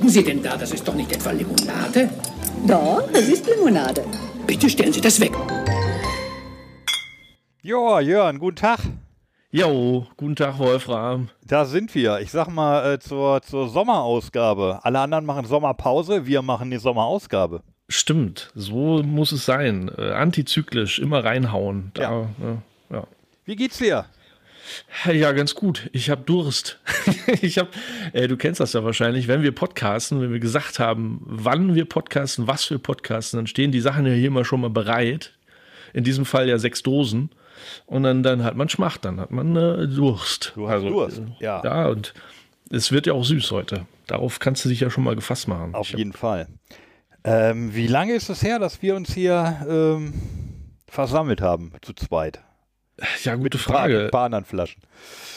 trinken Sie denn da? Das ist doch nicht etwa Limonade? Doch, es ist Limonade. Bitte stellen Sie das weg. Ja, Jörn, guten Tag. Jo, guten Tag, Wolfram. Da sind wir. Ich sag mal äh, zur, zur Sommerausgabe. Alle anderen machen Sommerpause, wir machen die Sommerausgabe. Stimmt, so muss es sein. Äh, antizyklisch, immer reinhauen. Da, Ja. äh, ja. Wie geht's dir? Ja, ganz gut. Ich habe Durst. ich habe, äh, du kennst das ja wahrscheinlich, wenn wir podcasten, wenn wir gesagt haben, wann wir podcasten, was wir podcasten, dann stehen die Sachen ja hier immer schon mal bereit. In diesem Fall ja sechs Dosen. Und dann, dann hat man Schmacht, dann hat man äh, Durst. Du hast Durst, äh, ja. Ja, und es wird ja auch süß heute. Darauf kannst du dich ja schon mal gefasst machen. Auf Ich hab- jeden Fall. Ähm, wie lange ist es her, dass wir uns hier ähm, versammelt haben, zu zweit? Ja, gute Frage. ein paar anderen Flaschen.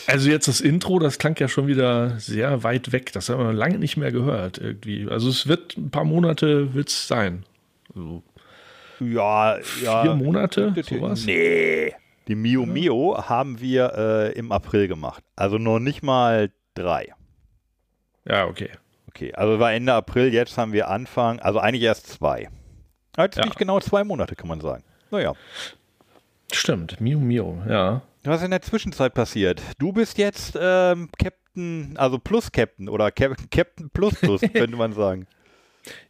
Also jetzt das Intro, das klang ja schon wieder sehr weit weg. Das haben wir lange nicht mehr gehört irgendwie. Also es wird ein paar Monate wird's sein. Also Ja, ja. vier Monate, sowas. Nee. Die Mio Mio haben wir äh, im April gemacht. Also noch nicht mal drei. Ja, okay. Okay, also war Ende April, jetzt haben wir Anfang, also eigentlich erst zwei. Jetzt Ja. nicht genau zwei Monate, kann man sagen. Naja. Stimmt. Mio Mio, ja. Was ist in der Zwischenzeit passiert? Du bist jetzt ähm, Captain, also Plus Captain oder Cap Captain Plus Plus, könnte man sagen.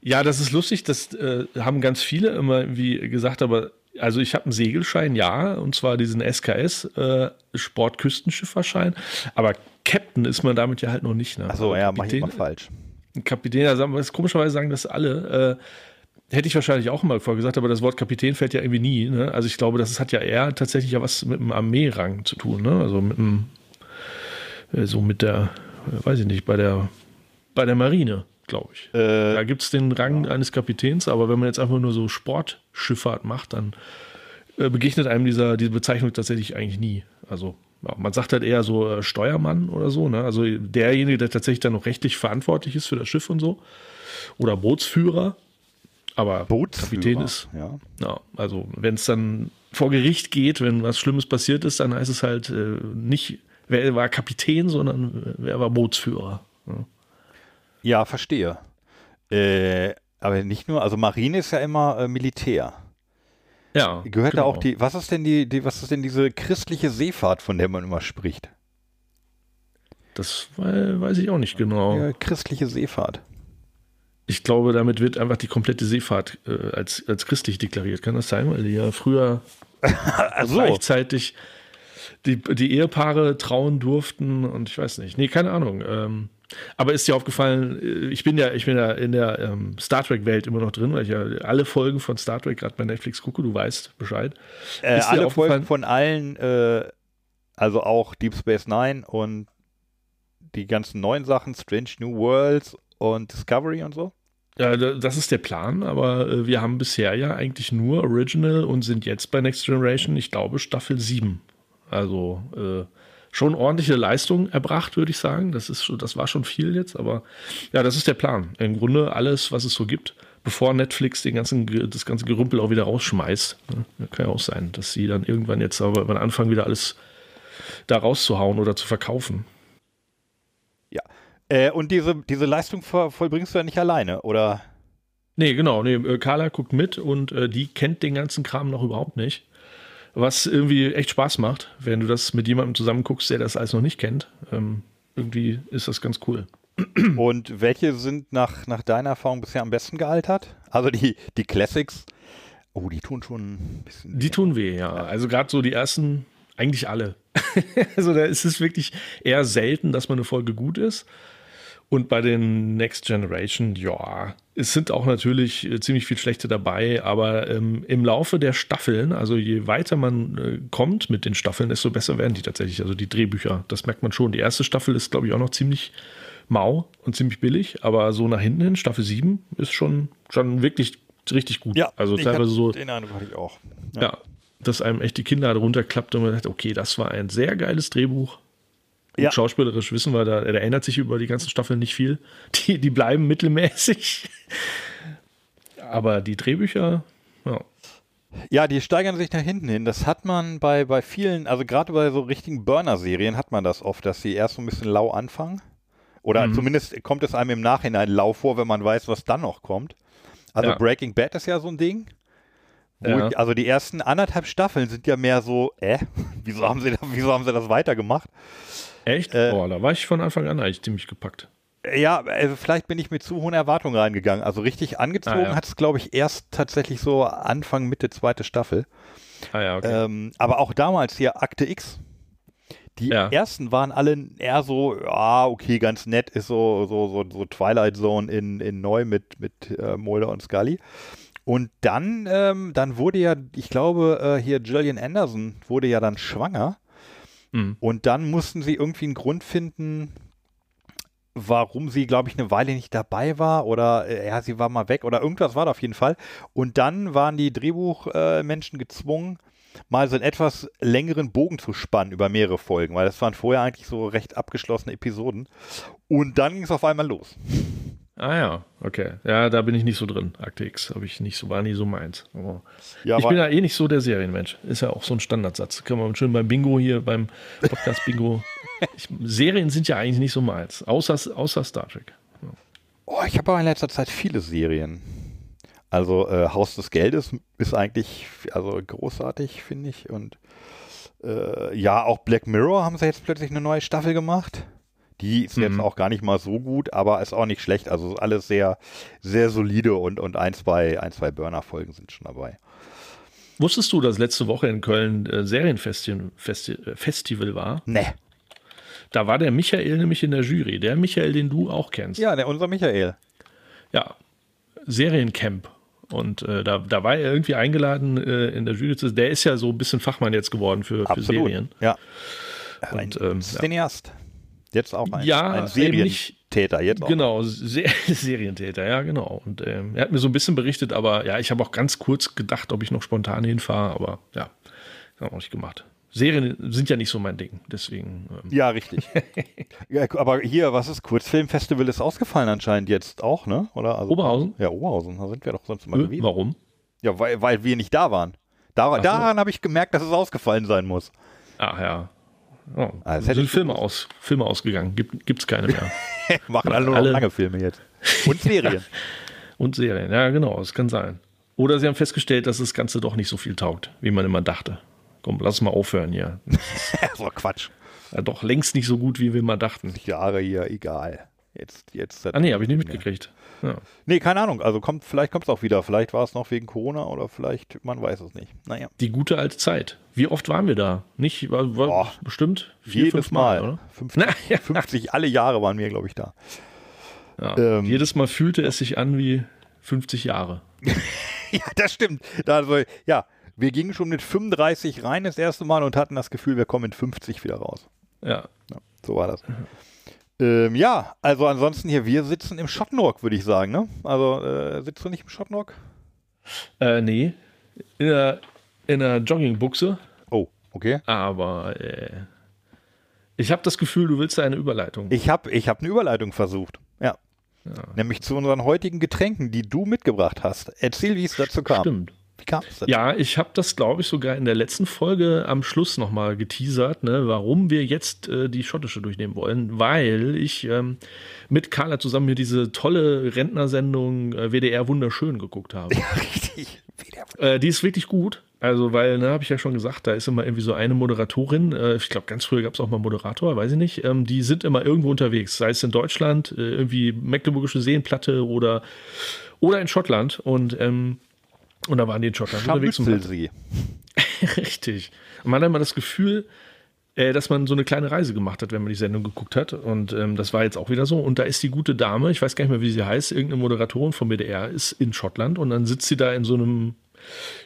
Ja, das ist lustig. Das äh, haben ganz viele immer irgendwie gesagt, aber also ich habe einen Segelschein, ja, und zwar diesen SKS äh, Sportküstenschifferschein. Aber Captain ist man damit ja halt noch nicht. Ne? Achso, ja, mach ich Kapitän- mal falsch. Ein Kapitän, also komischerweise sagen das alle. Äh, hätte ich wahrscheinlich auch mal vorgesagt, aber das Wort Kapitän fällt ja irgendwie nie. Ne? Also ich glaube, das hat ja eher tatsächlich ja was mit dem Armeerang zu tun. Ne? Also mit dem, äh, so mit der, äh, weiß ich nicht, bei der, bei der Marine, glaube ich. Äh, Da gibt es den Rang eines Kapitäns, aber wenn man jetzt einfach nur so Sportschifffahrt macht, dann äh, begegnet einem dieser, diese Bezeichnung tatsächlich eigentlich nie. Also ja, man sagt halt eher so äh, Steuermann oder so, ne? Also derjenige, der tatsächlich dann noch rechtlich verantwortlich ist für das Schiff und so. Oder Bootsführer. Aber Bootsführer, Kapitän ist. ja. Ja, also wenn es dann vor Gericht geht, wenn was Schlimmes passiert ist, dann heißt es halt äh, nicht, wer war Kapitän, sondern wer war Bootsführer. Ja. Ja, verstehe. Äh, aber nicht nur, also Marine ist ja immer äh, Militär. Ja, Gehört da genau. auch die, was ist denn die, die, was ist denn diese christliche Seefahrt, von der man immer spricht? Das wei- weiß ich auch nicht genau. Ja, christliche Seefahrt. Ich glaube, damit wird einfach die komplette Seefahrt äh, als, als christlich deklariert. Kann das sein? Weil die ja früher Also, gleichzeitig die, die Ehepaare trauen durften und ich weiß nicht. Nee, keine Ahnung. Ähm, aber ist dir aufgefallen, äh, ich bin ja, ich bin ja in der ähm, Star Trek-Welt immer noch drin, weil ich ja alle Folgen von Star Trek gerade bei Netflix gucke, du weißt Bescheid. äh, alle Folgen von allen, äh, also auch Deep Space Nine und die ganzen neuen Sachen, Strange New Worlds und Discovery und so. Ja, da- das ist der Plan, aber äh, wir haben bisher ja eigentlich nur Original und sind jetzt bei Next Generation, ich glaube, Staffel 7. Also äh, schon ordentliche Leistung erbracht, würde ich sagen. Das, ist, das war schon viel jetzt, aber ja, das ist der Plan. Im Grunde alles, was es so gibt, bevor Netflix den ganzen, das ganze Gerümpel auch wieder rausschmeißt. Ne? Kann ja auch sein, dass sie dann irgendwann jetzt aber anfangen, wieder alles da rauszuhauen oder zu verkaufen. Ja. Äh, und diese, diese Leistung vollbringst du ja nicht alleine, oder? Nee, genau. Nee, äh, Carla guckt mit und äh, die kennt den ganzen Kram noch überhaupt nicht. Was irgendwie echt Spaß macht, wenn du das mit jemandem zusammen guckst, der das alles noch nicht kennt. Ähm, irgendwie ist das ganz cool. Und welche sind nach, nach deiner Erfahrung bisher am besten gealtert? Also die, die Classics. Oh, die tun schon ein bisschen. Die tun weh, ja. Also gerade so die ersten, eigentlich alle. also da ist es wirklich eher selten, dass mal eine Folge gut ist. Und bei den Next Generation, ja, es sind auch natürlich äh, ziemlich viel Schlechte dabei, aber ähm, im Laufe der Staffeln, also je weiter man äh, kommt mit den Staffeln, desto besser werden die tatsächlich. Also die Drehbücher, das merkt man schon. Die erste Staffel ist, glaube ich, auch noch ziemlich mau und ziemlich billig, aber so nach hinten hin, Staffel 7, ist schon, schon wirklich richtig gut. also ich teilweise so Den Eindruck hatte ich auch. ja. dass einem echt die Kinder runterklappt und man sagt, okay, das war ein sehr geiles Drehbuch. Gut, Ja. Schauspielerisch wissen wir, da, da erinnert sich über die ganzen Staffeln nicht viel. Die, die bleiben mittelmäßig. Aber die Drehbücher, ja. Ja, die steigern sich nach hinten hin. Das hat man bei, bei vielen, also gerade bei so richtigen Burner-Serien hat man das oft, dass sie erst so ein bisschen lau anfangen Oder Mhm. zumindest kommt es einem im Nachhinein lau vor, wenn man weiß, was dann noch kommt. Also Ja. Breaking Bad ist ja so ein Ding. Ja. ich, also die ersten anderthalb Staffeln sind ja mehr so, äh, wieso haben sie, da- wieso haben sie das weitergemacht? Echt? Äh, Boah, da war ich von Anfang an eigentlich ziemlich gepackt. Ja, also vielleicht bin ich mit zu hohen Erwartungen reingegangen. Also richtig angezogen Ah, ja. hat es, glaube ich, erst tatsächlich so Anfang, Mitte, zweite Staffel. Ah ja, okay. Ähm, aber auch damals hier Akte X. Die Ja. ersten waren alle eher so, ja, okay, ganz nett, ist so, so, so, so Twilight Zone in, in neu mit, mit äh, Mulder und Scully. Und dann, ähm, dann wurde ja, ich glaube, äh, hier Gillian Anderson wurde ja dann schwanger. Mhm. Und dann mussten sie irgendwie einen Grund finden, warum sie, glaube ich, eine Weile nicht dabei war oder äh, ja, sie war mal weg oder irgendwas war da auf jeden Fall. Und dann waren die Drehbuchmenschen gezwungen, mal so einen etwas längeren Bogen zu spannen über mehrere Folgen, weil das waren vorher eigentlich so recht abgeschlossene Episoden. Und dann ging es auf einmal los. Ah ja, okay. Ja, da bin ich nicht so drin. Akte X habe ich nicht so, war nie so meins. Aber Ja, ich bin ja eh nicht so der Serienmensch. Ist ja auch so ein Standardsatz. Können wir schön beim Bingo hier, beim Podcast-Bingo. Ich- Serien sind ja eigentlich nicht so meins. Außer, außer Star Trek. Oh, ich habe aber in letzter Zeit viele Serien. Also äh, Haus des Geldes ist eigentlich also großartig, finde ich. Und äh, ja, auch Black Mirror haben sie jetzt plötzlich eine neue Staffel gemacht. Die ist jetzt Mhm. auch gar nicht mal so gut, aber ist auch nicht schlecht. Also alles sehr, sehr solide und, und ein, zwei, ein, zwei Burner-Folgen sind schon dabei. Wusstest du, dass letzte Woche in Köln äh, Serienfestival Festi äh, Festival war? Ne. Da war der Michael nämlich in der Jury. Der Michael, den du auch kennst. Ja, der, unser Michael. Ja, Seriencamp. Und äh, da, da war er irgendwie eingeladen äh, in der Jury. zu- Der ist ja so ein bisschen Fachmann jetzt geworden für, für. Serien. Ja. Und, ein ähm, ja. Jetzt auch ein, Ja, ein nicht- Serientäter. Jetzt auch. Genau, Se Serientäter, ja, genau. Und ähm, er hat mir so ein bisschen berichtet, aber ja, ich habe auch ganz kurz gedacht, ob ich noch spontan hinfahre, aber ja, habe auch nicht gemacht. Serien sind ja nicht so mein Ding, deswegen. Ähm, Ja, richtig. ja, aber hier, was ist Kurzfilmfestival ist ausgefallen anscheinend jetzt auch, ne? Oder? Also, Oberhausen? Ja, Oberhausen, da sind wir doch sonst immer äh, gewesen. warum? Ja, weil, weil wir nicht da waren. Da, so. daran habe ich gemerkt, dass es ausgefallen sein muss. Ach ja. Oh, das sind Filme, aus, Filme ausgegangen, Gibt, gibt's keine mehr. Machen alle nur Alle- lange Filme jetzt. Und Serien. Und Serien, ja, genau, das kann sein. Oder sie haben festgestellt, dass das Ganze doch nicht so viel taugt, wie man immer dachte. Komm, lass mal aufhören hier. so Quatsch. Ja, doch längst nicht so gut, wie wir mal dachten. Jahre hier, egal. Jetzt, jetzt. Ah, nee, habe ich nicht mitgekriegt. Ja. Nee, keine Ahnung. Also kommt, vielleicht kommt es auch wieder. Vielleicht war es noch wegen Corona oder vielleicht, man weiß es nicht. Naja. Die gute alte Zeit. Wie oft waren wir da? Nicht, war, war Boah. bestimmt vier, Jedes fünf Mal, Mal. oder? 50, Na, ja. 50, alle Jahre waren wir, glaube ich, da. Ja. Ähm. Jedes Mal fühlte es sich an wie 50 Jahre. Ja, das stimmt. Also, ja, wir gingen schon mit 35 rein das erste Mal und hatten das Gefühl, wir kommen in 50 wieder raus. Ja. Ja, so war das. Ähm, ja, also ansonsten hier, wir sitzen im Schottenrock, würde ich sagen, ne? Also, äh, sitzt du nicht im Schottenrock? Äh, nee. In der, in der Joggingbuchse, Oh, okay. aber äh, ich habe das Gefühl, du willst da eine Überleitung. Ich habe ich hab eine Überleitung versucht. Ja. Nämlich zu unseren heutigen Getränken, die du mitgebracht hast. Erzähl, wie es dazu kam. Stimmt. Wie kam es? Ja, ich habe das, glaube ich, sogar in der letzten Folge am Schluss nochmal geteasert, ne, warum wir jetzt äh, die schottische durchnehmen wollen, weil ich ähm, mit Carla zusammen hier diese tolle Rentnersendung äh, WDR Wunderschön geguckt habe. Richtig. Wie der- Äh, die ist wirklich gut. Also, weil, ne, habe ich ja schon gesagt, da ist immer irgendwie so eine Moderatorin. Äh, ich glaube, ganz früher gab es auch mal Moderator, weiß ich nicht. Ähm, die sind immer irgendwo unterwegs, sei es in Deutschland, äh, irgendwie Mecklenburgische Seenplatte oder, oder in Schottland. Und, ähm, und da waren die in Schottland unterwegs. Und Scharmützelsee. Richtig. Und man hat immer das Gefühl, äh, dass man so eine kleine Reise gemacht hat, wenn man die Sendung geguckt hat. Und ähm, das war jetzt auch wieder so. Und da ist die gute Dame, ich weiß gar nicht mehr, wie sie heißt, irgendeine Moderatorin vom BDR, ist in Schottland und dann sitzt sie da in so einem,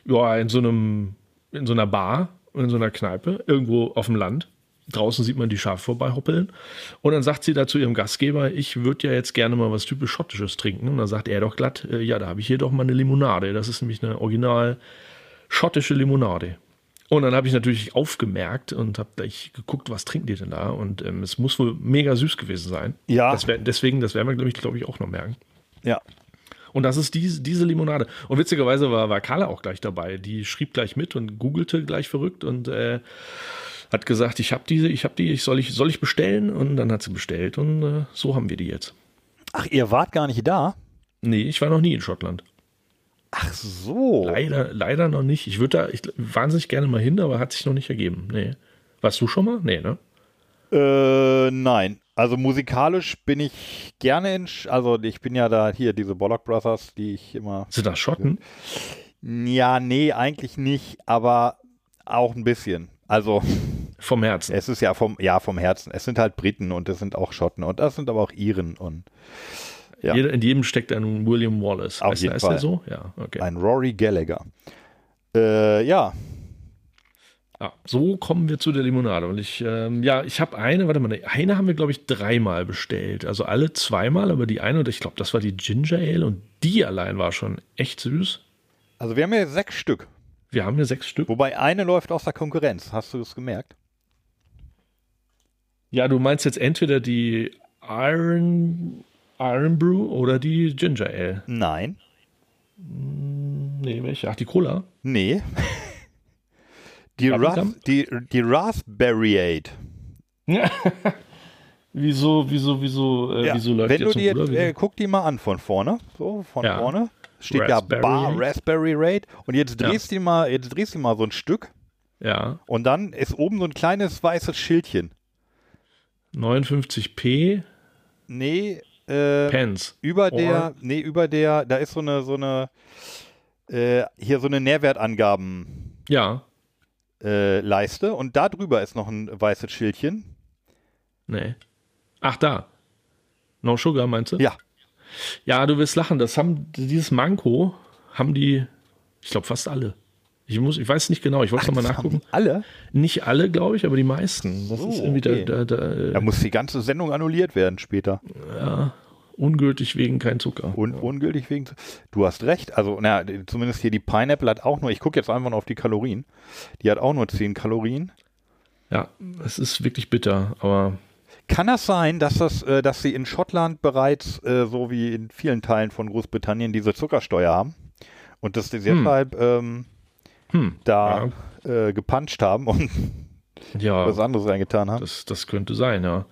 ja, in so einem, in so einer Bar, in so einer Kneipe, irgendwo auf dem Land. Draußen sieht man die Schafe vorbeihoppeln. Und dann sagt sie da zu ihrem Gastgeber, ich würde ja jetzt gerne mal was typisch Schottisches trinken. Und dann sagt er doch glatt, äh, ja, da habe ich hier doch mal eine Limonade. Das ist nämlich eine original schottische Limonade. Und dann habe ich natürlich aufgemerkt und habe gleich geguckt, was trinken die denn da? Und ähm, es muss wohl mega süß gewesen sein. Ja. Das wär, deswegen, das werden wir, glaube ich, glaub ich, auch noch merken. Ja. Und das ist diese, diese Limonade. Und witzigerweise war, war Carla auch gleich dabei. Die schrieb gleich mit und googelte gleich verrückt und äh, Hat gesagt, ich habe diese, ich habe die, ich soll ich, soll ich bestellen? Und dann hat sie bestellt und äh, so haben wir die jetzt. Ach, ihr wart gar nicht da? Nee, ich war noch nie in Schottland. Ach so. Leider, leider noch nicht. Ich würde da ich, wahnsinnig gerne mal hin, aber hat sich noch nicht ergeben. Nee. Warst du schon mal? Nee, ne? Äh, nein. Also musikalisch bin ich gerne in, Sch also ich bin ja da hier, diese Bollock Brothers, die ich immer. Sind das Schotten? Ja, nee, eigentlich nicht, aber auch ein bisschen. Also. Vom Herzen. Es ist ja vom, ja, vom Herzen. Es sind halt Briten und es sind auch Schotten und das sind aber auch Iren und. Ja. Jeder, in jedem steckt ein William Wallace. Auf jeden ist Fall. der so? Ja, okay. Ein Rory Gallagher. Äh, ja. ja. So kommen wir zu der Limonade. Und ich, ähm, ja, ich habe eine, warte mal, eine haben wir, glaube ich, dreimal bestellt. Also alle zweimal, aber die eine, und ich glaube, das war die Ginger Ale und die allein war schon echt süß. Also wir haben ja sechs Stück. Wir haben hier sechs Stück. Wobei eine läuft aus der Konkurrenz. Hast du das gemerkt? Ja, du meinst jetzt entweder die Iron, Iron Brew oder die Ginger Ale. Nein. Nee, welche? Ach, die Cola? Nee. Die, Bubblegum? die, die Raspberry wieso, wieso, wieso, äh, Ja. wieso läuft Wenn jetzt du die, Bruder? äh, guck die mal an von vorne. So, von Ja. vorne. Steht Raspberry ja Bar. Raspberry Rate. Und jetzt Ja. drehst du mal, jetzt drehst du die mal so ein Stück. Ja, Und dann ist oben so ein kleines weißes Schildchen. 59p Nee, äh, Pence. über Or- der, nee, über der, da ist so eine, so eine, äh, hier so eine Nährwertangaben Ja, äh, Leiste und da drüber ist noch ein weißes Schildchen. nee. Ach, da. No Sugar, meinst du? Ja, Ja, du wirst lachen. Das haben, dieses Manko haben die, ich glaube, fast alle. Ich muss, ich weiß nicht genau, ich wollte noch mal das haben nachgucken. alle. Nicht alle, glaube ich, aber die meisten. Das So, ist irgendwie okay. da, da, da, Da muss die ganze Sendung annulliert werden später. ungültig wegen kein Zucker. Und ungültig wegen. Du hast recht. Also, na, zumindest hier die Pineapple hat auch nur, ich gucke jetzt einfach nur auf die Kalorien. Die hat auch nur 10 Kalorien. Ja, es ist wirklich bitter, aber Kann das sein, dass das, äh, dass sie in Schottland bereits, äh, so wie in vielen Teilen von Großbritannien, diese Zuckersteuer haben? Und dass sie deshalb ähm, hm, da äh, gepuncht haben und ja, was anderes reingetan haben? das, das könnte sein, ja.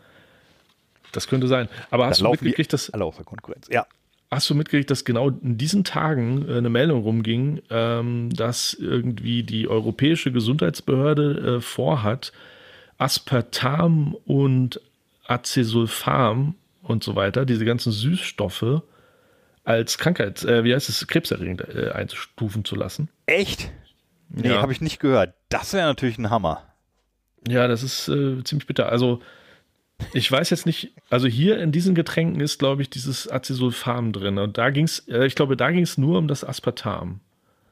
Das könnte sein. Aber hast Dann du mitgekriegt, dass alle außer Konkurrenz. Ja. Hast du mitgekriegt, dass genau in diesen Tagen äh, eine Meldung rumging, ähm, dass irgendwie die Europäische Gesundheitsbehörde äh, vorhat, Aspartam und Acesulfam und so weiter, diese ganzen Süßstoffe, als Krankheit, äh, wie heißt es, krebserregend einzustufen zu lassen? Echt? Nee, Ja. habe ich nicht gehört. Das wäre natürlich ein Hammer. Ja, das ist äh, ziemlich bitter. Also, ich weiß jetzt nicht, also hier in diesen Getränken ist, glaube ich, dieses Acesulfam drin. Und da ging es, äh, ich glaube, da ging es nur um das Aspartam.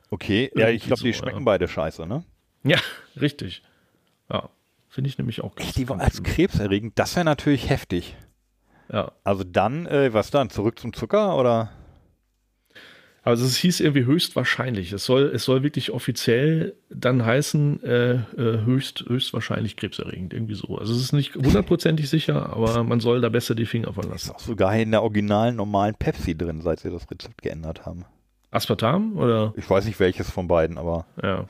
Okay, ja, ich Irgendwie glaube, die so, schmecken ja. beide scheiße, ne? Ja, richtig. Ja, finde ich nämlich auch Echt, die waren als krebserregend, das wäre natürlich heftig. Ja, Also dann, äh, was dann? Zurück zum Zucker oder? Also es hieß irgendwie höchstwahrscheinlich. Es soll, es soll wirklich offiziell dann heißen, äh, äh, höchst, höchstwahrscheinlich krebserregend, irgendwie so. Also es ist nicht hundertprozentig sicher, aber man soll da besser die Finger von Ist lassen. auch sogar in der originalen normalen Pepsi drin, seit sie das Rezept geändert haben. Aspartam oder? Ich weiß nicht welches von beiden, aber Ja.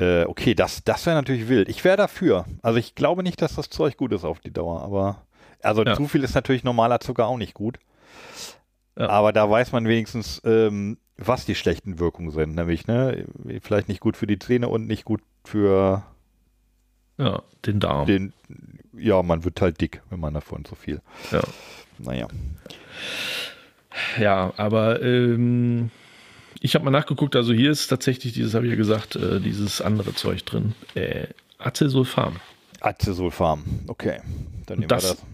äh, okay, das, das wäre natürlich wild. Ich wäre dafür. Also ich glaube nicht, dass das Zeug gut ist auf die Dauer, aber also Ja. zu viel ist natürlich normaler Zucker auch nicht gut. Ja. Aber da weiß man wenigstens, ähm, was die schlechten Wirkungen sind, nämlich ne, vielleicht nicht gut für die Zähne und nicht gut für Ja, den Darm. den. Ja, man wird halt dick, wenn man davon zu viel. Ja. Naja. Ja, aber ähm, ich habe mal nachgeguckt, also hier ist tatsächlich dieses, habe ich ja gesagt, äh, dieses andere Zeug drin. Äh, Acesulfam. Acesulfam. Okay. Dann nehmen Das- wir das.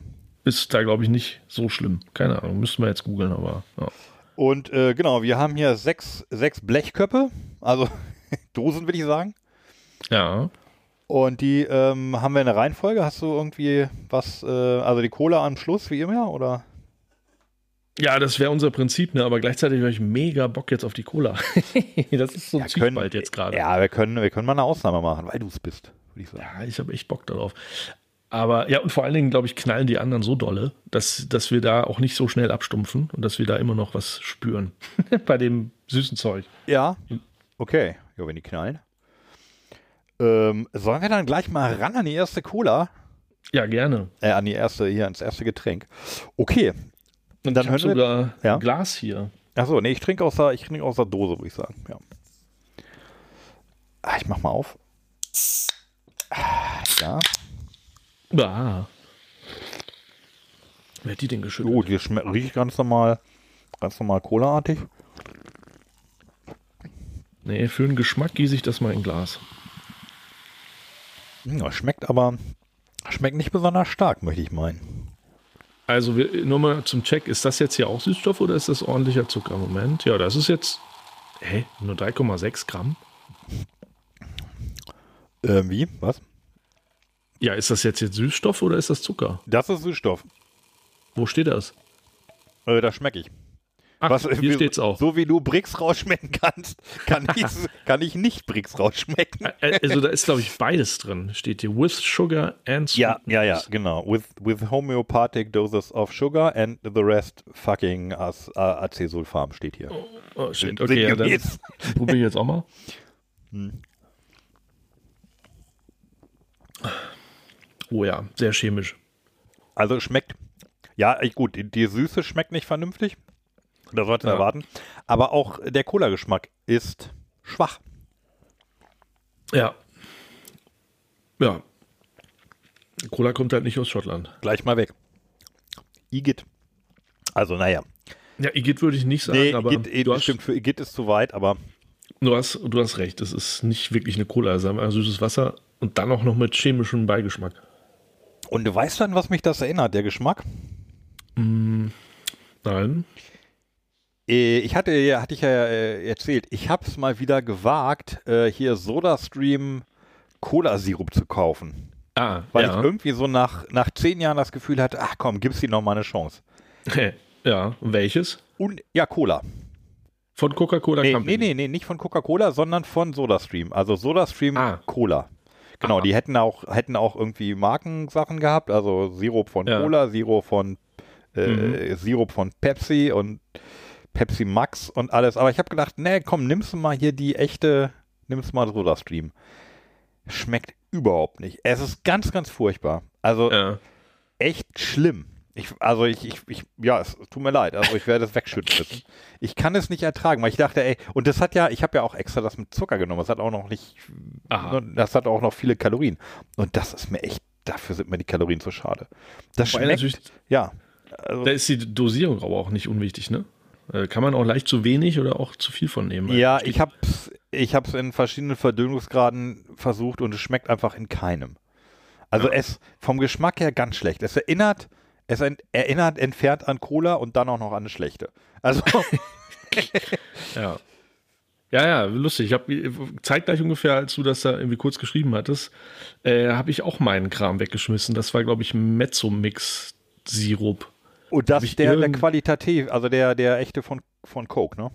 Ist da, glaube ich, nicht so schlimm. Keine Ahnung, müssen wir jetzt googeln, aber ja. Und äh, genau, wir haben hier sechs, sechs Blechköpfe, also Dosen würde ich sagen. Ja, Und die ähm, haben wir in der Reihenfolge. Hast du irgendwie was, äh, also die Cola am Schluss, wie immer, oder? ja das wäre unser Prinzip, ne? aber gleichzeitig habe ich mega Bock jetzt auf die Cola. das ist so ein können- Zwiespalt jetzt gerade. Ja, wir können, wir können mal eine Ausnahme machen, weil du es bist, würde ich sagen. Ja, ich habe echt Bock darauf. Aber ja, und vor allen Dingen, glaube ich, knallen die anderen so dolle, dass, dass wir da auch nicht so schnell abstumpfen und dass wir da immer noch was spüren bei dem süßen Zeug. Ja, okay. Ja, wenn die knallen. Ähm, sollen wir dann gleich mal ran an die erste Cola? Ja, gerne. Äh, an die erste, hier ans erste Getränk. Okay. Und Dann ich hören wir- sogar Ja? ein Glas hier. Achso, nee, ich trinke aus der, ich trinke aus der Dose, würde ich sagen. Ja. Ah, ich mach mal auf. Ah, Ja. Ah. Wer hat die denn geschüttelt? Oh, die riecht ganz normal, ganz normal Cola-artig. Nee, für den Geschmack gieße ich das mal in Glas. Das schmeckt aber, schmeckt nicht besonders stark, möchte ich meinen. Also wir, nur mal zum Check, ist das jetzt hier auch Süßstoff oder ist das ordentlicher Zucker? Moment, ja, das ist jetzt, hä, nur 3,6 Gramm? Ähm, wie? Was? Ja, ist das jetzt, jetzt Süßstoff oder ist das Zucker? Das ist Süßstoff. Wo steht das? Äh, das schmecke ich. Ach, Was, hier wie- steht's auch. So wie du Brix rausschmecken kannst, kann ich, kann ich nicht Brix rausschmecken. Also da ist, glaube ich, beides drin. Steht hier with sugar and Ja, sweetness. ja, ja, genau. With, with homeopathic doses of sugar and the rest fucking as, uh, Acesulfam steht hier. Oh, shit. Sind- Okay, ja, dann probiere ich jetzt auch mal. Oh ja, sehr chemisch. Also schmeckt, ja, gut, die, die Süße schmeckt nicht vernünftig. Da sollte man Ja. erwarten. Aber auch der Cola-Geschmack ist schwach. Ja. Ja. Cola kommt halt nicht aus Schottland. Gleich mal weg. Igitt. Also, naja. Ja, Igitt würde ich nicht sagen, Nee, aber Igitt, eh, du, hast, stimmt, für Igitt ist zu weit, aber du, hast, du hast recht. Es ist nicht wirklich eine Cola. Es ist einfach süßes Wasser und dann auch noch mit chemischem Beigeschmack. Und du weißt dann, was mich das erinnert, der Geschmack? Nein. Äh, Ich hatte, ja- hatte ich ja äh, erzählt, ich habe es mal wieder gewagt, äh, hier SodaStream Cola-Sirup zu kaufen. Ah, Weil ich ja. irgendwie so nach, nach zehn Jahren das Gefühl hatte, ach komm, gib's dir noch mal eine Chance. ja, welches? Und ja, Cola. Von Coca-Cola Nee, Company. nee, nee, nee, nicht von Coca-Cola, sondern von SodaStream. Also SodaStream Ah. Cola. Genau, Aha. die hätten auch, hätten auch irgendwie Markensachen gehabt, also Sirup von Ja. Cola, Sirup von äh, Mhm. Sirup von Pepsi und Pepsi Max und alles. Aber ich habe gedacht, nee, komm, nimmst du mal hier die echte, nimmst mal SodaStream. Schmeckt überhaupt nicht. Es ist ganz, ganz furchtbar. Also Ja. echt schlimm. Ich, also ich, ich, ich, ja, es tut mir leid. Also ich werde es wegschütten müssen. Ich kann es nicht ertragen, weil ich dachte, ey, und das hat ja, ich habe ja auch extra das mit Zucker genommen. Das hat auch noch nicht, Aha. das hat auch noch viele Kalorien. Und das ist mir echt, dafür sind mir die Kalorien zu schade. Das Wobei schmeckt, ja. Also, Da ist die Dosierung aber auch nicht unwichtig, ne? Äh, Kann man auch leicht zu wenig oder auch zu viel von nehmen. ja, ich habe es ich hab's in verschiedenen Verdünnungsgraden versucht und es schmeckt einfach in keinem. Also es vom Geschmack her ganz schlecht. Es erinnert, es erinnert entfernt an Cola und dann auch noch an eine schlechte. Also Ja. Ja, ja, lustig. Ich habe zeitgleich ungefähr, als du das da irgendwie kurz geschrieben hattest, äh, habe ich auch meinen Kram weggeschmissen. Das war, glaube ich, Mezzo-Mix-Sirup. Und das ich der, der qualitativ, also der, der echte von, von Coke, ne?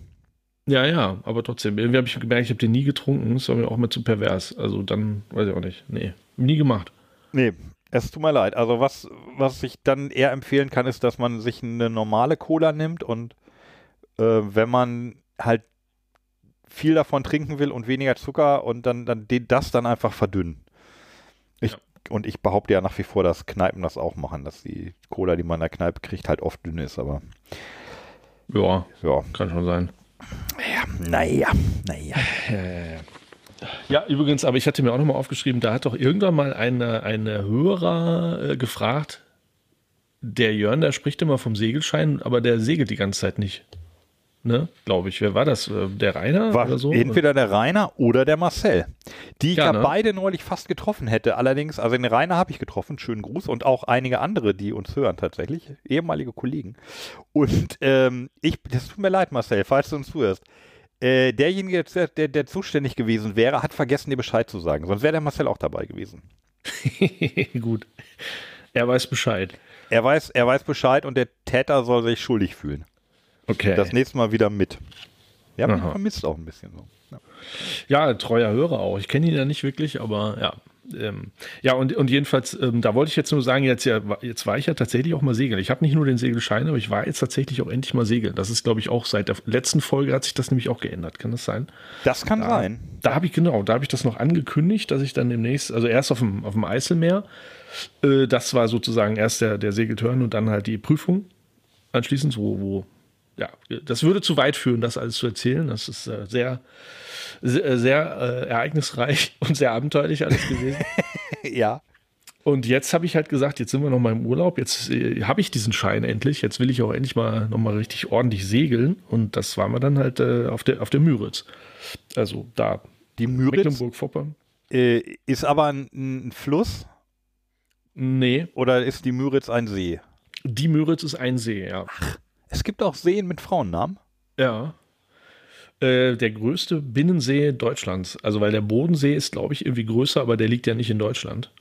Ja, ja, aber trotzdem. Irgendwie habe ich gemerkt, ich habe den nie getrunken. Das war mir auch mal zu pervers. Also dann, weiß ich auch nicht. Nee, nie gemacht. Nee, es tut mir leid. Also was, was ich dann eher empfehlen kann, ist, dass man sich eine normale Cola nimmt und äh, wenn man halt viel davon trinken will und weniger Zucker und dann, dann das dann einfach verdünnen. Ich, Ja. Und ich behaupte ja nach wie vor, dass Kneipen das auch machen, dass die Cola, die man in der Kneipe kriegt, halt oft dünn ist, aber Ja, ja. kann schon sein. Naja, naja. Ja, übrigens, aber ich hatte mir auch nochmal aufgeschrieben, da hat doch irgendwann mal eine, eine Hörer äh, gefragt, der Jörn, der spricht immer vom Segelschein, aber der segelt die ganze Zeit nicht. Ne, glaube ich. Wer war das? Äh, Der Rainer War oder so? entweder der Rainer oder der Marcel, die ich Ja, ja, ne? beide neulich fast getroffen hätte. Allerdings, also den Rainer habe ich getroffen, schönen Gruß und auch einige andere, die uns hören tatsächlich, ehemalige Kollegen. Und ähm, ich, das tut mir leid, Marcel, falls du uns zuhörst. Äh, derjenige, der, der, zuständig gewesen wäre, hat vergessen, dir Bescheid zu sagen. Sonst wäre der Marcel auch dabei gewesen. Gut. Er weiß Bescheid. Er weiß, er weiß Bescheid und der Täter soll sich schuldig fühlen. Okay. Das nächste Mal wieder mit. Ihn Aha. vermisst auch ein bisschen so. Ja. ja, treuer Hörer auch. Ich kenne ihn ja nicht wirklich, aber ja. Ähm, ja, und, und jedenfalls, ähm, da wollte ich jetzt nur sagen, jetzt, ja, jetzt war ich ja tatsächlich auch mal segeln. Ich habe nicht nur den Segelschein, aber ich war jetzt tatsächlich auch endlich mal segeln. Das ist, glaube ich, auch seit der letzten Folge hat sich das nämlich auch geändert. Kann das sein? Das kann da, sein. Da habe ich, genau, da habe ich das noch angekündigt, dass ich dann demnächst, also erst auf dem, auf dem Eiselmeer, äh, das war sozusagen erst der, der Segeltörn und dann halt die Prüfung anschließend, wo, wo ja, das würde zu weit führen, das alles zu erzählen. Das ist äh, sehr, sehr, sehr äh, ereignisreich und sehr abenteuerlich alles gewesen. ja. Und jetzt habe ich halt gesagt, jetzt sind wir noch mal im Urlaub, jetzt äh, habe ich diesen Schein endlich, jetzt will ich auch endlich mal noch mal richtig ordentlich segeln und das waren wir dann halt äh, auf der auf der Müritz. Also da die Müritz Mecklenburg-Vorpommern. Äh, ist aber ein, ein, Fluss? Nee. Oder ist die Müritz ein See? Die Müritz ist ein See, ja. Ach, es gibt auch Seen mit Frauennamen? Ja. Äh, der größte Binnensee Deutschlands. Also, weil der Bodensee ist, glaube ich, irgendwie größer, aber der liegt ja nicht in Deutschland.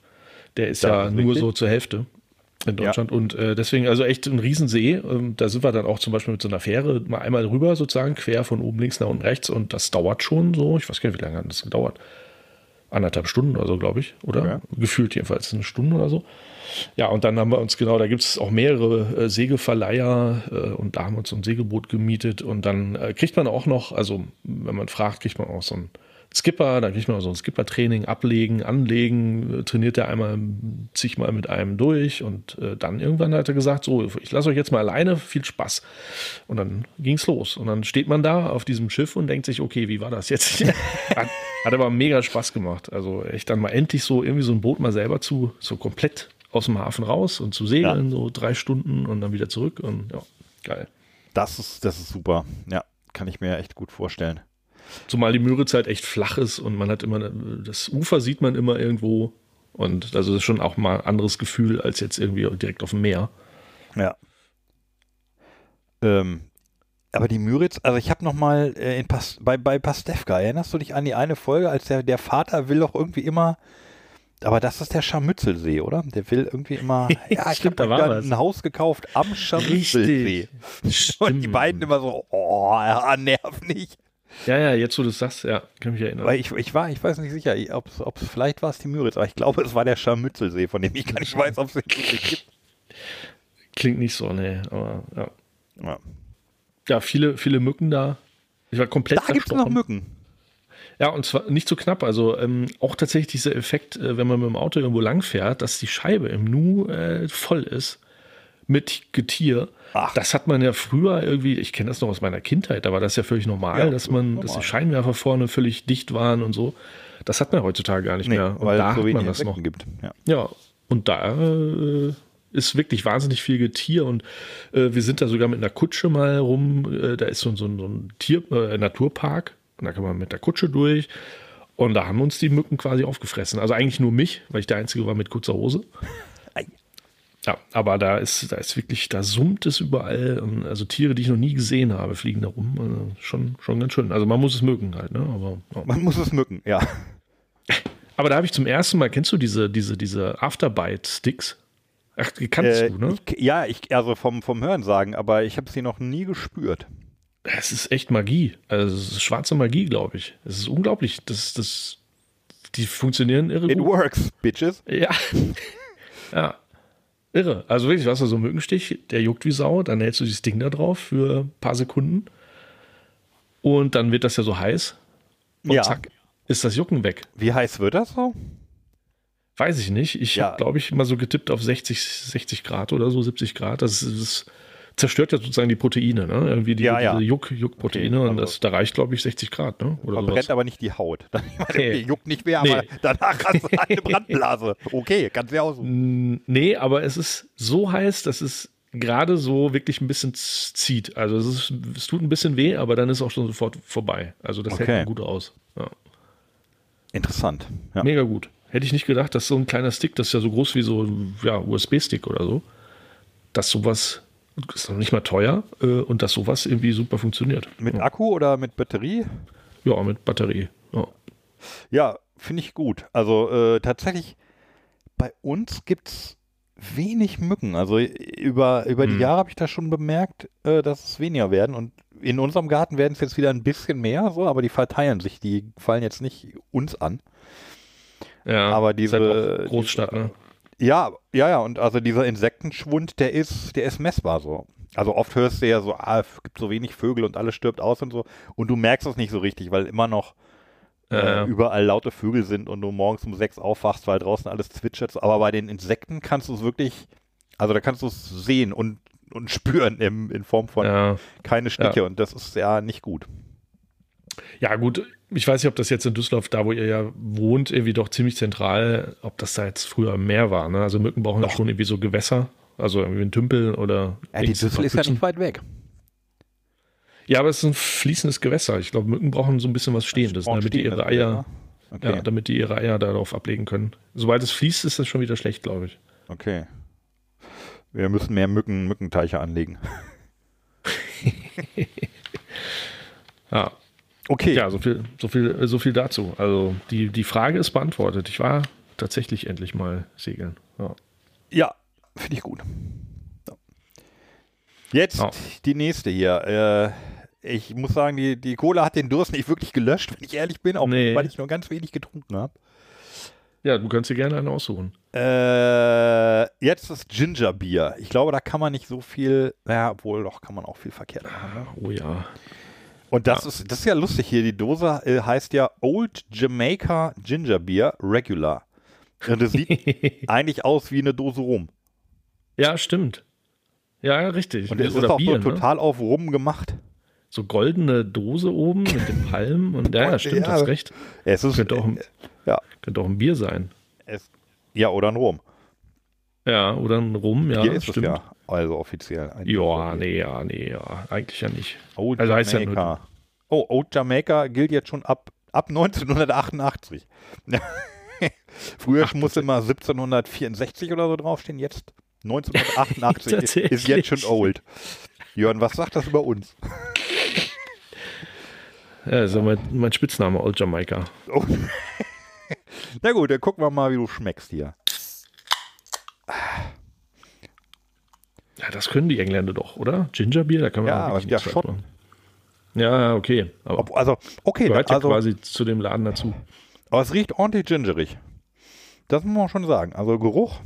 Der ist ja, ja nur richtig? so zur Hälfte in Deutschland. Ja. Und äh, deswegen, also echt ein Riesensee. Ähm, da sind wir dann auch zum Beispiel mit so einer Fähre mal einmal rüber, sozusagen, quer von oben links nach unten rechts. Und das dauert schon so, ich weiß gar nicht, wie lange hat das gedauert. Anderthalb Stunden oder so, glaube ich. Oder? Okay. Gefühlt jedenfalls eine Stunde oder so. Ja, und dann haben wir uns, genau, da gibt es auch mehrere äh, Segelverleiher äh, und da haben wir uns so ein Segelboot gemietet und dann äh, kriegt man auch noch, also wenn man fragt, kriegt man auch so ein Skipper, dann kriegt man auch so ein Skipper-Training, ablegen, anlegen, äh, trainiert er einmal zigmal mit einem durch und äh, dann irgendwann hat er gesagt, so, ich lasse euch jetzt mal alleine, viel Spaß. Und dann ging es los und dann steht man da auf diesem Schiff und denkt sich, okay, wie war das jetzt? hat, aber mega Spaß gemacht. Also echt dann mal endlich so irgendwie so ein Boot mal selber zu, so komplett aus dem Hafen raus und zu segeln, ja. so drei Stunden und dann wieder zurück und ja, geil. Das ist, das ist super. Ja, kann ich mir echt gut vorstellen. Zumal die Müritz halt echt flach ist und man hat immer, das Ufer sieht man immer irgendwo und also das ist schon auch mal ein anderes Gefühl als jetzt irgendwie direkt auf dem Meer. Ja. Ähm, aber die Müritz, also ich habe noch mal äh, in Pas bei, bei Pastewka, erinnerst du dich an die eine Folge, als der, der Vater will doch irgendwie immer aber das ist der Scharmützelsee, oder? Der will irgendwie immer, ja, ich habe da ein Haus gekauft am Scharmützelsee. Und die beiden immer so, oh, ja, nerv nicht. Ja, ja, jetzt wo du es sagst, ja, kann mich erinnern. Weil ich, ich war, ich weiß nicht sicher, ob es vielleicht war es die Müritz, aber ich glaube, es war der Scharmützelsee, von dem ich gar nicht weiß, ob es den gibt. Klingt nicht so, ne, aber ja. ja. Ja, viele, viele Mücken da. Ich war komplett Da gibt es noch Mücken. Ja, und zwar nicht so knapp. Also ähm, auch tatsächlich dieser Effekt, äh, wenn man mit dem Auto irgendwo lang fährt, dass die Scheibe im Nu äh, voll ist mit Getier. Ach. Das hat man ja früher irgendwie, ich kenne das noch aus meiner Kindheit, da war das ja völlig normal, ja, dass man, normal. dass die Scheinwerfer vorne völlig dicht waren und so. Das hat man heutzutage gar nicht nee, mehr. Und weil da so hat man das noch gibt. Ja. ja, und da äh, ist wirklich wahnsinnig viel Getier und äh, wir sind da sogar mit einer Kutsche mal rum. Äh, da ist so, so, so ein Tier, äh, Naturpark und da kann man mit der Kutsche durch. Und da haben uns die Mücken quasi aufgefressen. Also eigentlich nur mich, weil ich der Einzige war mit kurzer Hose. Ja, aber da ist, da ist wirklich, da summt es überall. Und also Tiere, die ich noch nie gesehen habe, fliegen da rum. Also schon, schon ganz schön. Also man muss es mögen halt, ne? Aber, ja. Man muss es mücken, ja. Aber da habe ich zum ersten Mal, kennst du diese, diese, diese Afterbite-Sticks? Ach, die kannst äh, du, ne? Ich, ja, ich, also vom, vom Hören sagen, aber ich habe sie noch nie gespürt. Es ist echt Magie. Also es ist schwarze Magie, glaube ich. Es ist unglaublich. Das, das, die funktionieren irre It gut. works, bitches. Ja. ja. Irre. Also wirklich, was da so ein Mückenstich, der juckt wie Sau, dann hältst du dieses Ding da drauf für ein paar Sekunden und dann wird das ja so heiß und ja. zack, ist das Jucken weg. Wie heiß wird das so? Weiß ich nicht. Ich ja. habe, glaube ich, mal so getippt auf 60, 60 Grad oder so, 70 Grad. Das ist, zerstört ja sozusagen die Proteine, ne? Irgendwie die, ja, ja. diese Juck, Juckproteine okay, und das, da reicht, glaube ich, 60 Grad, ne? Oder verbrennt aber nicht die Haut. Dann, nee. Juckt nicht mehr, aber nee. danach hast du eine Brandblase. Okay, kannst du ja aussuchen. Nee, aber es ist so heiß, dass es gerade so wirklich ein bisschen zieht. Also es, ist, es tut ein bisschen weh, aber dann ist es auch schon sofort vorbei. Also das okay. hält gut aus. Ja. Interessant. Ja. Mega gut. Hätte ich nicht gedacht, dass so ein kleiner Stick, das ist ja so groß wie so ein ja, USB-Stick oder so, dass sowas ist noch nicht mal teuer äh, und dass sowas irgendwie super funktioniert. Mit ja. Akku oder mit Batterie? Ja, mit Batterie. Ja, ja finde ich gut. Also äh, tatsächlich, bei uns gibt es wenig Mücken. Also über, über die hm. Jahre habe ich da schon bemerkt, äh, dass es weniger werden. Und in unserem Garten werden es jetzt wieder ein bisschen mehr, so, aber die verteilen sich, die fallen jetzt nicht uns an. Ja, Aber halt diese- auch Großstadt, ne? Ja, ja, ja, und also dieser Insektenschwund, der ist, der ist messbar so. Also oft hörst du ja so, ah, es gibt so wenig Vögel und alles stirbt aus und so. Und du merkst es nicht so richtig, weil immer noch äh, Ja, ja. überall laute Vögel sind und du morgens um sechs aufwachst, weil draußen alles zwitschert. Aber bei den Insekten kannst du es wirklich, also da kannst du es sehen und, und spüren im, in Form von Ja. keine Sticke und das ist ja nicht gut. Ja, gut. Ich weiß nicht, ob das jetzt in Düsseldorf, da wo ihr ja wohnt, irgendwie doch ziemlich zentral, ob das da jetzt früher mehr war. Ne? Also Mücken brauchen ja schon irgendwie so Gewässer. Also irgendwie ein Tümpel oder. Ja, die Düssel ist ja nicht weit weg. Ja, aber es ist ein fließendes Gewässer. Ich glaube, Mücken brauchen so ein bisschen was Stehendes, Brauchen damit die ihre Eier, Okay. ja, damit die ihre Eier darauf ablegen können. Sobald es fließt, ist das schon wieder schlecht, glaube ich. Okay. Wir müssen mehr Mücken, Mückenteiche anlegen. Ja, Okay. ja so, viel, so, viel, so viel dazu. Also die, die Frage ist beantwortet. Ich war tatsächlich endlich mal segeln. Ja. Ja, finde ich gut. So. Jetzt Ja. die nächste hier. Äh, ich muss sagen, die, die Cola hat den Durst nicht wirklich gelöscht, wenn ich ehrlich bin, auch Nee. weil ich nur ganz wenig getrunken habe. ja, du kannst dir gerne einen aussuchen. Äh, jetzt das Gingerbier. Ich glaube, da kann man nicht so viel, naja, obwohl doch kann man auch viel verkehrt machen. Ne? Oh ja. Und das, ist, das ist ja lustig hier. Die Dose äh, heißt ja Old Jamaica Ginger Beer Regular. Und es sieht eigentlich aus wie eine Dose Rum. Ja, stimmt. Ja, ja, richtig. Und es ist auch Bier, so ne? total auf Rum gemacht. So goldene Dose oben mit dem Palm. Und ja, ja, stimmt, Ja. hast recht. Es ist, Könnte auch, ein, ja, könnte auch ein Bier sein. es, ja, oder ein Rum. Ja, oder ein Rum, ja, Hier ist stimmt. es ja. Also offiziell. Ja, nee, ja, nee, ja. Eigentlich ja nicht. Old Also heißt ja Jamaica. oh, Old Jamaica gilt jetzt schon ab, ab 1988. Früher musste immer 1764 oder so draufstehen, jetzt 1988 ist, jetzt schon old. Jörn, was sagt das über uns? Ja, ja mein, mein Spitzname, Old Jamaica. Oh. Na gut, dann gucken wir mal, wie du schmeckst hier. Ja, das können die Engländer doch, oder? Gingerbier, da kann man Ja, ja, Schotten. Ja, okay. Ob, also, okay, gehört ja also, quasi zu dem Laden dazu. aber es riecht ordentlich gingerig. Das muss man schon sagen. Also Geruch,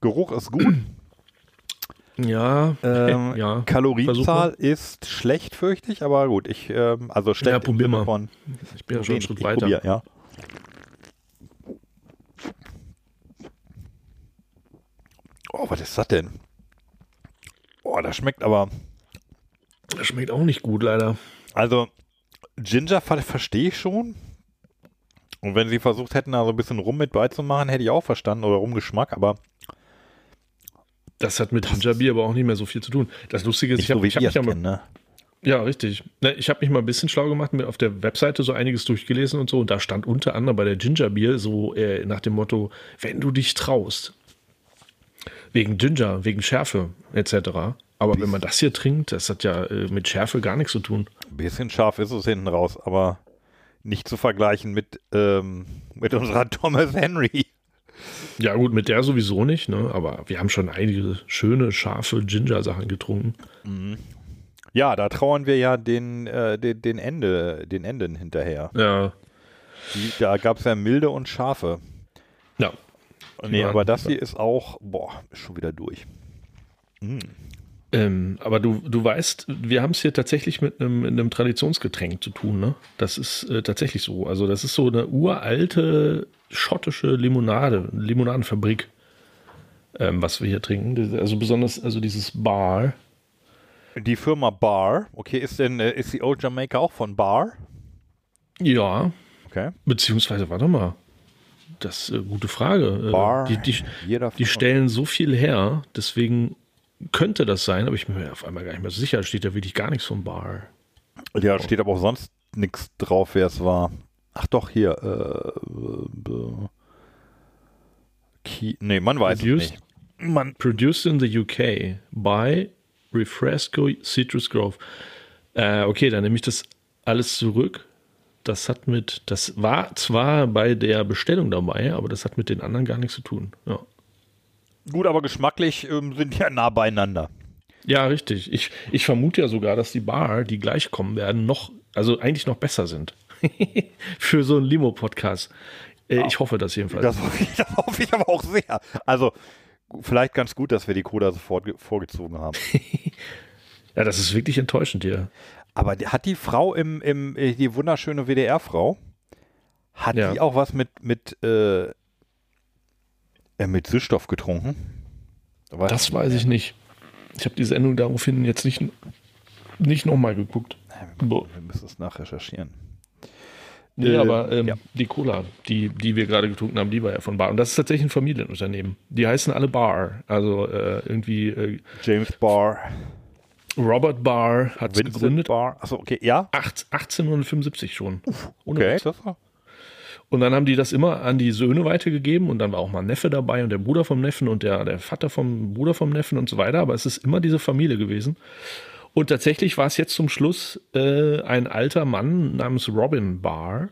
Geruch ist gut. Ja, Ähm, ja. Kalorienzahl ist schlecht, fürchte ich, aber gut, ich, ähm, also schlecht Ja, probier mal. von Ich bin ja schon einen. Schritt weiter. probier, ja. Oh, was ist das denn? Oh, das schmeckt aber, Das schmeckt auch nicht gut, leider. also Ginger ver verstehe ich schon. Und wenn sie versucht hätten, da so ein bisschen Rum mit beizumachen, hätte ich auch verstanden oder Rumgeschmack, aber Das hat mit Gingerbier aber auch nicht mehr so viel zu tun. Das Lustige ist, ich habe so hab mich ja mal, ne? Ja, richtig. Ne, Ich habe mich mal ein bisschen schlau gemacht, mir auf der Webseite so einiges durchgelesen und so. Und da stand unter anderem bei der Gingerbier so äh, nach dem Motto, wenn du dich traust. Wegen Ginger, wegen Schärfe etc. Aber wenn man das hier trinkt, das hat ja äh, mit Schärfe gar nichts zu tun. Ein bisschen scharf ist es hinten raus, aber nicht zu vergleichen mit, ähm, mit unserer Thomas Henry. Ja gut, mit der sowieso nicht, ne? aber wir haben schon einige schöne, scharfe Ginger-Sachen getrunken. Ja, da trauern wir ja den, äh, den, den, Ende, den Enden hinterher. Ja, Die, da gab es ja milde und scharfe. ja. Nee, aber das hier ist auch, boah, ist schon wieder durch. Ähm, aber du, du weißt, wir haben es hier tatsächlich mit einem, einem Traditionsgetränk zu tun, ne? Das ist äh, tatsächlich so. Also, das ist so eine uralte schottische Limonade, Limonadenfabrik, ähm, was wir hier trinken. Also besonders, also dieses Bar. Die Firma Bar, okay, ist denn, äh, ist die Old Jamaica auch von Bar? Ja, Okay. beziehungsweise, warte mal. Das ist eine gute Frage. Äh, Bar, Die, die, die stellen so viel her, deswegen könnte das sein, aber ich bin mir auf einmal gar nicht mehr so sicher. Steht da wirklich gar nichts vom Bar. Ja, steht aber auch sonst nichts drauf, wer es war. Ach doch, hier. Äh, äh, Key, nee, man weiß Produced? es nicht. Man, Produced in the UK by Refresco Citrus Grove. Äh, okay, dann nehme ich das alles zurück. Das hat mit, das war zwar bei der Bestellung dabei, aber das hat mit den anderen gar nichts zu tun. Ja, gut, aber geschmacklich ähm, sind die ja nah beieinander. ja richtig. Ich, ich vermute ja sogar, dass die Bar, die gleich kommen werden, noch, also eigentlich noch besser sind. Für so einen Limo-Podcast. Äh, ich hoffe das jedenfalls. Das, hoffe ich- das hoffe ich aber auch sehr. Also, vielleicht ganz gut, dass wir die Coda sofort ge- vorgezogen haben. ja, das ist wirklich enttäuschend hier. Aber hat die Frau im, im, äh, die wunderschöne WDR-Frau, hat Ja. die auch was mit, mit, äh, äh, mit Süßstoff getrunken? Weiß Das weiß ich nicht. Ich habe die Sendung daraufhin jetzt nicht, nicht nochmal geguckt. Wir müssen es nachrecherchieren. Nee, Äh, aber ähm, ja. die Cola, die, die wir gerade getrunken haben, die war ja von Bar. Und das ist tatsächlich ein Familienunternehmen. Die heißen alle Bar. Also äh, irgendwie äh, James Barr, Robert Barr hat es gegründet. Barr. Achso, okay, ja. Acht- 1875 schon. Ohne Okay, Und dann haben die das immer an die Söhne weitergegeben und dann war auch mal ein Neffe dabei und der Bruder vom Neffen und der, der Vater vom Bruder vom Neffen und so weiter. Aber es ist immer diese Familie gewesen. Und tatsächlich war es jetzt zum Schluss äh, ein alter Mann namens Robin Barr.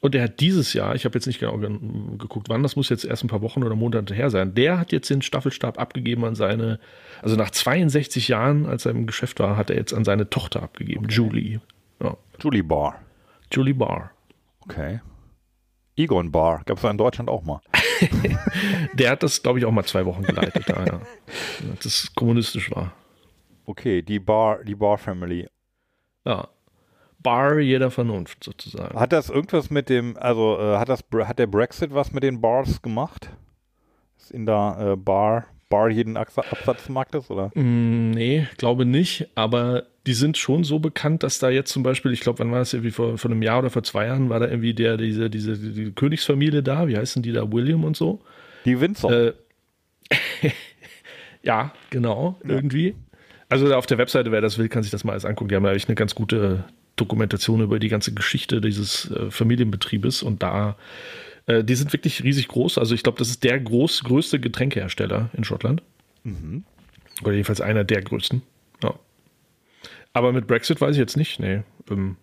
Und der hat dieses Jahr, ich habe jetzt nicht genau ge geguckt, wann, das muss jetzt erst ein paar Wochen oder Monate her sein, der hat jetzt den Staffelstab abgegeben an seine, also nach 62 Jahren, als er im Geschäft war, hat er jetzt an seine Tochter abgegeben, Julie. Ja, Julie Barr. Julie Barr. Okay. Egon Barr. Gab es in Deutschland auch mal. Der hat das, glaube ich, auch mal zwei Wochen geleitet, da, ja. als es kommunistisch war. Okay, die Barr, die Barr Family. Ja. Bar jeder Vernunft sozusagen. Hat das irgendwas mit dem, also äh, hat das hat der Brexit was mit den Bars gemacht? Ist in der äh, Bar, Bar jeden Absa- Absatzmarkt ist, oder? Mm, nee, glaube nicht, aber die sind schon so bekannt, dass da jetzt zum Beispiel, ich glaube, wann war das irgendwie vor, vor einem Jahr oder vor zwei Jahren, war da irgendwie der, diese, diese, die Königsfamilie da, wie heißen die da, William und so. Die Windsor. Äh, ja, genau, irgendwie. Also auf der Webseite, wer das will, kann sich das mal alles angucken. Die haben ja echt eine ganz gute Dokumentation über die ganze Geschichte dieses äh, Familienbetriebes und da, äh, die sind wirklich riesig groß. Also ich glaube, das ist der groß, größte Getränkehersteller in Schottland. Oder jedenfalls einer der größten. Ja. Aber mit Brexit weiß ich jetzt nicht. Nee. Ähm,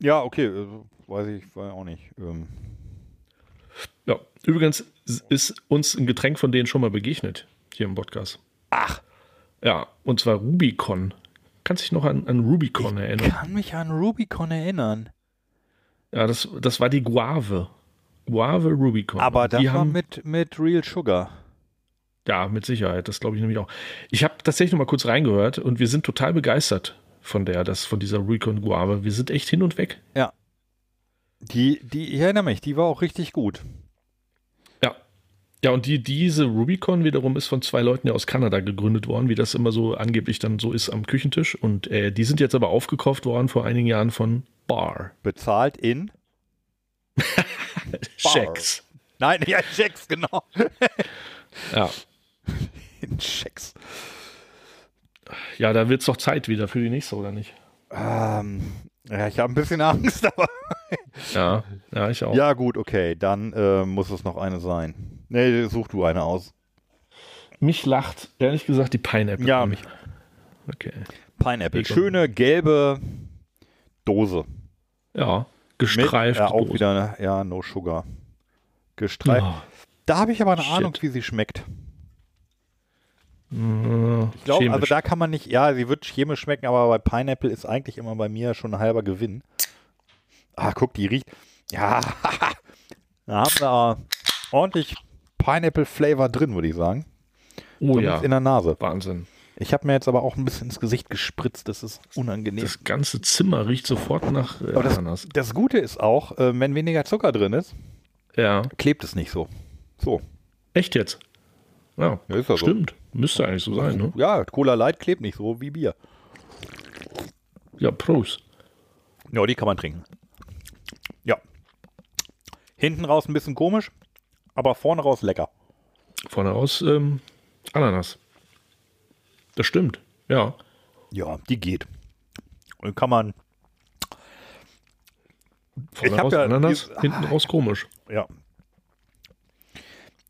ja, okay, äh, weiß ich weiß auch nicht. Ähm, ja. Übrigens ist uns ein Getränk von denen schon mal begegnet hier im Podcast. Ach. Ja, und zwar Rubicon. Kannst dich noch an, an Rubicon erinnern? kann mich an Rubicon erinnern. Ja, das, das war die Guave. Guave Rubicon. Aber das die war haben, mit, mit Real Sugar. Ja, mit Sicherheit. Das glaube ich nämlich auch. Ich habe tatsächlich noch mal kurz reingehört und wir sind total begeistert von der, das, von dieser Rubicon Guave. Wir sind echt hin und weg. Ja. Die, die, ich erinnere mich, die war auch richtig gut. Ja. Und die, diese Rubicon wiederum ist von zwei Leuten ja aus Kanada gegründet worden, wie das immer so angeblich dann so ist am Küchentisch. Und äh, die sind jetzt aber aufgekauft worden vor einigen Jahren von Bar. Bezahlt in. Schecks. Nein, ja, Checks, genau. Ja. In Checks. ja, da wird es doch Zeit wieder für die nächste, oder nicht? Ähm, ja, ich habe ein bisschen Angst, aber. Ja, ja, ich auch. Ja, gut, okay. Dann äh, muss es noch eine sein. Nee, such du eine aus. Mich lacht, ehrlich gesagt, die Pineapple. Ja, mich. Okay. Pineapple. Bacon. Schöne gelbe Dose. Ja, Mit, gestreift. ja, auch Dose. wieder, ja, no sugar. Gestreift. Ja. Da habe ich aber eine Shit. Ahnung, wie sie schmeckt. Äh, Ich glaube, also da kann man nicht, ja, sie wird chemisch schmecken, aber bei Pineapple ist eigentlich immer bei mir schon ein halber Gewinn. Ah, guck, die riecht. Ja, da haben wir ordentlich Pineapple-Flavor drin, würde ich sagen. oh Zumindest ja, in der Nase. Wahnsinn. Ich habe mir jetzt aber auch ein bisschen ins Gesicht gespritzt, das ist unangenehm. Das ganze Zimmer riecht sofort nach äh, das, Ananas. das Gute ist auch, äh, wenn weniger Zucker drin ist, Ja, klebt es nicht so. So. echt jetzt? Ja, Ja, ist ja so. stimmt. Müsste eigentlich so sein, ne? Ja, Cola Light klebt nicht so wie Bier. Ja, Prost. Ja, die kann man trinken. Ja. Hinten raus ein bisschen komisch, aber vorne raus lecker. Vorne raus ähm, Ananas. Das stimmt, ja. Ja, die geht. Und kann man, Vorne Ich raus ja Ananas, die- hinten raus komisch. ja.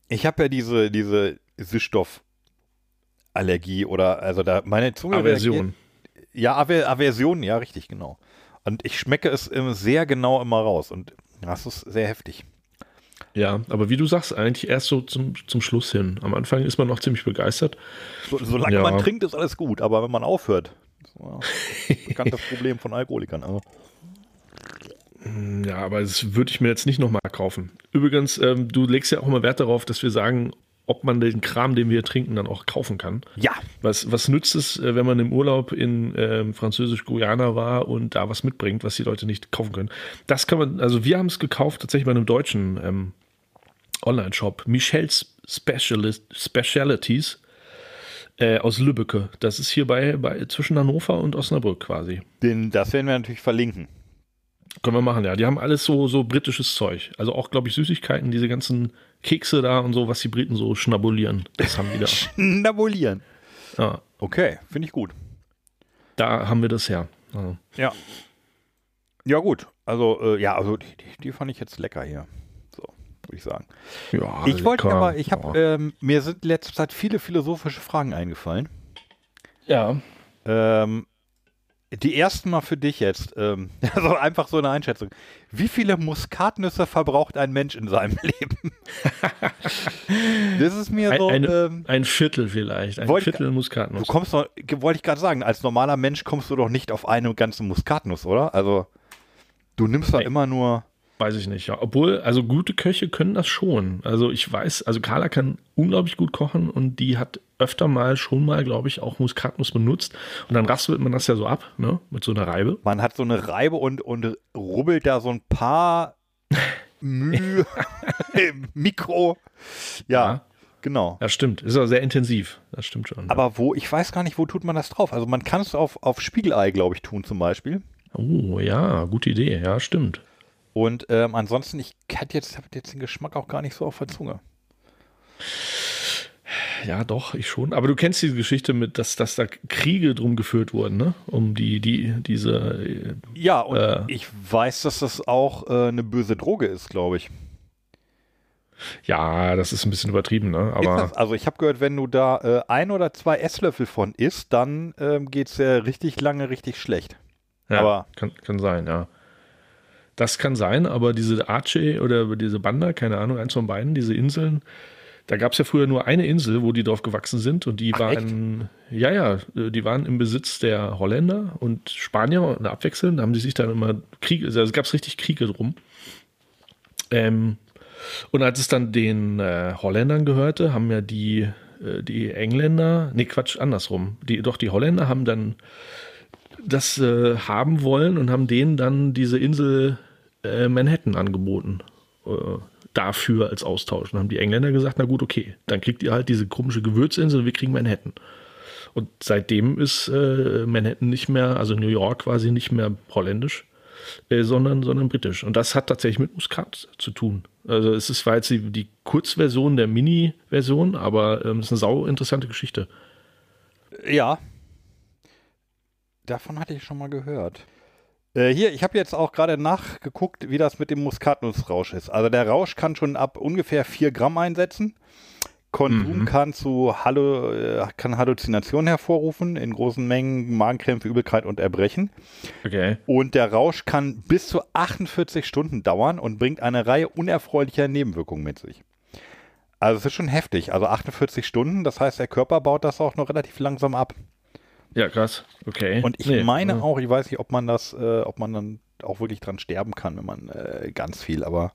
Ich habe ja diese, diese Süßstoffallergie oder, also da, meine Zunge. Aversion. reagiert- Ja, Aver Aversion, ja, richtig, genau. Und ich schmecke es sehr genau immer raus und das ist sehr heftig. Ja, aber wie du sagst, eigentlich erst so zum, zum Schluss hin. Am Anfang ist man noch ziemlich begeistert. So, solange Ja. man trinkt, ist alles gut, aber wenn man aufhört, bekanntes Problem von Alkoholikern. Also, Ja, aber das würde ich mir jetzt nicht nochmal kaufen. Übrigens, ähm, du legst ja auch immer Wert darauf, dass wir sagen, ob man den Kram, den wir trinken, dann auch kaufen kann. Ja. Was, was nützt es, äh, wenn man im Urlaub in ähm, Französisch-Guyana war und da was mitbringt, was die Leute nicht kaufen können? Das kann man, also wir haben es gekauft tatsächlich bei einem deutschen ähm, Online-Shop. Michel's Specialist, Specialities äh, aus Lübbecke. Das ist hier bei, bei zwischen Hannover und Osnabrück quasi. Den, das werden wir natürlich verlinken. Können wir machen, ja. Die haben alles so, so britisches Zeug. Also auch, glaube ich, Süßigkeiten, diese ganzen Kekse da und so, was die Briten so schnabulieren. Das haben die da. Schnabulieren. Ja, Okay, finde ich gut. da haben wir das her. Also, Ja. Ja, gut. Also, äh, ja, also die, die, die fand ich jetzt lecker hier. Würde ich sagen. ja, ich wollte aber, ich habe, ähm, mir sind in letzter Zeit viele philosophische Fragen eingefallen. ja. Ähm, die ersten mal für dich jetzt. Ähm, also einfach so eine Einschätzung. Wie viele Muskatnüsse verbraucht ein Mensch in seinem Leben? das ist mir Ein, so. ein, ähm, ein Viertel vielleicht. Ein Viertel du Muskatnuss. kommst doch, wollte ich gerade sagen, als normaler Mensch kommst du doch nicht auf eine ganze Muskatnuss, oder? Also, du nimmst da immer nur. Weiß ich nicht, ja. Obwohl, also gute Köche können das schon. Also ich weiß, also Carla kann unglaublich gut kochen und die hat öfter mal schon mal, glaube ich, auch Muskatnuss benutzt. Und dann raspelt man das ja so ab, ne? Mit so einer Reibe. Man hat so eine Reibe und, und rubbelt da so ein paar Mühe im Mikro. Ja, Ja. genau. Ja, stimmt. Ist aber sehr intensiv. Das stimmt schon. Aber wo, ich weiß gar nicht, wo tut man das drauf? Also man kann es auf, auf Spiegelei, glaube ich, tun zum Beispiel. oh, ja, gute Idee. Ja, stimmt. Und ähm, ansonsten, ich hatte jetzt, hab jetzt den Geschmack auch gar nicht so auf der Zunge. Ja, doch, ich schon. Aber du kennst diese Geschichte mit, dass, dass da Kriege drum geführt wurden, ne? Um die, die, diese, äh, Ja, und Äh. ich weiß, dass das auch äh, eine böse Droge ist, glaube ich. ja, das ist ein bisschen übertrieben, ne? Aber das, also ich habe gehört, wenn du da äh, ein oder zwei Esslöffel von isst, dann ähm, geht es ja richtig lange richtig schlecht. Ja, Aber- kann, kann sein, ja. Das kann sein, aber diese Aceh oder diese Banda, keine Ahnung, eins von beiden, diese Inseln, da gab es ja früher nur eine Insel, wo die drauf gewachsen sind und die Ach, waren, ja, ja, die waren im Besitz der Holländer und Spanier und abwechselnd, da haben die sich dann immer Kriege, also es gab richtig Kriege drum. Ähm, und als es dann den äh, Holländern gehörte, haben ja die, äh, die Engländer, nee, Quatsch, andersrum, die, doch die Holländer haben dann das äh, haben wollen und haben denen dann diese Insel äh, Manhattan angeboten. Äh, dafür als Austausch. Und haben die Engländer gesagt, na gut, okay, dann kriegt ihr halt diese komische Gewürzinsel, wir kriegen Manhattan. Und seitdem ist äh, Manhattan nicht mehr, also New York quasi nicht mehr holländisch, äh, sondern, sondern britisch. Und das hat tatsächlich mit Muskat zu tun. Also es ist, war jetzt die, die Kurzversion der Mini-Version, aber ähm, es ist eine sau interessante Geschichte. Ja. Davon hatte ich schon mal gehört. Äh, hier, ich habe jetzt auch gerade nachgeguckt, wie das mit dem Muskatnussrausch ist. Also der Rausch kann schon ab ungefähr 4 Gramm einsetzen. Konsum kann zu Hallu äh, kann Halluzinationen hervorrufen, in großen Mengen Magenkrämpfe, Übelkeit und Erbrechen. Okay. Und der Rausch kann bis zu 48 Stunden dauern und bringt eine Reihe unerfreulicher Nebenwirkungen mit sich. Also es ist schon heftig. Also 48 Stunden, das heißt, der Körper baut das auch noch relativ langsam ab. Ja, krass. Okay. Und ich Nee, meine ja. auch, ich weiß nicht, ob man das, äh, ob man dann auch wirklich dran sterben kann, wenn man äh, ganz viel, aber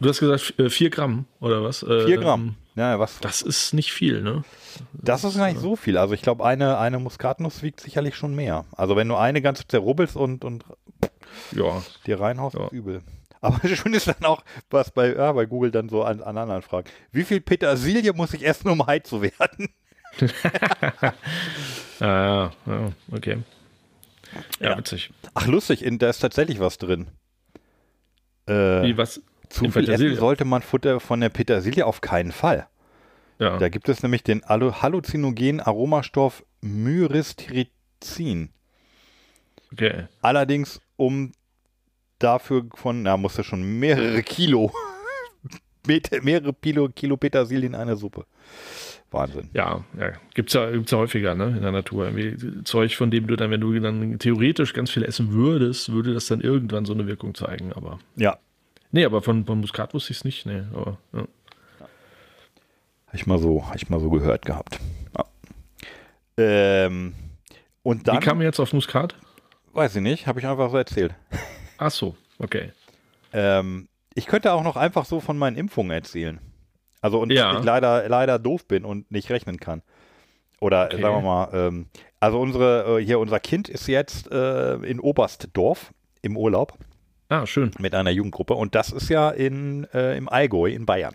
Du hast gesagt 4 Gramm oder was? Äh, 4 Gramm. Ja, was? Das ist nicht viel, ne? Das ist gar nicht so viel. Also ich glaube, eine, eine Muskatnuss wiegt sicherlich schon mehr. Also wenn du eine ganze zerrubbelst und, und Ja. dir reinhaust, Ja. ist übel. Aber schön ist dann auch, was bei, ja, bei Google dann so an, an anderen fragen. Wie viel Petersilie muss ich essen, um high zu werden? Ah, okay. Ja, Ja. witzig. Ach, lustig, in, da ist tatsächlich was drin. Äh, Wie, was? zu in viel Petersilie? essen sollte man Futter von der Petersilie auf keinen Fall. Ja. Da gibt es nämlich den Hallu- halluzinogenen Aromastoff Myristicin. Okay. Allerdings um dafür von, na, musste schon mehrere Kilo, mehrere Kilo, Kilo Petersilie in eine Suppe. Wahnsinn. Ja, ja. Gibt's ja, gibt's ja häufiger, ne, in der Natur. Irgendwie Zeug, von dem du dann, wenn du dann theoretisch ganz viel essen würdest, würde das dann irgendwann so eine Wirkung zeigen, aber. Ja, Nee, aber von, von Muskat wusste ich es nicht, nee, aber. Ja. habe ich mal so, hab ich mal so gehört gehabt. Ja. Ähm, und Wie dann, kam er jetzt auf Muskat? weiß ich nicht, habe ich einfach so erzählt. Ach so, okay. Ähm, Ich könnte auch noch einfach so von meinen Impfungen erzählen. Also und Ja. ich leider, leider doof bin und nicht rechnen kann. Oder Okay. sagen wir mal, ähm, also unsere, äh, hier unser Kind ist jetzt äh, in Oberstdorf im Urlaub Ah, schön. mit einer Jugendgruppe und das ist ja in, äh, im Allgäu in Bayern.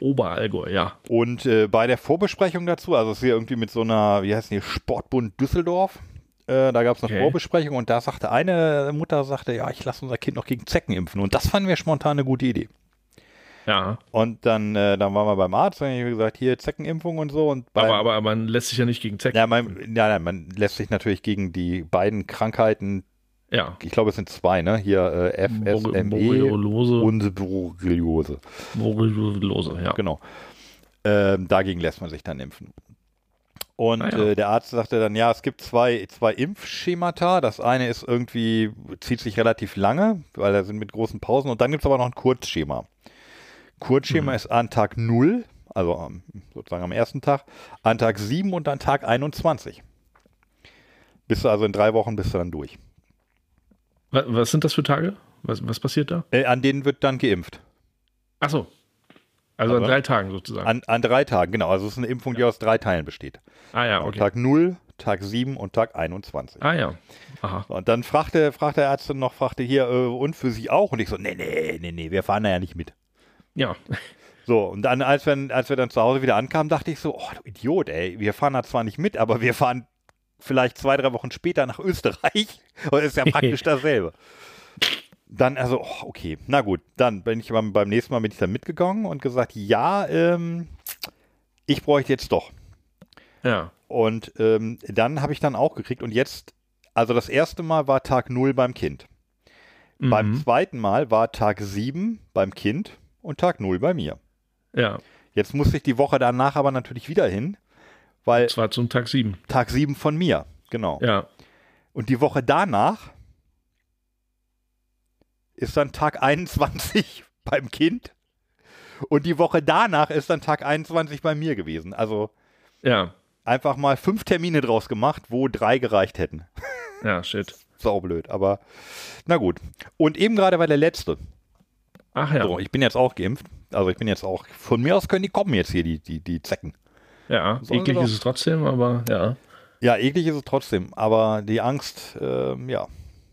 Oberallgäu, ja. Und äh, bei der Vorbesprechung dazu, also es ist hier irgendwie mit so einer, wie heißt die, Sportbund Düsseldorf, äh, da gab es eine Okay. Vorbesprechung und da sagte eine Mutter, sagte, ja, ich lasse unser Kind noch gegen Zecken impfen. Und das fanden wir spontan eine gute Idee. Ja. Und dann, äh, dann waren wir beim Arzt und ich hab gesagt, hier Zeckenimpfung und so. Und beim, Aber, aber man lässt sich ja nicht gegen Zecken. ja, man, ja, nein, man lässt sich natürlich gegen die beiden Krankheiten, Ja. ich glaube es sind zwei, ne? Hier äh, FSME Borreliose. und Borreliose. Borreliose, ja. Genau. Ähm, dagegen lässt man sich dann impfen. Und Ah ja. äh, der Arzt sagte dann, ja, es gibt zwei, zwei Impfschemata. Das eine ist irgendwie, zieht sich relativ lange, weil da sind mit großen Pausen. Und dann gibt es aber noch ein Kurzschema. Kurzschema Mhm. ist an Tag 0, also am- sozusagen am ersten Tag, an Tag 7 und an Tag 21. Bist du also in drei Wochen bist du dann durch. Wa- Was sind das für Tage? Was, was passiert da? Äh, an denen wird dann geimpft. Achso. Also Aber- an drei Tagen sozusagen. An, an drei Tagen, genau. Also es ist eine Impfung, die aus drei Teilen besteht. ah ja, okay. Tag 0, Tag 7 und Tag 21. Ah ja. Aha. Und dann fragte, fragte der Arzt dann noch, fragte hier, äh, und für Sie auch? Und ich so, nee, nee, nee, nee, wir fahren da ja nicht mit. Ja. So, und dann, als wir, als wir dann zu Hause wieder ankamen, dachte ich so, oh, du Idiot, ey, wir fahren da zwar nicht mit, aber wir fahren vielleicht zwei, drei Wochen später nach Österreich. Und ist ja praktisch dasselbe. Dann, also, oh, okay, na gut, dann bin ich beim, beim nächsten Mal bin ich dann mitgegangen und gesagt, ja, ähm, ich bräuchte jetzt doch. Ja. Und ähm, dann habe ich dann auch gekriegt und jetzt, also das erste Mal war Tag 0 beim Kind. Beim Mhm. zweiten Mal war Tag 7 beim Kind und Tag 0 bei mir. Ja. Jetzt musste ich die Woche danach aber natürlich wieder hin, weil Das war zum Tag sieben. Tag 7 von mir, genau. Ja. Und die Woche danach ist dann Tag 21 beim Kind und die Woche danach ist dann Tag 21 bei mir gewesen. Also Ja. einfach mal fünf Termine draus gemacht, wo drei gereicht hätten. Ja, shit. Saublöd, aber na gut. Und eben gerade war der letzte. Ach ja. So, ich bin jetzt auch geimpft. Also ich bin jetzt auch, von mir aus können die kommen jetzt hier, die, die, die Zecken. Ja. Sollen Eklig ist es trotzdem, aber ja. Ja, eklig ist es trotzdem, aber die Angst, ähm, ja,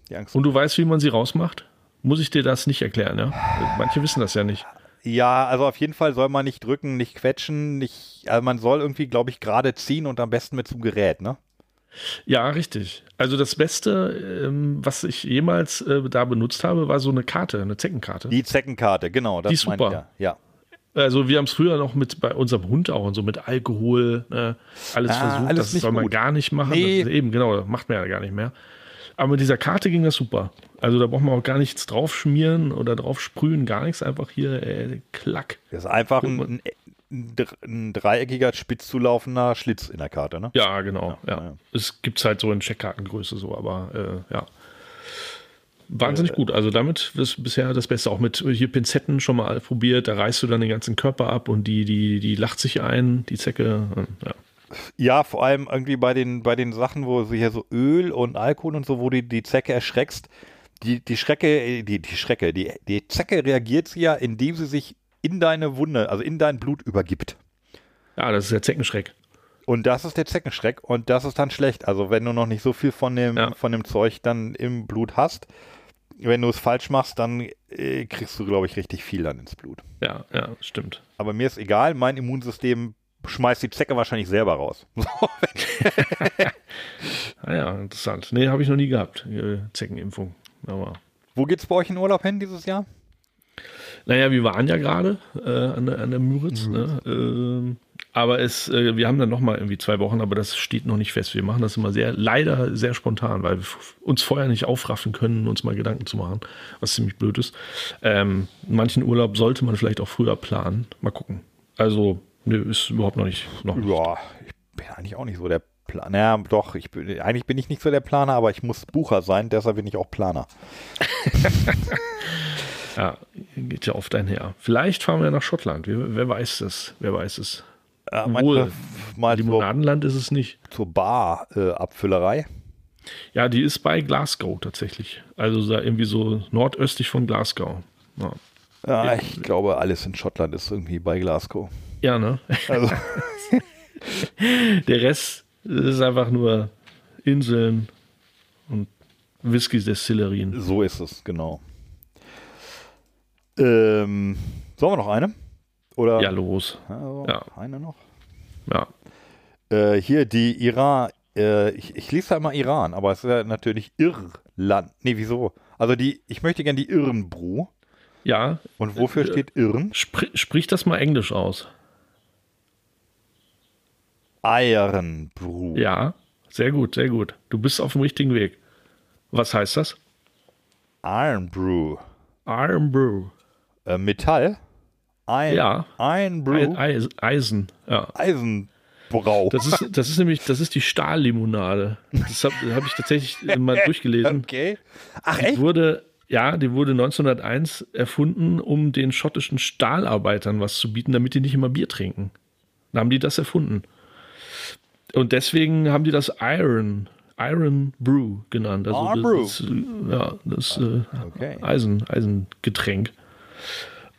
die Angst. Und du weißt, wie man sie rausmacht? Muss ich dir das nicht erklären, ja? Manche wissen das ja nicht. Ja, also auf jeden Fall soll man nicht drücken, nicht quetschen, nicht, also man soll irgendwie, glaube ich, gerade ziehen und am besten mit zum Gerät, ne? Ja, richtig. Also das Beste, ähm, was ich jemals äh, da benutzt habe, war so eine Karte, eine Zeckenkarte. Die Zeckenkarte, genau. Die ist super. ich Ja. Also wir haben es früher noch mit bei unserem Hund auch und so mit Alkohol äh, alles Ah, versucht. alles das soll man gut. gar nicht machen. Nee. Das ist eben, genau, das macht man ja gar nicht mehr. Aber mit dieser Karte ging das super. Also da braucht man auch gar nichts drauf schmieren oder drauf sprühen, gar nichts. Einfach hier, äh, klack. Das ist einfach ein, ein, ein dreieckiger, spitz zulaufender Schlitz in der Karte, ne? Ja, genau. Ja, ja, ja. Es gibt halt so in Checkkartengröße so, aber äh, ja. Äh, Wahnsinnig gut. Also damit ist bisher das Beste. Auch mit hier Pinzetten schon mal probiert. Da reißt du dann den ganzen Körper ab und die, die, die lacht sich ein, die Zecke. Ja. Ja, vor allem irgendwie bei den, bei den Sachen, wo du hier so Öl und Alkohol und so, wo du die Zecke erschreckst, die, die Schrecke, äh, die, die Schrecke, die, die Zecke reagiert sie ja, indem sie sich in deine Wunde, also in dein Blut übergibt. ja, das ist der Zeckenschreck. Und das ist der Zeckenschreck und das ist dann schlecht. Also wenn du noch nicht so viel von dem, Ja. von dem Zeug dann im Blut hast, wenn du es falsch machst, dann äh, kriegst du, glaube ich, richtig viel dann ins Blut. Ja, ja, stimmt. Aber mir ist egal, mein Immunsystem schmeißt die Zecke wahrscheinlich selber raus. Ah ja, interessant. Nee, habe ich noch nie gehabt. äh, Zeckenimpfung. Aber. Wo geht's bei euch in Urlaub hin dieses Jahr? Naja, wir waren ja gerade äh, an, der, an der Müritz. Ne? Ähm, aber es, äh, wir haben dann noch mal irgendwie zwei Wochen, aber das steht noch nicht fest. Wir machen das immer sehr, leider sehr spontan, weil wir uns vorher nicht aufraffen können, uns mal Gedanken zu machen, was ziemlich blöd ist. Ähm, manchen Urlaub sollte man vielleicht auch früher planen. Mal gucken. Also, nö, ist überhaupt noch nicht. Noch nicht. Ja, ich bin eigentlich auch nicht so der Planer. Ja, doch, ich bin, eigentlich bin ich nicht so der Planer, aber ich muss Bucher sein, deshalb bin ich auch Planer. Ja, geht ja oft einher. Vielleicht fahren wir nach Schottland. Wer, wer weiß das? Wer weiß es? Ja, zur, Limonadenland ist es nicht. zur Bar-Abfüllerei. Ja, die ist bei Glasgow tatsächlich. Also da irgendwie so nordöstlich von Glasgow. Ja. Ja, ich glaube, alles in Schottland ist irgendwie bei Glasgow. Ja, ne? Also, Der Rest ist einfach nur Inseln und Whisky-Destillerien. so ist es, genau. Ähm, sollen wir noch eine? Oder? Ja, los. Also, Ja. Eine noch? Ja. Äh, hier die Iran. Äh, ich, ich lese da immer Iran, aber es ist ja natürlich Irland. Nee, wieso? Also die, ich möchte gerne die Irrenbrew. Ja, Und wofür Äh, steht Irren? Spr sprich das mal Englisch aus. Ironbrew. Ja, sehr gut, sehr gut. Du bist auf dem richtigen Weg. Was heißt das? Ironbrew. Iron Brew. Äh, Metall? Ein, Ja. Ironbrew. Eis Eisen, ja. Eisenbrau. Das ist, das ist nämlich, das ist die Stahllimonade. Das habe hab ich tatsächlich mal durchgelesen. okay. Ach Die echt? wurde, ja, die wurde 1901 erfunden, um den schottischen Stahlarbeitern was zu bieten, damit die nicht immer Bier trinken. Dann haben die das erfunden. Und deswegen haben die das Iron, Iron Brew genannt. Also Ah, das, Brew. Das, äh, ja, das äh, Okay. Eisen, Eisengetränk.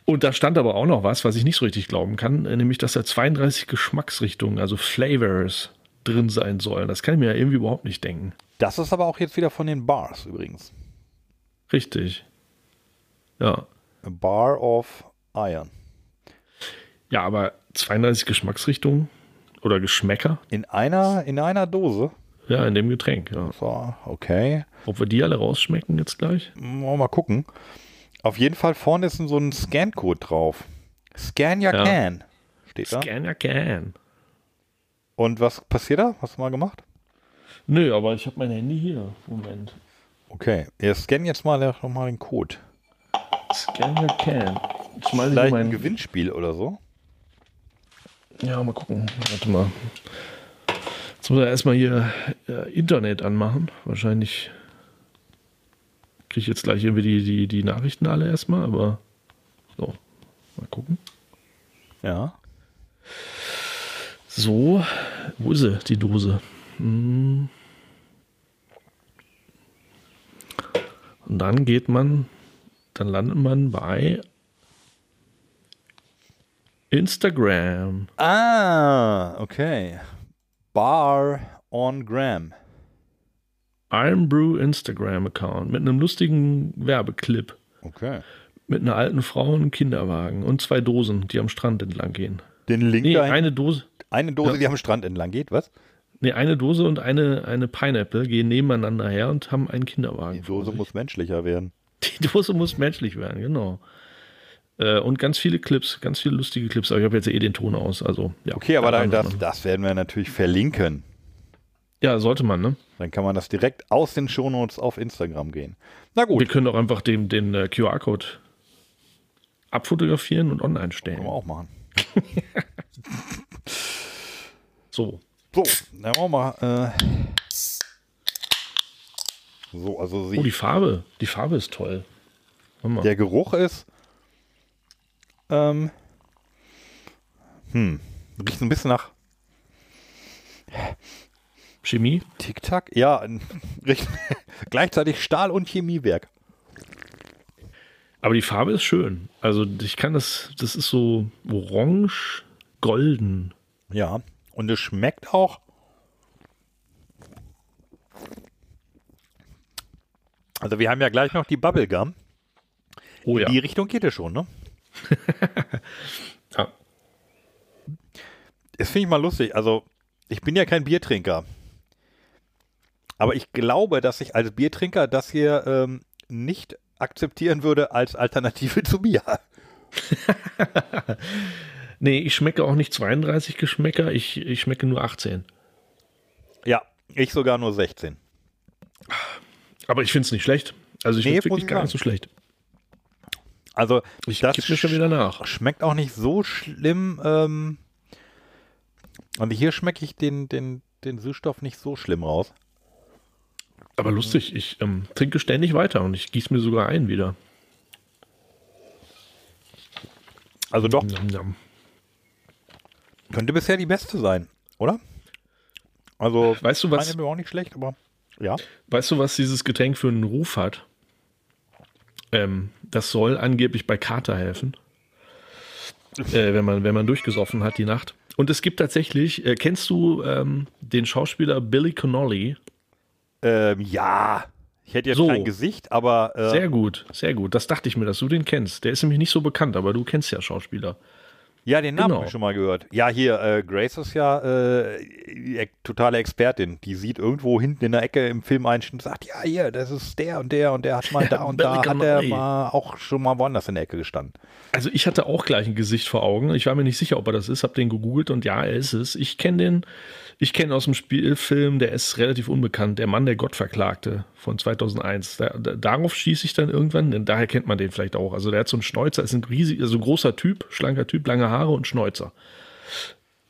Und da stand aber auch noch was, was ich nicht so richtig glauben kann, äh, nämlich, dass da 32 Geschmacksrichtungen, also Flavors, drin sein sollen. Das kann ich mir ja irgendwie überhaupt nicht denken. Das ist aber auch jetzt wieder von den Bars übrigens. Richtig. Ja. A Bar of Iron. Ja, aber 32 Geschmacksrichtungen oder Geschmäcker, In einer, in einer Dose. ja, in dem Getränk. Ja. So, okay. Ob wir die alle rausschmecken jetzt gleich? Mal gucken. Auf jeden Fall vorne ist so ein Scan-Code drauf. Scan your Ja. can. Steht da. Scan ja can. Und was passiert da? Hast du mal gemacht? Nö, aber ich habe mein Handy hier. Moment. Okay. Wir scannen jetzt mal noch mal den Code. Scan ja can. Vielleicht ein Gewinnspiel oder so. Ja, mal gucken. Warte mal. Jetzt muss er erstmal hier äh, Internet anmachen. Wahrscheinlich kriege ich jetzt gleich irgendwie die, die, die Nachrichten alle erstmal, aber so. Mal gucken. Ja. So, wo ist sie, die Dose? Hm. Und dann geht man, dann landet man bei Instagram. Ah, okay. Bar on Gram. Iron Brew Instagram-Account mit einem lustigen Werbeclip. Okay. Mit einer alten Frau und einem Kinderwagen und zwei Dosen, die am Strand entlang gehen. Den Link Nee, eine Dose. eine Dose, Ja. die am Strand entlang geht, was? Nee, eine Dose und eine, eine Pineapple gehen nebeneinander her und haben einen Kinderwagen. Die Dose muss menschlicher werden. Die Dose muss menschlich werden, genau. Äh, und ganz viele Clips, ganz viele lustige Clips. Aber ich habe jetzt eh den Ton aus, also ja. Okay, aber dann, das, das werden wir natürlich verlinken. Ja, sollte man, ne? Dann kann man das direkt aus den Shownotes auf Instagram gehen. Na Wir gut, können auch einfach den, den äh, QR-Code abfotografieren und online können stellen. wir auch machen. So. So, dann wollen wir mal. Äh, so, also sie, Oh, die Farbe. Die Farbe ist toll. Der Geruch ist. Ähm, hm, riecht so ein bisschen nach Chemie. Tic-Tac. Ja, riecht gleichzeitig Stahl- und Chemiewerk. Aber die Farbe ist schön. Also ich kann das, das ist so orange, golden. Ja, und es schmeckt auch. Also wir haben ja gleich noch die Bubblegum. Oh ja. In die Richtung geht es schon, ne? ja. Das finde ich mal lustig. Also, ich bin ja kein Biertrinker. Aber ich glaube, dass ich als Biertrinker das hier ähm, nicht akzeptieren würde als Alternative zu Bier. Nee, ich schmecke auch nicht 32 Geschmäcker, ich, ich schmecke nur 18. Ja, ich sogar nur 16. Aber ich finde es nicht schlecht. Also ich Nee, finde es wirklich ich gar nicht so schlecht. Also, Ich das mir schon wieder nach. schmeckt auch nicht so schlimm. Ähm, und hier schmecke ich den, den, den Süßstoff nicht so schlimm raus. Aber lustig, ich ähm, trinke ständig weiter und ich gieße mir sogar ein wieder. Also doch, Njam, njam. könnte bisher die beste sein, oder? Also, Weißt du, was- mir auch nicht schlecht, aber ja. Weißt du, was dieses Getränk für einen Ruf hat? Ähm, das soll angeblich bei Kater helfen. Äh, wenn, man, wenn man durchgesoffen hat die Nacht. Und es gibt tatsächlich, äh, kennst du ähm, den Schauspieler Billy Connolly? Ähm, ja, ich hätte jetzt So. kein Gesicht, aber äh, Sehr gut, sehr gut. Das dachte ich mir, dass du den kennst. Der ist nämlich nicht so bekannt, aber du kennst ja Schauspieler. Ja, den Namen Genau. habe ich schon mal gehört. Ja, hier, äh, Grace ist ja äh, e totale Expertin. Die sieht irgendwo hinten in der Ecke im Film einen und sagt, ja, hier, das ist der und der und der hat mal da und da, hat er mal auch schon mal woanders in der Ecke gestanden. Also ich hatte auch gleich ein Gesicht vor Augen. Ich war mir nicht sicher, ob er das ist, habe den gegoogelt und ja, er ist es. Ich kenne den, ich kenne aus dem Spielfilm, der ist relativ unbekannt, der Mann, der Gott verklagte von 2001. Da, da, darauf schieße ich dann irgendwann, denn daher kennt man den vielleicht auch. Also der hat so einen Schnäuzer, ist ein riesig, also großer Typ, schlanker Typ, lange Haare und Schnäuzer.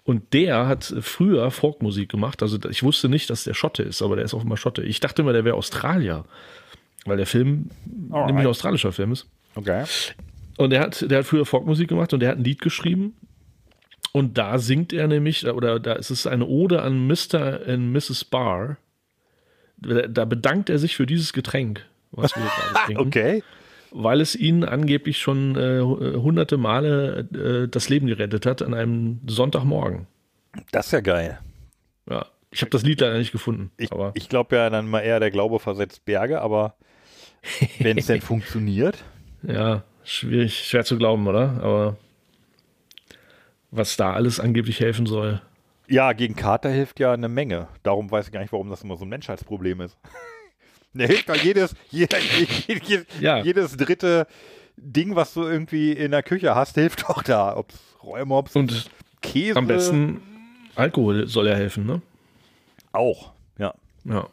Und der hat früher Folkmusik gemacht. Also ich wusste nicht, dass der Schotte ist, aber der ist offenbar Schotte. Ich dachte immer, der wäre Australier, weil der Film Alright. nämlich ein australischer Film ist. Okay. Und der hat, der hat früher Folkmusik gemacht und der hat ein Lied geschrieben. Und da singt er nämlich, oder da ist es eine Ode an Mr. und Mrs. Barr. Da da bedankt er sich für dieses Getränk, was wir gerade trinken, Okay. weil es ihnen angeblich schon äh, hunderte Male äh, das Leben gerettet hat an einem Sonntagmorgen. Das ist ja geil. Ja, ich habe das Lied leider nicht gefunden. Ich, ich glaube ja dann mal eher, der Glaube versetzt Berge, aber wenn es denn funktioniert. ja, schwierig, schwer zu glauben, oder? Aber was da alles angeblich helfen soll. Ja, gegen Kater hilft ja eine Menge. Darum weiß ich gar nicht, warum das immer so ein Menschheitsproblem ist. Der hilft ja jedes, jeder, jedes, Ja. jedes dritte Ding, was du irgendwie in der Küche hast, hilft doch da. Ob es Räumops, Und Käse. Am besten Alkohol soll ja helfen, ne? auch. Ja. Ja.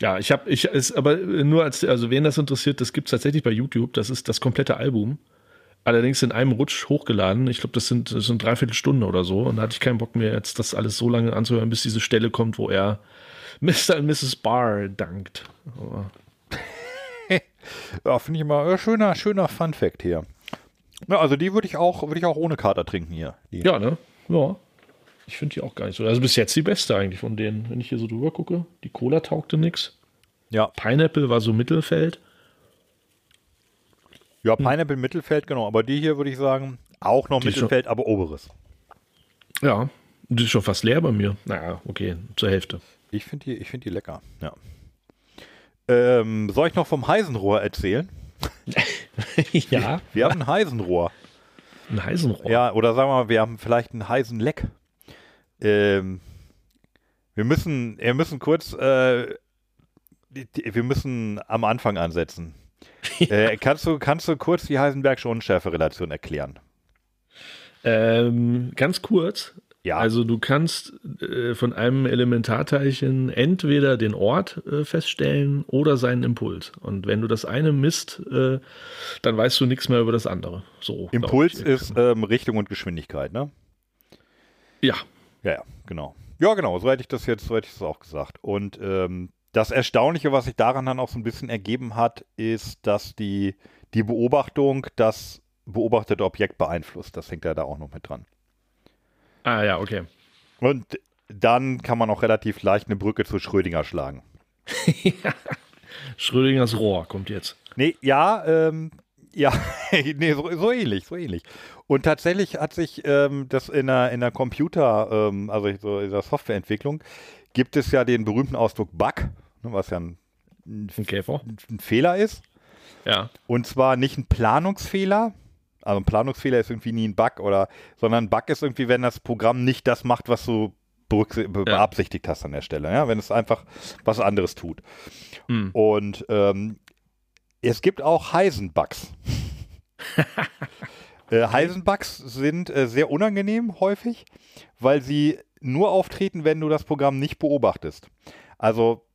Ja, ich habe, ich ist aber nur als, also wen das interessiert, das gibt es tatsächlich bei YouTube. Das ist das komplette Album. Allerdings in einem Rutsch hochgeladen. Ich glaube, das sind, das sind dreiviertel Stunde oder so. Und da hatte ich keinen Bock mehr, jetzt das alles so lange anzuhören, bis diese Stelle kommt, wo er Mr. und Mrs. Barr dankt. Aber Ja, finde ich immer äh, schöner, schöner Fun Fact hier. Ja, also die würde ich auch, würde ich auch ohne Kater trinken hier. Die. ja, ne? Ja. Ich finde die auch gar nicht so. Also bis jetzt die beste eigentlich von denen, wenn ich hier so drüber gucke. Die Cola taugte nix. Ja, Pineapple war so Mittelfeld. Ja Pineapple Mittelfeld, genau. Aber die hier würde ich sagen, auch noch Die Mittelfeld, aber oberes. Ja, die ist schon fast leer bei mir. Naja, okay, zur Hälfte. Ich finde die, ich find die lecker. Ja. Ähm, soll ich noch vom Heisenrohr erzählen? ja, Wir haben ein Heisenrohr. ein Heisenrohr. Ja, oder sagen wir mal, wir haben vielleicht ein Heisenleck. Ähm, wir müssen, wir müssen kurz, äh, wir müssen am Anfang ansetzen. Äh, kannst, du, kannst du kurz die Heisenbergsche Unschärferelation erklären? Ähm, ganz kurz. Ja. Also du kannst äh, von einem Elementarteilchen entweder den Ort äh, feststellen oder seinen Impuls. Und wenn du das eine misst, äh, dann weißt du nichts mehr über das andere. So. Impuls ist ähm, Richtung und Geschwindigkeit, ne? Ja. Ja, ja, genau. Ja, genau, so hätte ich das jetzt, so hätte ich das auch gesagt. Und ähm, das Erstaunliche, was sich daran dann auch so ein bisschen ergeben hat, ist, dass die, die Beobachtung das beobachtete Objekt beeinflusst. Das hängt ja da auch noch mit dran. Ah ja, okay. Und dann kann man auch relativ leicht eine Brücke zu Schrödinger schlagen. Schrödingers Rohr kommt jetzt. Nee, ja, ähm, ja, nee, so, so ähnlich, so ähnlich. Und tatsächlich hat sich ähm, das in der, in der Computer, ähm, also so in der Softwareentwicklung, gibt es ja den berühmten Ausdruck Bug, was ja ein, ein, Käfer. ein Fehler ist. Ja. Und zwar nicht ein Planungsfehler, also ein Planungsfehler ist irgendwie nie ein Bug, oder, sondern ein Bug ist irgendwie, wenn das Programm nicht das macht, was du berücksi- be Ja. beabsichtigt hast an der Stelle, ja, wenn es einfach was anderes tut. Hm. Und ähm, es gibt auch Heisenbugs. äh, Heisenbugs sind äh, sehr unangenehm häufig, weil sie nur auftreten, wenn du das Programm nicht beobachtest. Also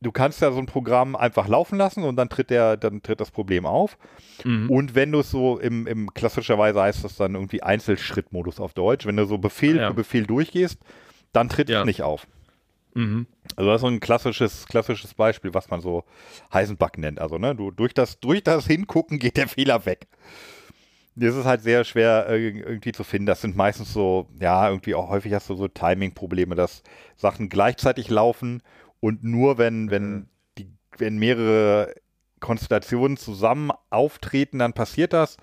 du kannst ja so ein Programm einfach laufen lassen und dann tritt der, dann tritt das Problem auf. Mhm. Und wenn du es so im, im klassischerweise heißt das dann irgendwie Einzelschrittmodus auf Deutsch, wenn du so Befehl Ja. für Befehl durchgehst, dann tritt Ja. es nicht auf. Mhm. Also das ist so ein klassisches, klassisches Beispiel, was man so Heisenbug nennt. Also, ne, du durch das, durch das Hingucken geht der Fehler weg. Das ist halt sehr schwer äh, irgendwie zu finden. Das sind meistens so, ja, irgendwie auch häufig hast du so Timing-Probleme, dass Sachen gleichzeitig laufen und nur wenn, wenn die, wenn mehrere Konstellationen zusammen auftreten, dann passiert das.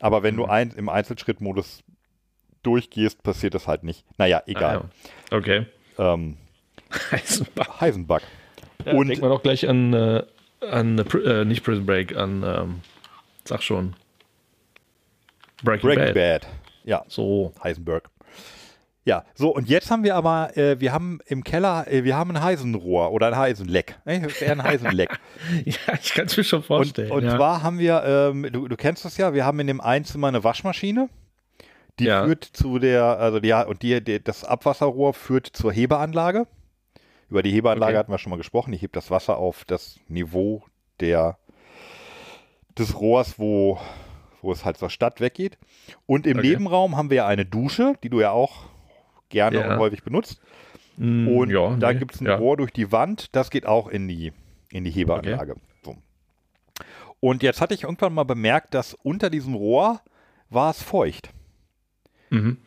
Aber wenn du Mhm. ein, im Einzelschrittmodus durchgehst, passiert das halt nicht. Naja, egal. Ah, ja. Okay. ähm, Heisenbach. Heisenbug. Ja, Und- denkt man doch gleich an, äh, an äh, nicht Prison Break, an, ähm, sag schon, Breaking, Breaking Bad. Bad. Ja, So. Heisenberg. Ja, so, und jetzt haben wir aber, äh, wir haben im Keller, äh, wir haben ein Heisenrohr oder ein Heisenleck. Ne? Eher ein Heisenleck. Ja, ich kann es mir schon und vorstellen. und ja. zwar haben wir, ähm, du, du kennst das ja, wir haben in dem Einzimmer eine Waschmaschine. Die Ja. führt zu der, also die, und die, die, das Abwasserrohr führt zur Hebeanlage. Über die Hebeanlage Okay. hatten wir schon mal gesprochen. Die hebt das Wasser auf das Niveau der, des Rohrs, wo, wo es halt zur Stadt weggeht. Und im Okay. Nebenraum haben wir eine Dusche, die du ja auch gerne Ja. und häufig benutzt. Mm, Und ja, da nee, gibt es ein ja. Rohr durch die Wand, das geht auch in die, in die Hebeanlage. So. Und jetzt hatte ich irgendwann mal bemerkt, dass unter diesem Rohr war es feucht. Mhm.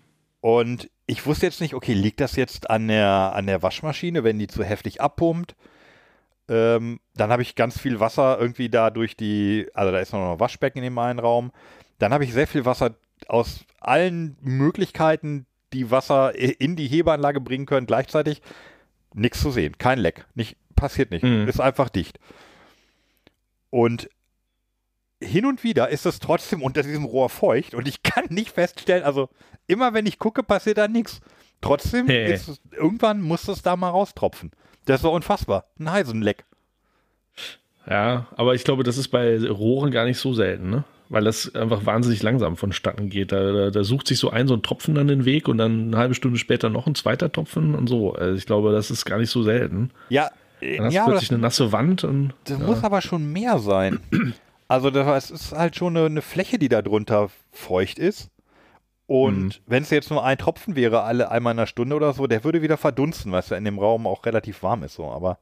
Und ich wusste jetzt nicht, okay, liegt das jetzt an der, an der Waschmaschine, wenn die zu heftig abpumpt? Ähm, dann habe ich ganz viel Wasser irgendwie da durch die, also da ist noch ein Waschbecken in dem einen Raum. Dann habe ich sehr viel Wasser aus allen Möglichkeiten, die Wasser in die Hebeanlage bringen können, gleichzeitig nichts zu sehen. Kein Leck. Nicht, passiert nicht. Mhm. Ist einfach dicht. Und hin und wieder ist es trotzdem unter diesem Rohr feucht und ich kann nicht feststellen, also immer wenn ich gucke, passiert da nichts. Trotzdem Hey. ist es, irgendwann muss es da mal raustropfen. Das ist so unfassbar. Ein Heisenleck. Ja, aber ich glaube, das ist bei Rohren gar nicht so selten, ne? Weil das einfach wahnsinnig langsam vonstatten geht. Da, da, da sucht sich so ein so ein Tropfen dann den Weg und dann eine halbe Stunde später noch ein zweiter Tropfen und so. Also ich glaube, das ist gar nicht so selten. Ja, äh, Dann hast ja du plötzlich das, eine nasse Wand und das ja. muss aber schon mehr sein. Also das ist halt schon eine, eine Fläche, die da drunter feucht ist. Und Mhm. wenn es jetzt nur ein Tropfen wäre, alle einmal in einer Stunde oder so, der würde wieder verdunsten, weil es ja in dem Raum auch relativ warm ist. So. Aber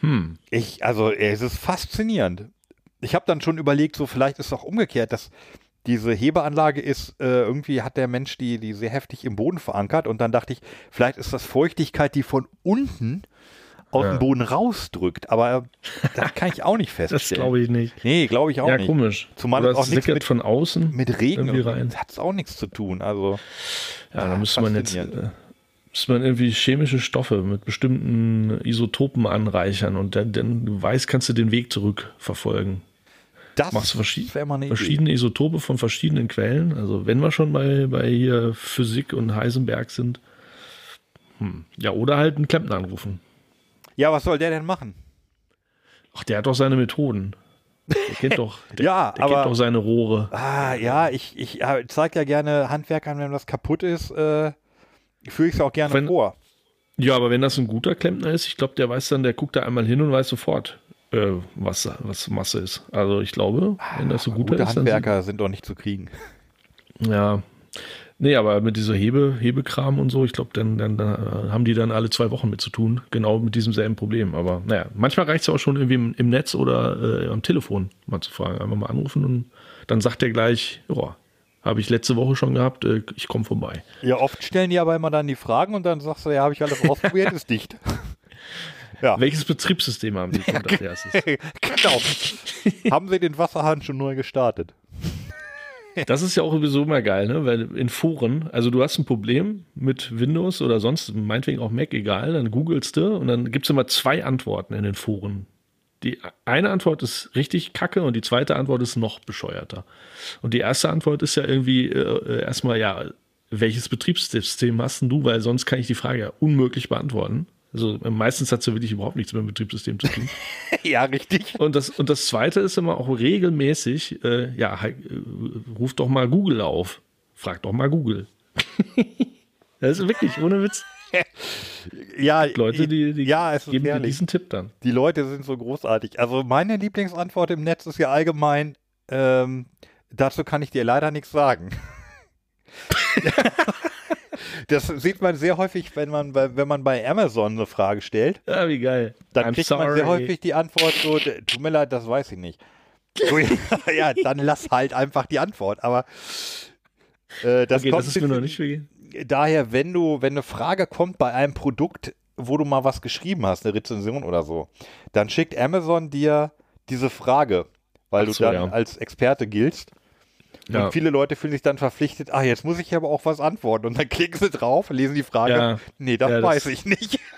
hm, Ich, also es ist faszinierend. Ich habe dann schon überlegt, so vielleicht ist es auch umgekehrt, dass diese Hebeanlage ist, äh, irgendwie hat der Mensch die, die sehr heftig im Boden verankert und dann dachte ich, vielleicht ist das Feuchtigkeit, die von unten aus Ja. dem Boden rausdrückt, aber das kann ich auch nicht das feststellen. glaube ich nicht. Nee, glaube ich auch ja, nicht. komisch. Zumal Oder es auch nichts mit- von außen. Mit Regen hat es auch nichts zu tun. Also Ja, da müsste man jetzt äh, müsste man irgendwie chemische Stoffe mit bestimmten Isotopen anreichern und dann, dann du weißt, kannst du den Weg zurückverfolgen. Das Machst du verschi wäre mal eine Idee. verschiedene Isotope von verschiedenen Quellen. Also wenn wir schon bei, bei hier Physik und Heisenberg sind. Hm. Ja, oder halt einen Klempner anrufen. Ja, was soll der denn machen? Ach, der hat doch seine Methoden. Der kennt doch, der, Ja, der aber- kennt doch seine Rohre. Ah, ja, ich, ich ja, zeig ja gerne Handwerkern, wenn was kaputt ist, äh, führe ich es auch gerne Wenn- vor. Ja, aber wenn das ein guter Klempner ist, ich glaube, der weiß dann, der guckt da einmal hin und weiß sofort, äh, was, was Masse ist. Also ich glaube, wenn das so guter Gute ist, dann Handwerker sind doch nicht zu kriegen. Ja. Nee, aber mit dieser Hebe, Hebekram und so, ich glaube, dann, dann, dann äh, haben die dann alle zwei Wochen mit zu tun, genau mit diesem selben Problem. Aber naja, manchmal reicht es auch schon irgendwie im, im Netz oder äh, am Telefon mal zu fragen. Einfach mal anrufen und dann sagt der gleich, ja, habe ich letzte Woche schon gehabt, äh, ich komme vorbei. Ja, oft stellen die aber immer dann die Fragen und dann sagst du, ja, habe ich alles ausprobiert, ist dicht. Ja. Welches Betriebssystem haben die kommt als erstes? genau. Haben sie den Wasserhahn schon neu gestartet? Das ist ja auch sowieso immer geil, ne? Weil in Foren, also du hast ein Problem mit Windows oder sonst, meinetwegen auch Mac, egal, dann googelst du und dann gibt es immer zwei Antworten in den Foren. Die eine Antwort ist richtig kacke und die zweite Antwort ist noch bescheuerter. Und die erste Antwort ist ja irgendwie äh, erstmal, ja, welches Betriebssystem hast denn du? Weil sonst kann ich die Frage ja unmöglich beantworten. Also äh, meistens hat es ja wirklich überhaupt nichts mit dem Betriebssystem zu tun. ja, richtig. Und das, und das zweite ist immer auch regelmäßig, äh, ja, halt, äh, ruf doch mal Google auf. Frag doch mal Google. das ist wirklich, ohne Witz. Ja, Leute, die, die ja, geben dir diesen Tipp dann. Die Leute sind so großartig. Also meine Lieblingsantwort im Netz ist ja allgemein, ähm, dazu kann ich dir leider nichts sagen. Das sieht man sehr häufig, wenn man bei, wenn man bei Amazon eine Frage stellt. Ja, wie geil. Dann I'm kriegt man sehr sorry. häufig die Antwort so, "D- tut mir leid, das weiß ich nicht. So, ja, dann lass halt einfach die Antwort. Aber äh, das Okay, kommt das ist mir noch nicht wie. daher, wenn du, wenn eine Frage kommt bei einem Produkt, wo du mal was geschrieben hast, eine Rezension oder so, dann schickt Amazon dir diese Frage, weil so, du dann ja. als Experte giltst. Ja. Und viele Leute fühlen sich dann verpflichtet, ah, jetzt muss ich aber auch was antworten. Und dann klicken sie drauf, lesen die Frage. Ja. Nee, das Ja, das- weiß ich nicht.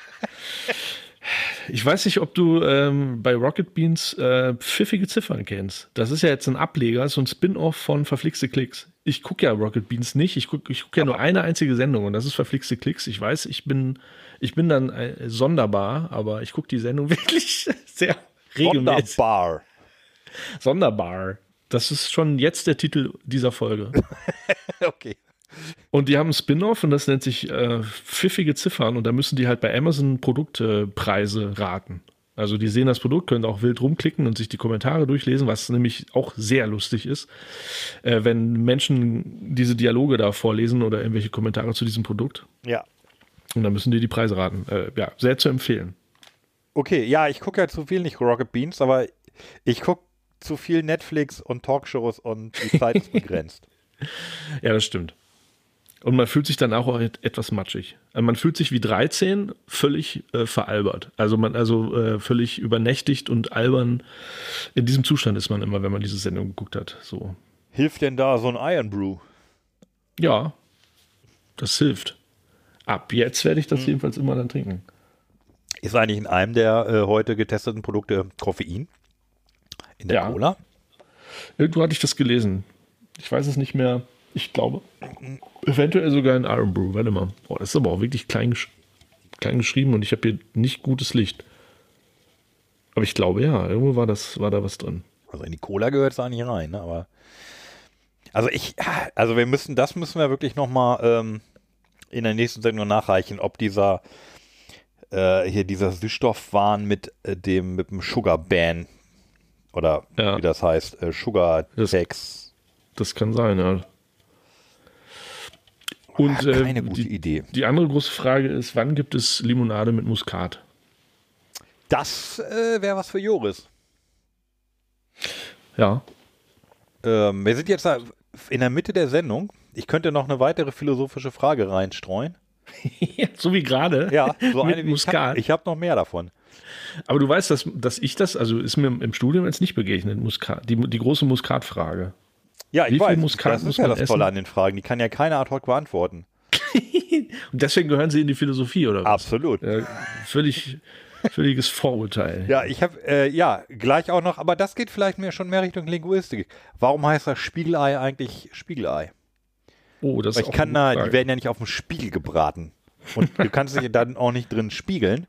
Ich weiß nicht, ob du ähm, bei Rocket Beans äh, pfiffige Ziffern kennst. Das ist ja jetzt ein Ableger, so ein Spin-off von Verflixte Klicks. Ich gucke ja Rocket Beans nicht. Ich gucke ich guck ja nur eine einzige Sendung und das ist Verflixte Klicks. Ich weiß, ich bin, ich bin dann äh, sonderbar, aber ich gucke die Sendung wirklich sehr regelmäßig. Wunderbar. Sonderbar. Das ist schon jetzt der Titel dieser Folge. Okay. Und die haben ein Spin-off und das nennt sich äh, pfiffige Ziffern und da müssen die halt bei Amazon Produktpreise raten. Also die sehen das Produkt, können auch wild rumklicken und sich die Kommentare durchlesen, was nämlich auch sehr lustig ist, äh, wenn Menschen diese Dialoge da vorlesen oder irgendwelche Kommentare zu diesem Produkt. Ja. Und dann müssen die die Preise raten. Äh, ja, sehr zu empfehlen. Okay, ja, ich gucke ja zu viel nicht Rocket Beans, aber ich gucke zu viel Netflix und Talkshows und die Zeit ist begrenzt. Ja, das stimmt. Und man fühlt sich dann auch et- etwas matschig. Also man fühlt sich wie 13, völlig äh, veralbert. Also man, also äh, völlig übernächtigt und albern. In diesem Zustand ist man immer, wenn man diese Sendung geguckt hat. So. Hilft denn da so ein Iron Brew? Ja, das hilft. Ab jetzt werde ich das Hm. jedenfalls immer dann trinken. Ist eigentlich in einem der äh, heute getesteten Produkte Koffein? In der Ja. Cola? Irgendwo hatte ich das gelesen. Ich weiß es nicht mehr. Ich glaube, eventuell sogar in Iron Brew. Warte mal. Oh, das ist aber auch wirklich klein, gesch klein geschrieben und ich habe hier nicht gutes Licht. Aber ich glaube ja, irgendwo war das, war da was drin. Also in die Cola gehört es eigentlich rein, ne? aber also ich, also wir müssen, das müssen wir wirklich nochmal ähm, in der nächsten Sendung nachreichen, ob dieser äh, hier dieser Süßstoffwahn mit äh, dem mit dem Sugar Ban oder Ja. wie das heißt, äh, Sugar Tax. Das kann sein, ja. Und Ja, äh, keine gute die, Idee. die andere große Frage ist, wann gibt es Limonade mit Muskat? Das äh, wäre was für Joris. Ja. Ähm, wir sind jetzt in der Mitte der Sendung. Ich könnte noch eine weitere philosophische Frage reinstreuen. so wie gerade. Ja, so mit eine wie Muskat. Ich habe hab noch mehr davon. Aber du weißt, dass, dass ich das, also ist mir im Studium jetzt nicht begegnet, Muskat, die, die große Muskatfrage. Ja, ich Wie viel weiß. Muskat das muss ist ja das Tolle essen? an den Fragen. Die kann ja keiner ad hoc beantworten. Und deswegen gehören sie in die Philosophie, oder was? Absolut. Äh, völlig, völliges Vorurteil. Ja, ich habe, äh, ja, gleich auch noch, aber das geht vielleicht mehr schon mehr Richtung Linguistik. Warum heißt das Spiegelei eigentlich Spiegelei? Oh, das Weil ist ich auch kann da, die werden ja nicht auf dem Spiegel gebraten. Und du kannst dich dann auch nicht drin spiegeln.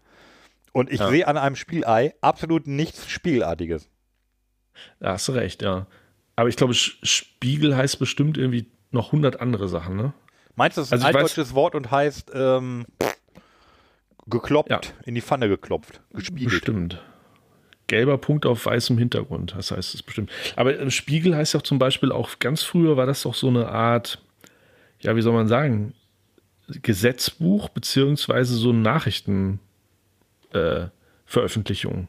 Und ich Ja. sehe an einem Spiegelei absolut nichts Spiegelartiges. Da hast du recht, ja. Aber ich glaube, Spiegel heißt bestimmt irgendwie noch 100 andere Sachen, ne? Meinst du, das ist Also ein ich weiß- altdeutsches Wort und heißt ähm, gekloppt, Ja. in die Pfanne geklopft, gespiegelt. Bestimmt. Gelber Punkt auf weißem Hintergrund, das heißt es bestimmt. Aber äh, Spiegel heißt ja auch zum Beispiel auch, ganz früher war das doch so eine Art, ja, wie soll man sagen, Gesetzbuch beziehungsweise so Nachrichtenveröffentlichung. Äh, Veröffentlichung.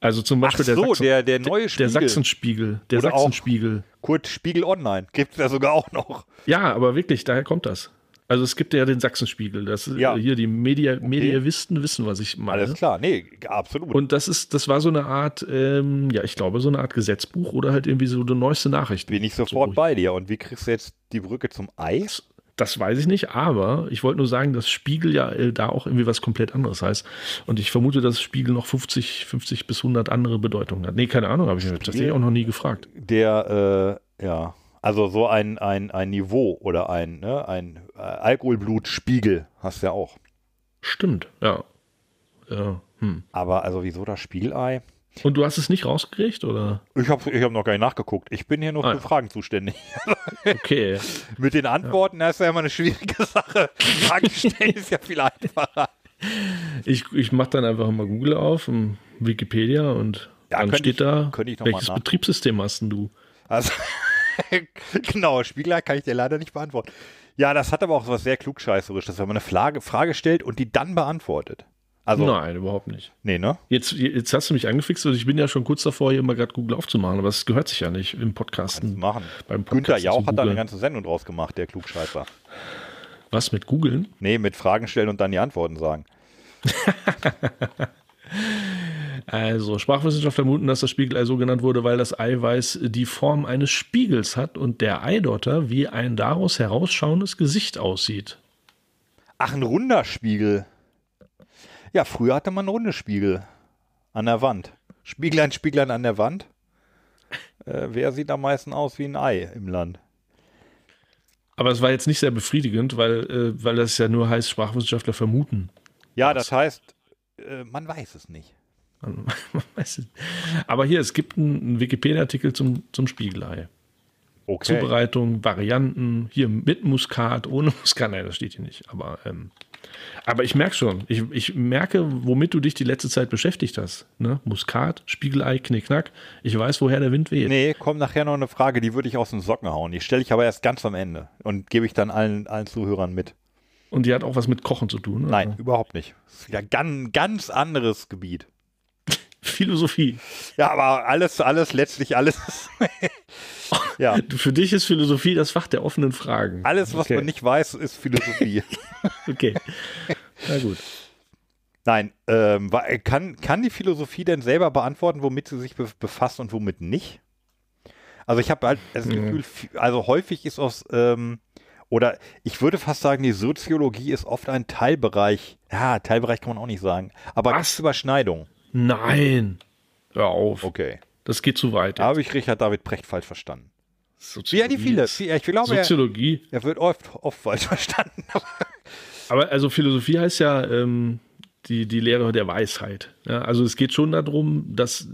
also zum Beispiel der, so, Sachsen, der, der neue der Spiegel. Sachsenspiegel. Der Oder auch- Sachsenspiegel. Kurz Spiegel Online. Gibt es ja sogar auch noch. Ja, aber wirklich, daher kommt das. Also es gibt ja den Sachsenspiegel. Das Ja. äh, hier die Media, Mediavisten wissen, was ich meine. Alles klar. Nee, absolut. Und das ist, das war so eine Art, ähm, ja, ich glaube, so eine Art Gesetzbuch oder halt irgendwie so eine neueste Nachricht. bin ich sofort so. bei dir. Und wie kriegst du jetzt die Brücke zum Eis? Das weiß ich nicht, aber ich wollte nur sagen, dass Spiegel ja äh, da auch irgendwie was komplett anderes heißt. Und ich vermute, dass Spiegel noch 50, 50 bis 100 andere Bedeutungen hat. Nee, keine Ahnung, habe ich mir tatsächlich auch noch nie gefragt. Der, äh, ja, also so ein, ein, ein Niveau oder ein, ne, ein äh, Alkoholblutspiegel hast du ja auch. Stimmt, ja. ja. Hm. Aber also wieso das Spiegelei? Und du hast es nicht rausgekriegt, oder? Ich habe ich hab noch gar nicht nachgeguckt. Ich bin hier nur Ah, für ja. Fragen zuständig. Okay. Mit den Antworten das ist ja immer eine schwierige Sache. Fragen stellen ist ja viel einfacher. Ich, ich mache dann einfach mal Google auf, um Wikipedia und Ja, dann steht ich- da, welches Betriebssystem hast denn du? Also, genau, Spiegelei kann ich dir leider nicht beantworten. Ja, das hat aber auch was sehr klugscheißerisches, wenn man eine Frage, Frage stellt und die dann beantwortet. Also, Nein, überhaupt nicht. nee, ne? Jetzt, jetzt hast du mich angefixt und ich bin ja schon kurz davor, hier mal gerade Google aufzumachen, aber es gehört sich ja nicht im Podcasten. Machen. Beim Günther Podcast Jauch hat da eine ganze Sendung draus gemacht, der Klugscheißer. Was mit googeln? Nee, mit Fragen stellen und dann die Antworten sagen. Also, Sprachwissenschaftler vermuten, dass das Spiegelei so genannt wurde, weil das Eiweiß die Form eines Spiegels hat und der Eidotter wie ein daraus herausschauendes Gesicht aussieht. Ach, ein runder Spiegel. Ja, früher hatte man runde Spiegel an der Wand. Spieglein, Spieglein an der Wand. Äh, wer sieht am meisten aus wie ein Ei im Land? Aber es war jetzt nicht sehr befriedigend, weil, äh, weil das ja nur heißt, Sprachwissenschaftler vermuten. Ja, das heißt, äh, man weiß es nicht. Man, man weiß es. Aber hier, es gibt einen, einen Wikipedia-Artikel zum, zum Spiegelei. Okay. Zubereitung, Varianten, hier mit Muskat, ohne Muskat, nein, das steht hier nicht. Aber, ähm, aber ich merke schon, ich, ich merke, womit du dich die letzte Zeit beschäftigt hast. Ne? Muskat, Spiegelei, Knickknack. Ich weiß, woher der Wind weht. Nee, kommt nachher noch eine Frage, die würde ich aus den Socken hauen. Die stelle ich aber erst ganz am Ende und gebe ich dann allen, allen Zuhörern mit. Und die hat auch was mit Kochen zu tun. Nein, Also überhaupt nicht. Das ist wieder ein ganz, ganz anderes Gebiet. Philosophie. Ja, aber alles, alles, letztlich alles. ja, Für dich ist Philosophie das Fach der offenen Fragen. alles, was okay. man nicht weiß, ist Philosophie. Okay. Na gut. Nein, ähm, kann, kann die Philosophie denn selber beantworten, womit sie sich be befasst und womit nicht? Also ich habe halt das Gefühl, also häufig ist aus, ähm, oder ich würde fast sagen, die Soziologie ist oft ein Teilbereich, ja, Teilbereich kann man auch nicht sagen, aber Was? Überschneidung. Nein. Hör auf. Okay. Das geht zu weit. Da habe ich Richard David Precht falsch verstanden. Soziologie Ja, die viele. Ich glaube, er, Soziologie. er wird oft, oft falsch verstanden. Aber also Philosophie heißt ja ähm, die, die Lehre der Weisheit. Ja, also es geht schon darum, dass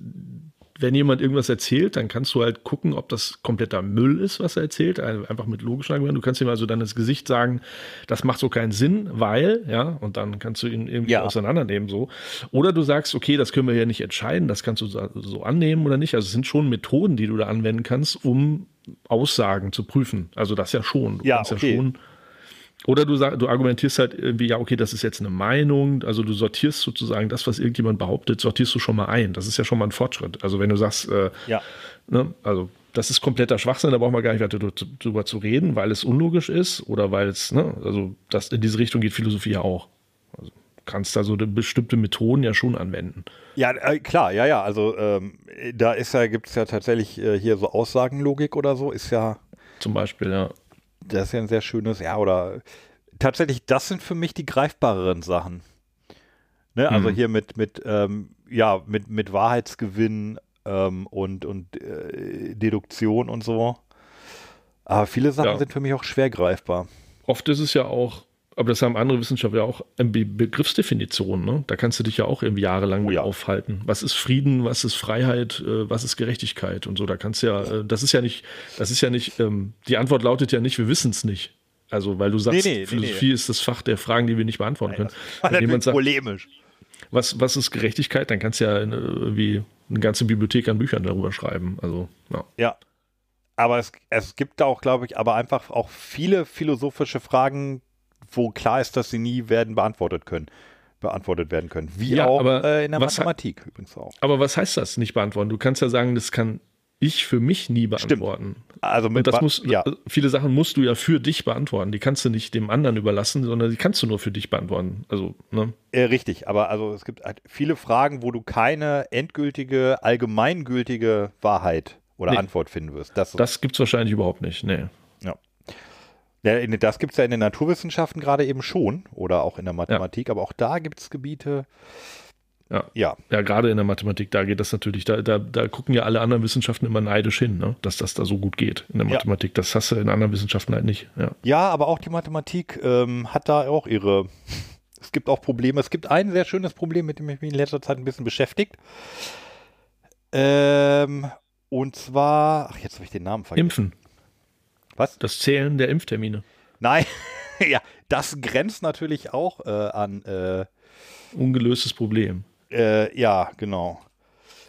wenn jemand irgendwas erzählt, dann kannst du halt gucken, ob das kompletter Müll ist, was er erzählt. Einfach mit logischen Argumenten. Du kannst ihm also dann ins Gesicht sagen, das macht so keinen Sinn, weil, ja, und dann kannst du ihn irgendwie Ja. auseinandernehmen so. Oder du sagst, okay, das können wir ja nicht entscheiden, das kannst du so so annehmen oder nicht. Also es sind schon Methoden, die du da anwenden kannst, um Aussagen zu prüfen. Also das ja schon. Du Ja, kannst okay. ja schon oder du, sag, du argumentierst halt irgendwie, ja, okay, das ist jetzt eine Meinung, also du sortierst sozusagen das, was irgendjemand behauptet, sortierst du schon mal ein. Das ist ja schon mal ein Fortschritt. Also wenn du sagst, äh, Ja. ne, also das ist kompletter Schwachsinn, da brauchen wir gar nicht weiter drü- drüber zu reden, weil es unlogisch ist oder weil es, ne, also das in diese Richtung geht Philosophie ja auch. Also du kannst da so bestimmte Methoden ja schon anwenden. Ja, äh, klar, ja, ja. Also ähm, da ist ja, gibt es ja tatsächlich äh, hier so Aussagenlogik oder so, ist ja, Zum Beispiel, ja. Das ist ja ein sehr schönes, ja, oder tatsächlich, das sind für mich die greifbareren Sachen. Ne? Also Mhm. hier mit, mit, ähm, ja, mit, mit Wahrheitsgewinn ähm, und, und äh, Deduktion und so. Aber viele Sachen Ja. sind für mich auch schwer greifbar. Oft ist es ja auch, aber das haben andere Wissenschaftler auch, eine Be Begriffsdefinition. Ne? Da kannst du dich ja auch irgendwie jahrelang Oh ja. aufhalten. Was ist Frieden, was ist Freiheit, äh, was ist Gerechtigkeit und so. Da kannst du ja, äh, das ist ja nicht, das ist ja nicht, ähm, die Antwort lautet ja nicht, wir wissen es nicht. Also, weil du sagst, Nee, nee, nee, Philosophie ist das Fach der Fragen, die wir nicht beantworten können. War Wenn jemand sagt, polemisch. was, was ist Gerechtigkeit, dann kannst du ja eine, irgendwie eine ganze Bibliothek an Büchern darüber schreiben. Also, ja. Ja. Aber es, es gibt da auch, glaube ich, aber einfach auch viele philosophische Fragen, wo klar ist, dass sie nie werden beantwortet können, beantwortet werden können. Wie Ja, auch aber äh, in der Mathematik übrigens auch. Aber was heißt das, nicht beantworten? Du kannst ja sagen, das kann ich für mich nie beantworten. Also mit Und das muss, ja, viele Sachen musst du ja für dich beantworten. Die kannst du nicht dem anderen überlassen, sondern die kannst du nur für dich beantworten. Also, ne? äh, richtig. Aber also es gibt halt viele Fragen, wo du keine endgültige, allgemeingültige Wahrheit oder Nee. Antwort finden wirst. Das, Das gibt's wahrscheinlich überhaupt nicht. Nee. Ja. Ja, das gibt es ja in den Naturwissenschaften gerade eben schon oder auch in der Mathematik, aber auch da gibt es Gebiete. Ja. Ja, Ja, gerade in der Mathematik, da geht das natürlich, da, da, da gucken ja alle anderen Wissenschaften immer neidisch hin, ne? dass das da so gut geht in der Ja. Mathematik. Das hast du in anderen Wissenschaften halt nicht. Ja. Ja, aber auch die Mathematik ähm, hat da auch ihre. Es gibt auch Probleme. Es gibt ein sehr schönes Problem, mit dem ich mich in letzter Zeit ein bisschen beschäftigt. Ähm, und zwar, ach, jetzt habe ich den Namen vergessen. Impfen, Was? das Zählen der Impftermine. Nein, ja, das grenzt natürlich auch äh, an. Äh, Ungelöstes Problem. äh, ja, genau.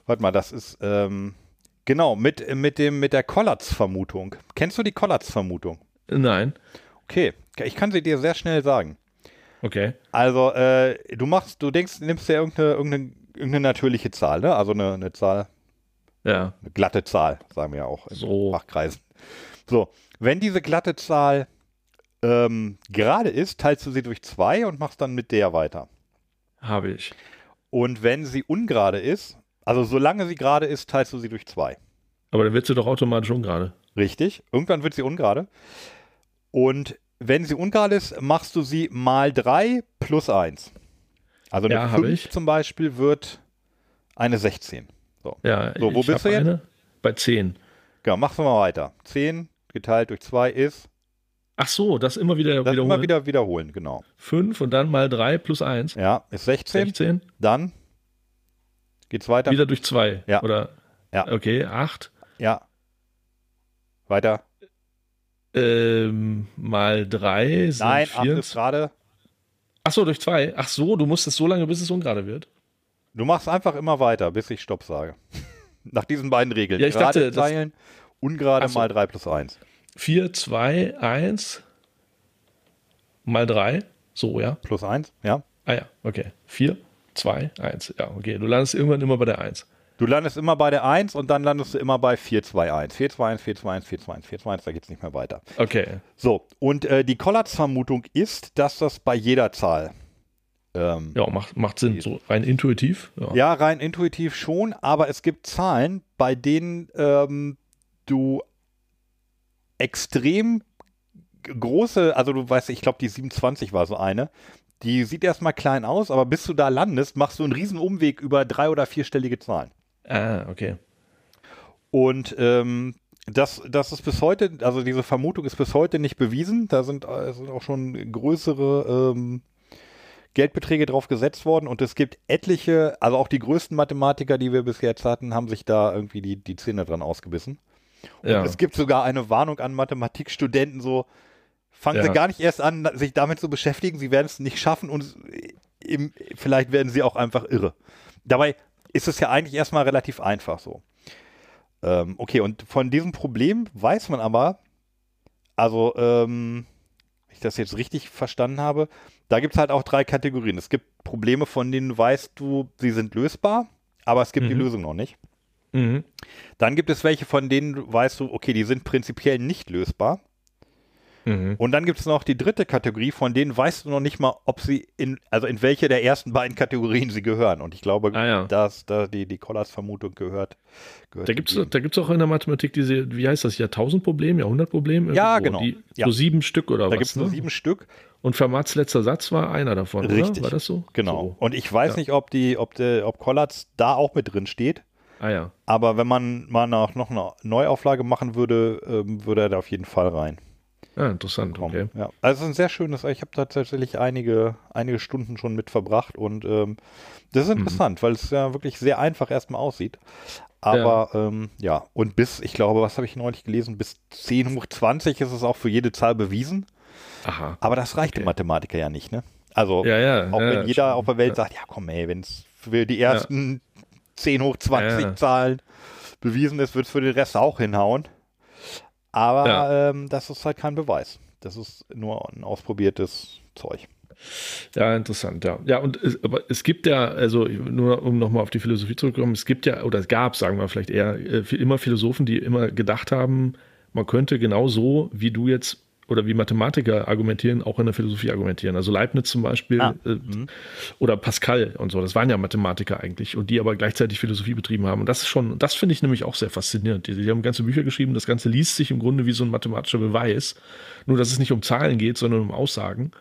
Warte mal, das ist ähm, genau mit mit dem mit der Kollatz-Vermutung. Kennst du die Kollatz-Vermutung? Nein. Okay, ich kann sie dir sehr schnell sagen. Okay. Also, äh, du machst, du denkst, nimmst ja irgendeine, irgendeine, irgendeine natürliche Zahl, ne? Also eine, eine Zahl, Ja. eine glatte Zahl, sagen wir ja auch in So. Fachkreisen. So, wenn diese glatte Zahl ähm, gerade ist, teilst du sie durch zwei und machst dann mit der weiter. Habe ich. Und wenn sie ungerade ist, also solange sie gerade ist, teilst du sie durch zwei. Aber dann wird sie doch automatisch ungerade. Richtig. Irgendwann wird sie ungerade. Und wenn sie ungerade ist, machst du sie mal drei plus eins. Also eine Ja, hab 5 ich. zum Beispiel wird eine 16. So, Ja, So, wo ich bist du jetzt? Eine bei 10. genau, machen wir mal weiter. 10 geteilt durch 2 ist, Ach so, das immer wieder das wiederholen. immer wieder wiederholen, genau. 5 und dann mal 3 plus 1. Ja, ist 16. 16. Dann geht's weiter. Wieder durch 2. Ja. Oder, Ja. okay, 8. Ja. Weiter. Ähm, mal 3 sind Nein, 8 4. ist gerade. Ach so, durch 2. Ach so, du musst es so lange, bis es ungerade wird. Du machst einfach immer weiter, bis ich Stopp sage. Nach diesen beiden Regeln. Ja, ich Gerade dachte, das- teilen, ungerade so. mal 3 plus 1. 4, 2, 1 mal 3. So, ja. Plus 1, ja. Ah ja, okay. 4, 2, 1. Ja, okay. Du landest irgendwann immer bei der 1. Du landest immer bei der 1 und dann landest du immer bei 4, 2, 1. 4, 2, 1, 4, 2, 1, 4, 2, 1, 4, 2, 1, da geht es nicht mehr weiter. Okay. So, und äh, die Collatz-Vermutung ist, dass das bei jeder Zahl. Ähm, Ja, macht, macht Sinn. So rein intuitiv. Ja. Ja, rein intuitiv schon, aber es gibt Zahlen, bei denen ähm, du extrem große, also du weißt, ich glaube, die 27 war so eine. Die sieht erstmal klein aus, aber bis du da landest, machst du einen riesen Umweg über drei- oder vierstellige Zahlen. Ah, okay. Und ähm, das, das ist bis heute, also diese Vermutung ist bis heute nicht bewiesen. Da sind, äh, sind auch schon größere ähm, Geldbeträge drauf gesetzt worden und es gibt etliche, also auch die größten Mathematiker, die wir bis jetzt hatten, haben sich da irgendwie die, die Zähne dran ausgebissen. Und Ja. es gibt sogar eine Warnung an Mathematikstudenten, so fangen Ja. sie gar nicht erst an, sich damit zu beschäftigen, sie werden es nicht schaffen und im, vielleicht werden sie auch einfach irre. Dabei ist es ja eigentlich erstmal relativ einfach so. Ähm, okay, und von diesem Problem weiß man aber, also, ähm, wenn ich das jetzt richtig verstanden habe, da gibt es halt auch drei Kategorien. Es gibt Probleme, von denen weißt du, sie sind lösbar, aber es gibt die Mhm. Lösung noch nicht. Mhm. Dann gibt es welche, von denen weißt du, okay, die sind prinzipiell nicht lösbar. Mhm. Und dann gibt es noch die dritte Kategorie, von denen weißt du noch nicht mal, ob sie in, also in welche der ersten beiden Kategorien sie gehören. Und ich glaube, Ah, ja. dass da die, die Collatz-Vermutung gehört. gehört Da gibt es da gibt's auch in der Mathematik diese, wie heißt das, Jahrtausendproblem, Jahrhundertproblem? Ja, genau. Die, Ja. So sieben Stück oder Da was? gibt es nur ne? sieben Stück. Und Fermats letzter Satz war einer davon, Richtig. oder? War das so? Genau. So. Und ich weiß Ja. nicht, ob die, ob der, ob Collatz da auch mit drin steht. Ah ja. Aber wenn man mal nach, noch eine Neuauflage machen würde, ähm, würde er da auf jeden Fall rein. Ah, interessant, okay. Ja. Also es ist ein sehr schönes, ich habe tatsächlich einige, einige Stunden schon mit verbracht und ähm, das ist Mhm. interessant, weil es ja wirklich sehr einfach erstmal aussieht. Aber ja, ähm, ja. und bis, ich glaube, was habe ich neulich gelesen, bis 10 hoch 20 ist es auch für jede Zahl bewiesen. Aha. Aber das reicht dem Okay. Mathematiker ja nicht, ne? Also Ja, ja. auch wenn jeder schon. auf der Welt sagt, ja komm ey, wenn es für die ersten 10 hoch 20 Ja. Zahlen bewiesen ist, wird es für den Rest auch hinhauen. Aber Ja. ähm, das ist halt kein Beweis. Das ist nur ein ausprobiertes Zeug. Ja, interessant, ja. Ja, und es, aber es gibt ja, also nur um nochmal auf die Philosophie zurückzukommen, es gibt ja, oder es gab, sagen wir vielleicht eher, äh, immer Philosophen, die immer gedacht haben, man könnte genau so, wie du jetzt oder wie Mathematiker argumentieren, auch in der Philosophie argumentieren. Also Leibniz zum Beispiel Ah, äh, oder Pascal und so, das waren ja Mathematiker eigentlich und die aber gleichzeitig Philosophie betrieben haben. Und das ist schon, das finde ich nämlich auch sehr faszinierend. Die, die haben ganze Bücher geschrieben, das Ganze liest sich im Grunde wie so ein mathematischer Beweis, nur dass es nicht um Zahlen geht, sondern um Aussagen.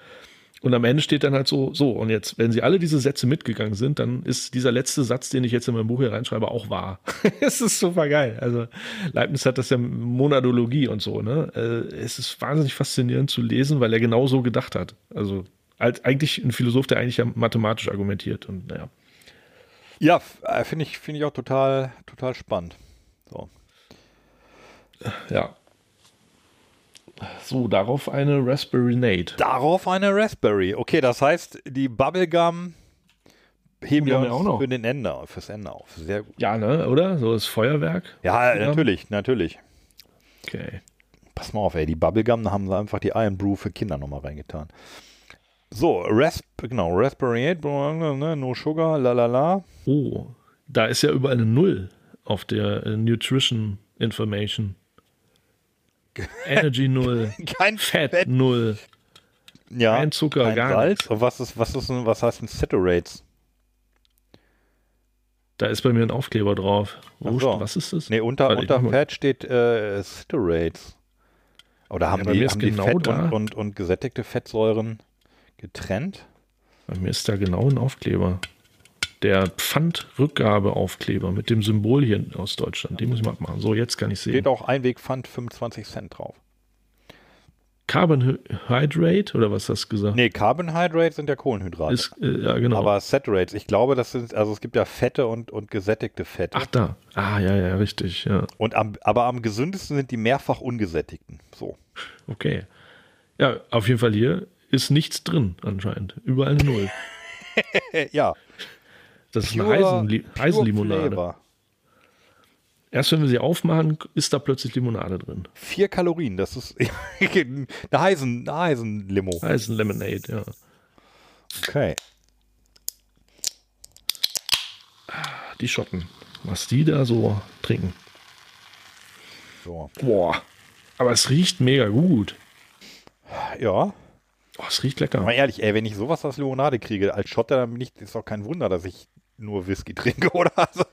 Und am Ende steht dann halt so, so, und jetzt, wenn sie alle diese Sätze mitgegangen sind, dann ist dieser letzte Satz, den ich jetzt in meinem Buch hier reinschreibe, auch wahr. es ist super geil. Also Leibniz hat das ja Monadologie und so, ne? Äh, Es ist wahnsinnig faszinierend zu lesen, weil er genau so gedacht hat. Also als eigentlich ein Philosoph, der eigentlich ja mathematisch argumentiert. Und naja. Ja, äh, finde ich, finde ich auch total, total spannend. So. Ja. So, darauf eine Raspberry Nate. Darauf eine Raspberry. Okay, das heißt, die Bubblegum heben wir uns auch noch. für den Ende, fürs Ende auf. Sehr gut. Ja, ne, oder? So das Feuerwerk. Ja, Ja. natürlich, natürlich. Okay. Pass mal auf, ey, die Bubblegum, da haben sie einfach die Iron Brew für Kinder nochmal reingetan. So, Rasp, genau, Raspberry 8, ne, no sugar, la la la. Oh, da ist ja überall eine Null auf der äh, Nutrition Information. Energy Null, Kein Fett Fett, Null, ja, kein Zucker, kein gar Salz. nichts. Und was ist, was ist, was heißt denn Saturates? Da ist bei mir ein Aufkleber drauf. Wo, Ach so. Was ist das? Nee, unter, unter Fett steht äh, Citerates. Oder haben bei die, haben die genau Fett und, und, und gesättigte Fettsäuren getrennt? Bei mir ist da genau ein Aufkleber. Der Pfandrückgabeaufkleber mit dem Symbol hier aus Deutschland. Den muss ich mal abmachen. So, jetzt kann ich sehen. Steht auch Einwegpfand 25 Cent drauf. Carbon Hydrate oder was hast du gesagt? Nee, Carbohydrates sind ja Kohlenhydrate. Ist, äh, ja, genau. Aber Saturates, ich glaube, das sind, also es gibt ja Fette und, und gesättigte Fette. Ach, da. Ah, ja, ja, richtig. Ja, Und am, aber am gesündesten sind die mehrfach ungesättigten. So. okay. Ja, auf jeden Fall hier ist nichts drin anscheinend. Überall Null. Ja. Das ist eine Pure- Eisenlimonade. Erst wenn wir sie aufmachen, ist da plötzlich Limonade drin. Vier Kalorien, das ist eine Heisen, eine Heisenlimo. Eisenlemonade, ja. Okay. Die Schotten. Was die da so trinken. So. Boah. Aber es riecht mega gut. Ja, Oh, es riecht lecker. mal ehrlich, ey, wenn ich sowas als Limonade kriege, als Schotter, dann bin ich, ist doch kein Wunder, dass ich nur Whisky trinke, oder? Also.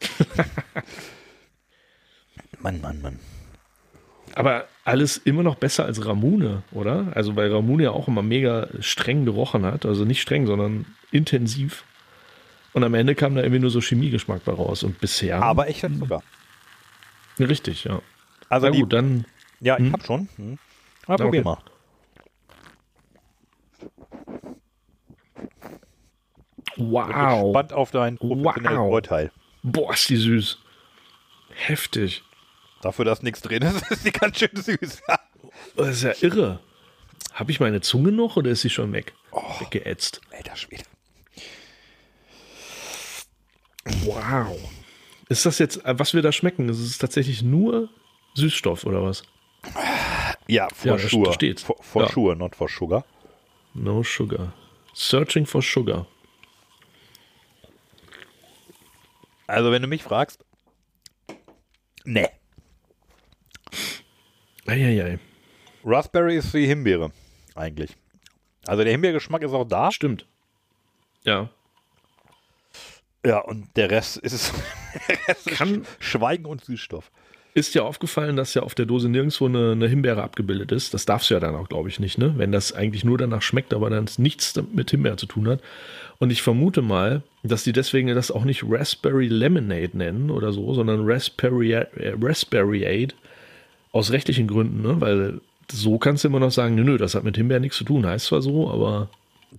Mann, Mann, Mann. Aber alles immer noch besser als Ramune, oder? Also weil Ramune ja auch immer mega streng gerochen hat. Also nicht streng, sondern intensiv. Und am Ende kam da irgendwie nur so Chemiegeschmack bei raus. Und bisher. Aber echter Zucker. Richtig, ja. Also Na die, gut, dann. ja, ich Hm? hab schon. Hm. Na, probier okay. mal. Wow. Spannend auf dein professionelles Wow. Urteil. Boah, ist die süß. Heftig. Dafür, dass nichts drin ist, ist die ganz schön süß. Das ist ja irre. Habe ich meine Zunge noch oder ist sie schon weg? Oh. Weggeätzt. Alter Schwede. Wow. Ist das jetzt, äh, was wir da schmecken? Ist es tatsächlich nur Süßstoff oder was? Ja, for Ja, da sure. For, for Ja. sure, not for sugar. No sugar. Searching for sugar. Also, wenn du mich fragst, nee. Eieiei. Raspberry ist wie Himbeere, eigentlich. Also, der Himbeergeschmack ist auch da. Stimmt. Ja. Ja, und der Rest ist, der Rest ist Kann- Schweigen und Süßstoff. Ist dir aufgefallen, dass ja auf der Dose nirgendwo eine, eine Himbeere abgebildet ist? Das darfst du ja dann auch, glaube ich, nicht, ne? Wenn das eigentlich nur danach schmeckt, aber dann nichts mit Himbeere zu tun hat. Und ich vermute mal, dass die deswegen das auch nicht Raspberry Lemonade nennen oder so, sondern Raspberry, äh, Raspberryade. Aus rechtlichen Gründen, ne? Weil so kannst du immer noch sagen, nö, nö, das hat mit Himbeere nichts zu tun. Heißt zwar so, aber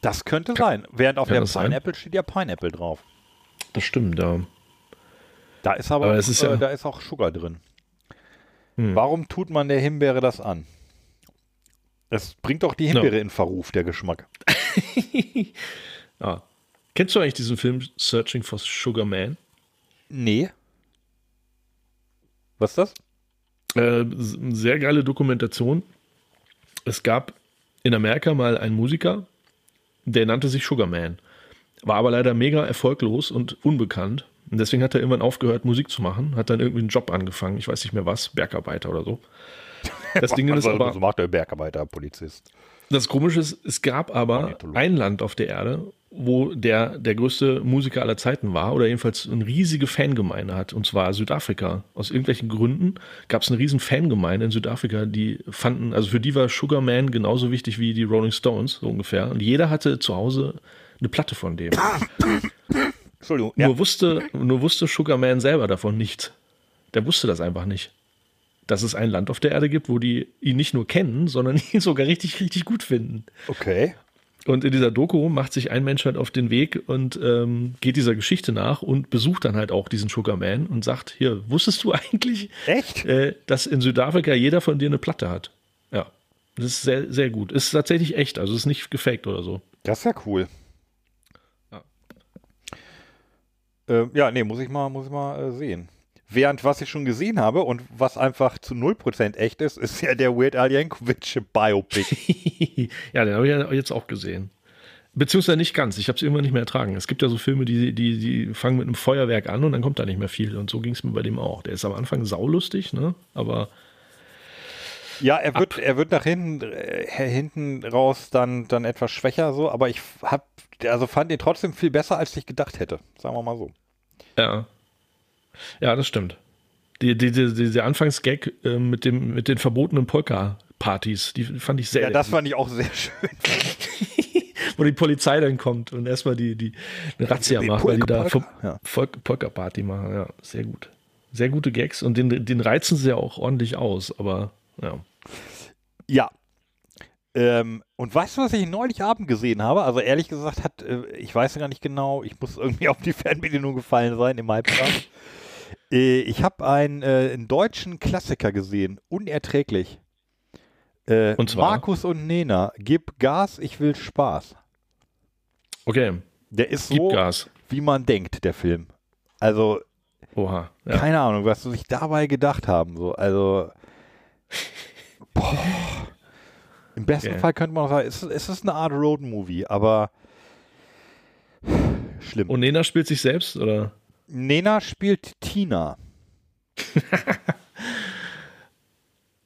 Das könnte sein. Während auf kann der das sein? Pineapple steht ja Pineapple drauf. das stimmt, ja. Da ist aber, Aber es ist äh, ja- da ist auch Sugar drin. Hm. Warum tut man der Himbeere das an? Es bringt doch die Himbeere in Verruf, der Geschmack. ja. Kennst du eigentlich diesen Film Searching for Sugar Man? Nee. Was ist das? Äh, sehr geile Dokumentation. Es gab in Amerika mal einen Musiker, der nannte sich Sugarman. War aber leider mega erfolglos und unbekannt. Und deswegen hat er irgendwann aufgehört, Musik zu machen. Hat dann irgendwie einen Job angefangen. Ich weiß nicht mehr was, Bergarbeiter oder so. Das Ding ist also, aber, so macht der Bergarbeiter, Polizist. das Komische ist, es gab aber ein Land auf der Erde, wo der der größte Musiker aller Zeiten war oder jedenfalls eine riesige Fangemeinde hat, und zwar Südafrika. Aus irgendwelchen Gründen gab es eine riesen Fangemeinde in Südafrika, die fanden, also für die war Sugar Man genauso wichtig wie die Rolling Stones, so ungefähr. Und jeder hatte zu Hause eine Platte von dem. Entschuldigung. Ja. Nur, wusste, nur wusste Sugar Man selber davon nichts. Der wusste das einfach nicht. Dass es ein Land auf der Erde gibt, wo die ihn nicht nur kennen, sondern ihn sogar richtig, richtig gut finden. Okay. Und in dieser Doku macht sich ein Mensch halt auf den Weg und ähm, geht dieser Geschichte nach und besucht dann halt auch diesen Sugar Man und sagt: Hier, wusstest du eigentlich, Echt? äh, dass in Südafrika jeder von dir eine Platte hat? Ja. Das ist sehr, sehr gut. Ist tatsächlich echt, also ist nicht gefaked oder so. Das ist ja cool. Ja. Ähm, ja, nee, muss ich mal, muss ich mal äh, sehen. Während was ich schon gesehen habe und was einfach zu 0% echt ist, ist ja der Weird Al Yankovic Biopic. ja, den habe ich ja jetzt auch gesehen. Beziehungsweise nicht ganz. Ich habe es irgendwann nicht mehr ertragen. Es gibt ja so Filme, die, die, die fangen mit einem Feuerwerk an und dann kommt da nicht mehr viel. Und so ging es mir bei dem auch. Der ist am Anfang saulustig, ne? Aber ja, er wird, er wird nach hinten, äh, hinten raus dann, dann etwas schwächer so, aber ich hab, also fand ihn trotzdem viel besser, als ich gedacht hätte. Sagen wir mal so. ja. Ja, das stimmt. Die, die, die, die, der Anfangsgag äh, mit, dem, mit den verbotenen Polka-Partys, die fand ich sehr. Ja, das fand ich auch sehr schön. Wo die Polizei dann kommt und erstmal die, die eine Razzia macht, weil die da Ja. Polka-Party machen. Ja, sehr gut. Sehr gute Gags und den, den reizen sie ja auch ordentlich aus, aber ja. Ja. Ähm, und weißt du, was ich neulich Abend gesehen habe? Also ehrlich gesagt hat, äh, ich weiß gar nicht genau, ich muss irgendwie auf die Fernbedienung gefallen sein im Halbschlaf. äh, ich habe einen, äh, einen deutschen Klassiker gesehen, unerträglich. Äh, Und zwar? Markus und Nena, gib Gas, ich will Spaß. Okay, Der ist gib so, Gas. wie man denkt, der Film. Also Oha. Ja. keine Ahnung, was sie sich dabei gedacht haben. So. Also, boah. Im besten Okay. Fall könnte man auch sagen, es ist, es ist eine Art Road-Movie, aber schlimm. Und Nena spielt sich selbst, oder? Nena spielt Tina.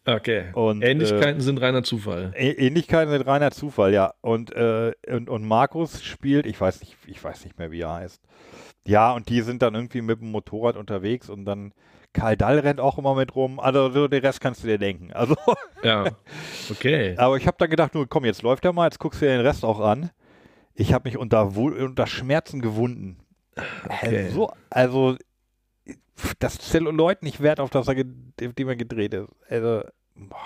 Okay. Und, Ähnlichkeiten sind reiner Zufall. Ähnlichkeiten sind reiner Zufall, ja. Und, äh, und, und Markus spielt, ich weiß nicht, ich weiß nicht mehr, wie er heißt. Ja, und die sind dann irgendwie mit dem Motorrad unterwegs und dann Karl Dall rennt auch immer mit rum. Also so den Rest kannst du dir denken. Also Ja. Okay. Aber ich habe dann gedacht, nur komm, jetzt läuft er mal, jetzt guckst du dir den Rest auch an. Ich habe mich unter, unter Schmerzen gewunden. Okay. Also, also das Zelluloid nicht wert, auf das er, dem er gedreht ist. Also, boah.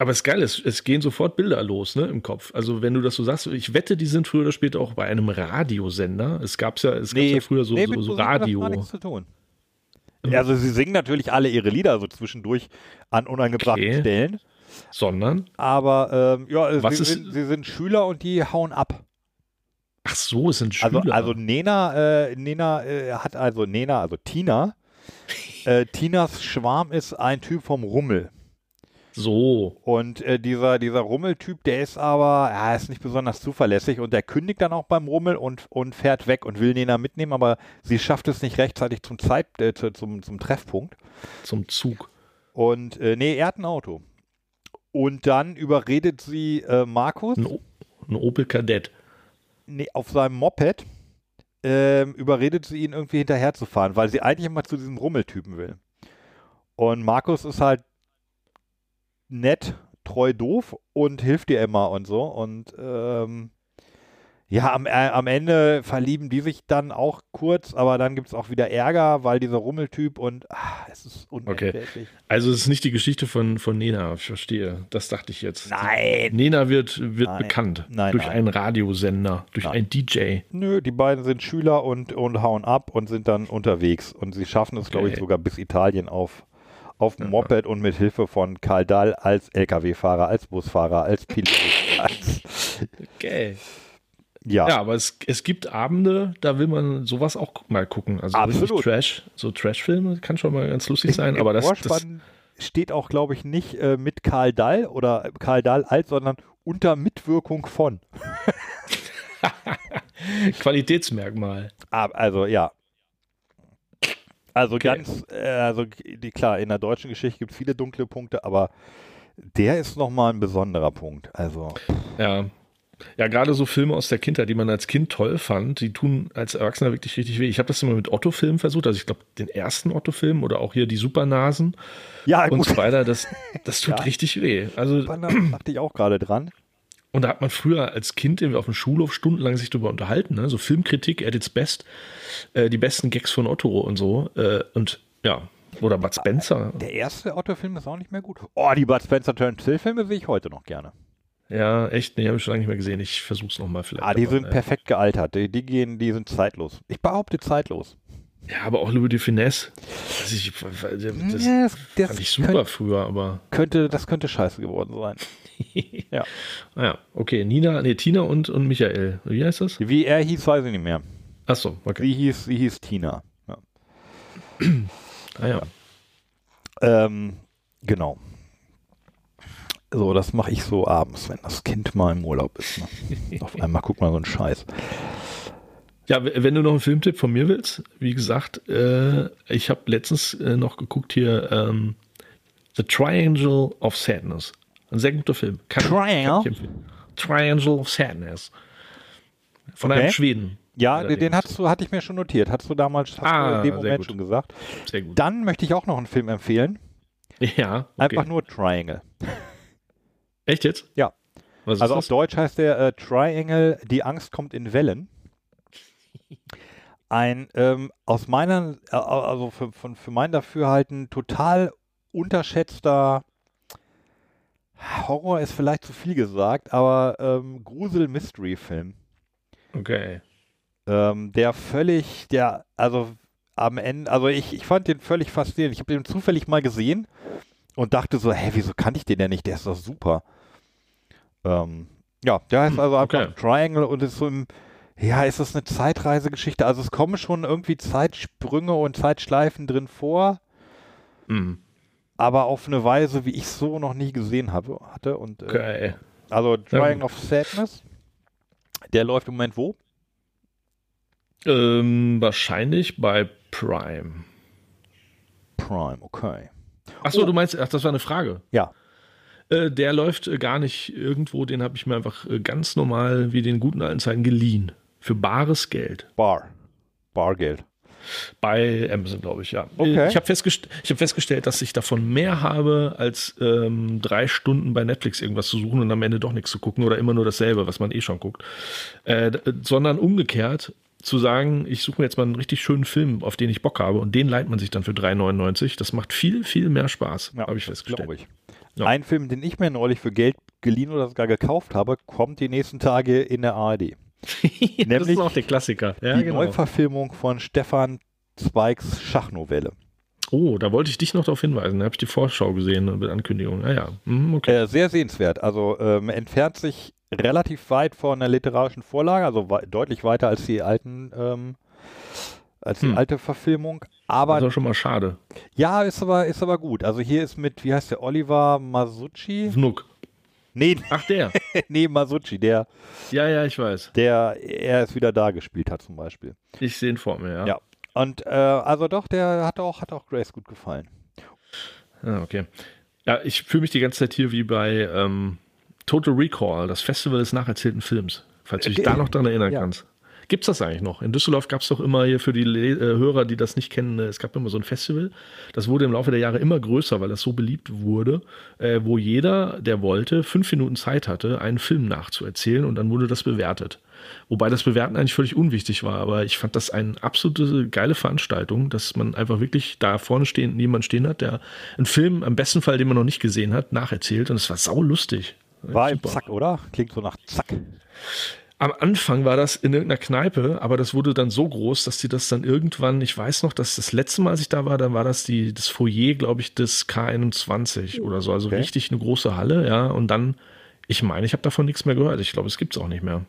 Aber es ist geil, es, es gehen sofort Bilder los, ne, im Kopf. Also wenn du das so sagst, ich wette, die sind früher oder später auch bei einem Radiosender. Es gab's ja, es gab's ja früher so, nee, so, mit so Musik hat das Radio. gar nichts zu tun. Also sie singen natürlich alle ihre Lieder so zwischendurch an unangebrachten Okay. Stellen. Sondern, Aber ähm, ja, Was sie, ist- sind, sie sind Schüler und die hauen ab. ach so, es sind Schüler. Also, also Nena, äh, Nena äh, hat also Nena, also Tina. Äh, Tinas Schwarm ist ein Typ vom Rummel. So. Und äh, dieser, dieser Rummeltyp, der ist aber, ja, ist nicht besonders zuverlässig und der kündigt dann auch beim Rummel und, und fährt weg und will Nena mitnehmen, aber sie schafft es nicht rechtzeitig zum Zeit, äh, zu, zum, zum Treffpunkt. Zum Zug. Und äh, nee, er hat ein Auto. Und dann überredet sie äh, Markus Ein, ein Opel Kadett. nee, auf seinem Moped, ähm, überredet sie ihn irgendwie hinterherzufahren, weil sie eigentlich immer zu diesem Rummeltypen will. Und Markus ist halt nett, treu doof und hilft ihr immer und so. Und ähm, ja, am, äh, am Ende verlieben die sich dann auch kurz, aber dann gibt es auch wieder Ärger, weil dieser Rummeltyp und ah, es ist unerträglich. Also es ist nicht die Geschichte von, von Nena, ich verstehe. Das dachte ich jetzt. Nein! Nena wird, wird Nein. bekannt. Nein, durch nein. einen Radiosender, durch einen DJ. Nö, die beiden sind Schüler und, und hauen ab und sind dann unterwegs. Und sie schaffen es, glaube ich, Okay. sogar bis Italien auf, auf dem Moped und mit Hilfe von Karl Dahl als LKW-Fahrer, als Busfahrer, als Pilot. als, Okay. ja. Ja, aber es, es gibt Abende, da will man sowas auch mal gucken. Also Absolut. Trash, so Trash-Filme kann schon mal ganz lustig sein, Im aber das, das Vorspann steht auch, glaube ich, nicht äh, mit Karl Dahl oder Karl Dahl als, sondern unter Mitwirkung von. Qualitätsmerkmal. Ah, Also, ja. Also Okay. ganz, äh, also die, klar, in der deutschen Geschichte gibt es viele dunkle Punkte, aber der ist nochmal ein besonderer Punkt. Also, Ja. Ja, gerade so Filme aus der Kindheit, die man als Kind toll fand, die tun als Erwachsener wirklich richtig weh. Ich habe das immer mit Otto-Filmen versucht, also ich glaube, den ersten Otto-Film oder auch hier die Supernasen ja, und gut. so weiter, das, das tut Ja. richtig weh. Also, Da dachte ich auch gerade dran. Und da hat man früher als Kind irgendwie auf dem Schulhof stundenlang sich darüber unterhalten, ne? so Filmkritik at its best, äh, die besten Gags von Otto und so. Äh, und ja, oder Bud Spencer. Der erste Otto-Film ist auch nicht mehr gut. Oh, die Bud Spencer Turn Till-Filme sehe ich heute noch gerne. Ja, echt, nee, habe ich schon lange nicht mehr gesehen. Ich versuch's nochmal vielleicht. Ah, die aber, sind äh, perfekt gealtert. Die, die gehen, die sind zeitlos. Ich behaupte zeitlos. Ja, aber auch Louis de Finesse. Also ich, das Ja, das, das fand ich super könnt- früher, aber Könnte, das könnte scheiße geworden sein. ja. naja, okay. Nina, nee, Tina und, und Michael. Wie heißt das? Wie er hieß, weiß ich nicht mehr. Achso, okay. Sie hieß, sie hieß Tina. Ja. Ah, ja. Ähm, genau. So, das mache ich so abends, wenn das Kind mal im Urlaub ist. Ne? Auf einmal guckt man so einen Scheiß. Ja, wenn du noch einen Filmtipp von mir willst, wie gesagt, äh, ich habe letztens äh, noch geguckt hier ähm, The Triangle of Sadness. Ein sehr guter Film. Kann, Triangle? Kann. Triangle of Sadness. Von Okay. einem Schweden. Ja, Allerdings. den hast du, hatte ich mir schon notiert. Hast du damals hast Ah, du in dem Moment gut. schon gesagt. Sehr gut. Dann möchte ich auch noch einen Film empfehlen. ja, okay. Einfach nur Triangle. Echt jetzt? Ja. Also auf das? Deutsch heißt der äh, Triangle, die Angst kommt in Wellen. Ein ähm, aus meiner, äh, also für, von, für mein Dafürhalten total unterschätzter Horror ist vielleicht zu viel gesagt, aber ähm, Grusel-Mystery-Film. Okay. Ähm, der völlig, der, also am Ende, also ich, ich fand den völlig faszinierend. Ich habe den zufällig mal gesehen und dachte so, hä, wieso kannte ich den denn nicht? Der ist doch super. Ähm, ja, der heißt Hm, also einfach okay. Triangle und ist so im, ja, ist das eine Zeitreisegeschichte? Also es kommen schon irgendwie Zeitsprünge und Zeitschleifen drin vor, Mhm. Aber auf eine Weise, wie ich es so noch nie gesehen habe, hatte. Und, äh, Okay. Also gut. of Sadness, der läuft im Moment wo? Ähm, wahrscheinlich bei Prime. Prime, okay. Achso, Oh. du meinst, ach, das war eine Frage. Ja, Äh, der läuft äh, gar nicht irgendwo, den habe ich mir einfach äh, ganz normal wie den guten alten Zeiten geliehen. Für bares Geld. Bar. Bargeld. Bei Amazon, glaube ich, ja. Okay. Ich habe festgest hab festgestellt, dass ich davon mehr habe, als ähm, drei Stunden bei Netflix irgendwas zu suchen und am Ende doch nichts zu gucken oder immer nur dasselbe, was man eh schon guckt. Äh, d- sondern umgekehrt zu sagen, ich suche mir jetzt mal einen richtig schönen Film, auf den ich Bock habe und den leiht man sich dann für 3,99. Das macht viel, viel mehr Spaß, Ja, habe ich festgestellt. ich. Ja. Ein Film, den ich mir neulich für Geld geliehen oder sogar gekauft habe, kommt die nächsten Tage in der ARD. das Nämlich ist auch der Klassiker. Ja, die genau. Neuverfilmung von Stefan Zweigs Schachnovelle. Oh, da wollte ich dich noch darauf hinweisen. Da habe ich die Vorschau gesehen mit Ankündigung. Ah ja, mhm, okay. Äh, sehr sehenswert. Also ähm, entfernt sich relativ weit von der literarischen Vorlage, also wei- deutlich weiter als die alten, ähm, als die Hm. alte Verfilmung. Aber das ist schon mal schade. ja, ist aber, ist aber gut. Also hier ist mit, wie heißt der, Oliver Masucci? Vnuk. Nee, Ach, der. nee, Masucci, der, ja, ja, ich weiß. der er ist wieder da gespielt hat zum Beispiel. Ich sehe ihn vor mir, ja. Ja. Und äh, also doch, der hat auch, hat auch Grace gut gefallen. Ah, okay. Ja, ich fühle mich die ganze Zeit hier wie bei ähm, Total Recall, das Festival des nacherzählten Films. Falls du dich Äh, da noch dran erinnern ja. kannst. Gibt's das eigentlich noch? In Düsseldorf gab es doch immer hier für die Le äh, Hörer, die das nicht kennen, äh, es gab immer so ein Festival. Das wurde im Laufe der Jahre immer größer, weil das so beliebt wurde, äh, wo jeder, der wollte, fünf Minuten Zeit hatte, einen Film nachzuerzählen und dann wurde das bewertet. Wobei das Bewerten eigentlich völlig unwichtig war, aber ich fand das eine absolute geile Veranstaltung, dass man einfach wirklich da vorne stehen, jemand stehen hat, der einen Film, am besten Fall, den man noch nicht gesehen hat, nacherzählt und es war saulustig. War im. Zack, oder? Klingt so nach Zack. Am Anfang war das in irgendeiner Kneipe, aber das wurde dann so groß, dass die das dann irgendwann, ich weiß noch, dass das letzte Mal, als ich da war, dann war das die, das Foyer, glaube ich, des K21 oder so. Also Okay. richtig eine große Halle, ja. Und dann, ich meine, ich habe davon nichts mehr gehört. Ich glaube, es gibt es auch nicht mehr.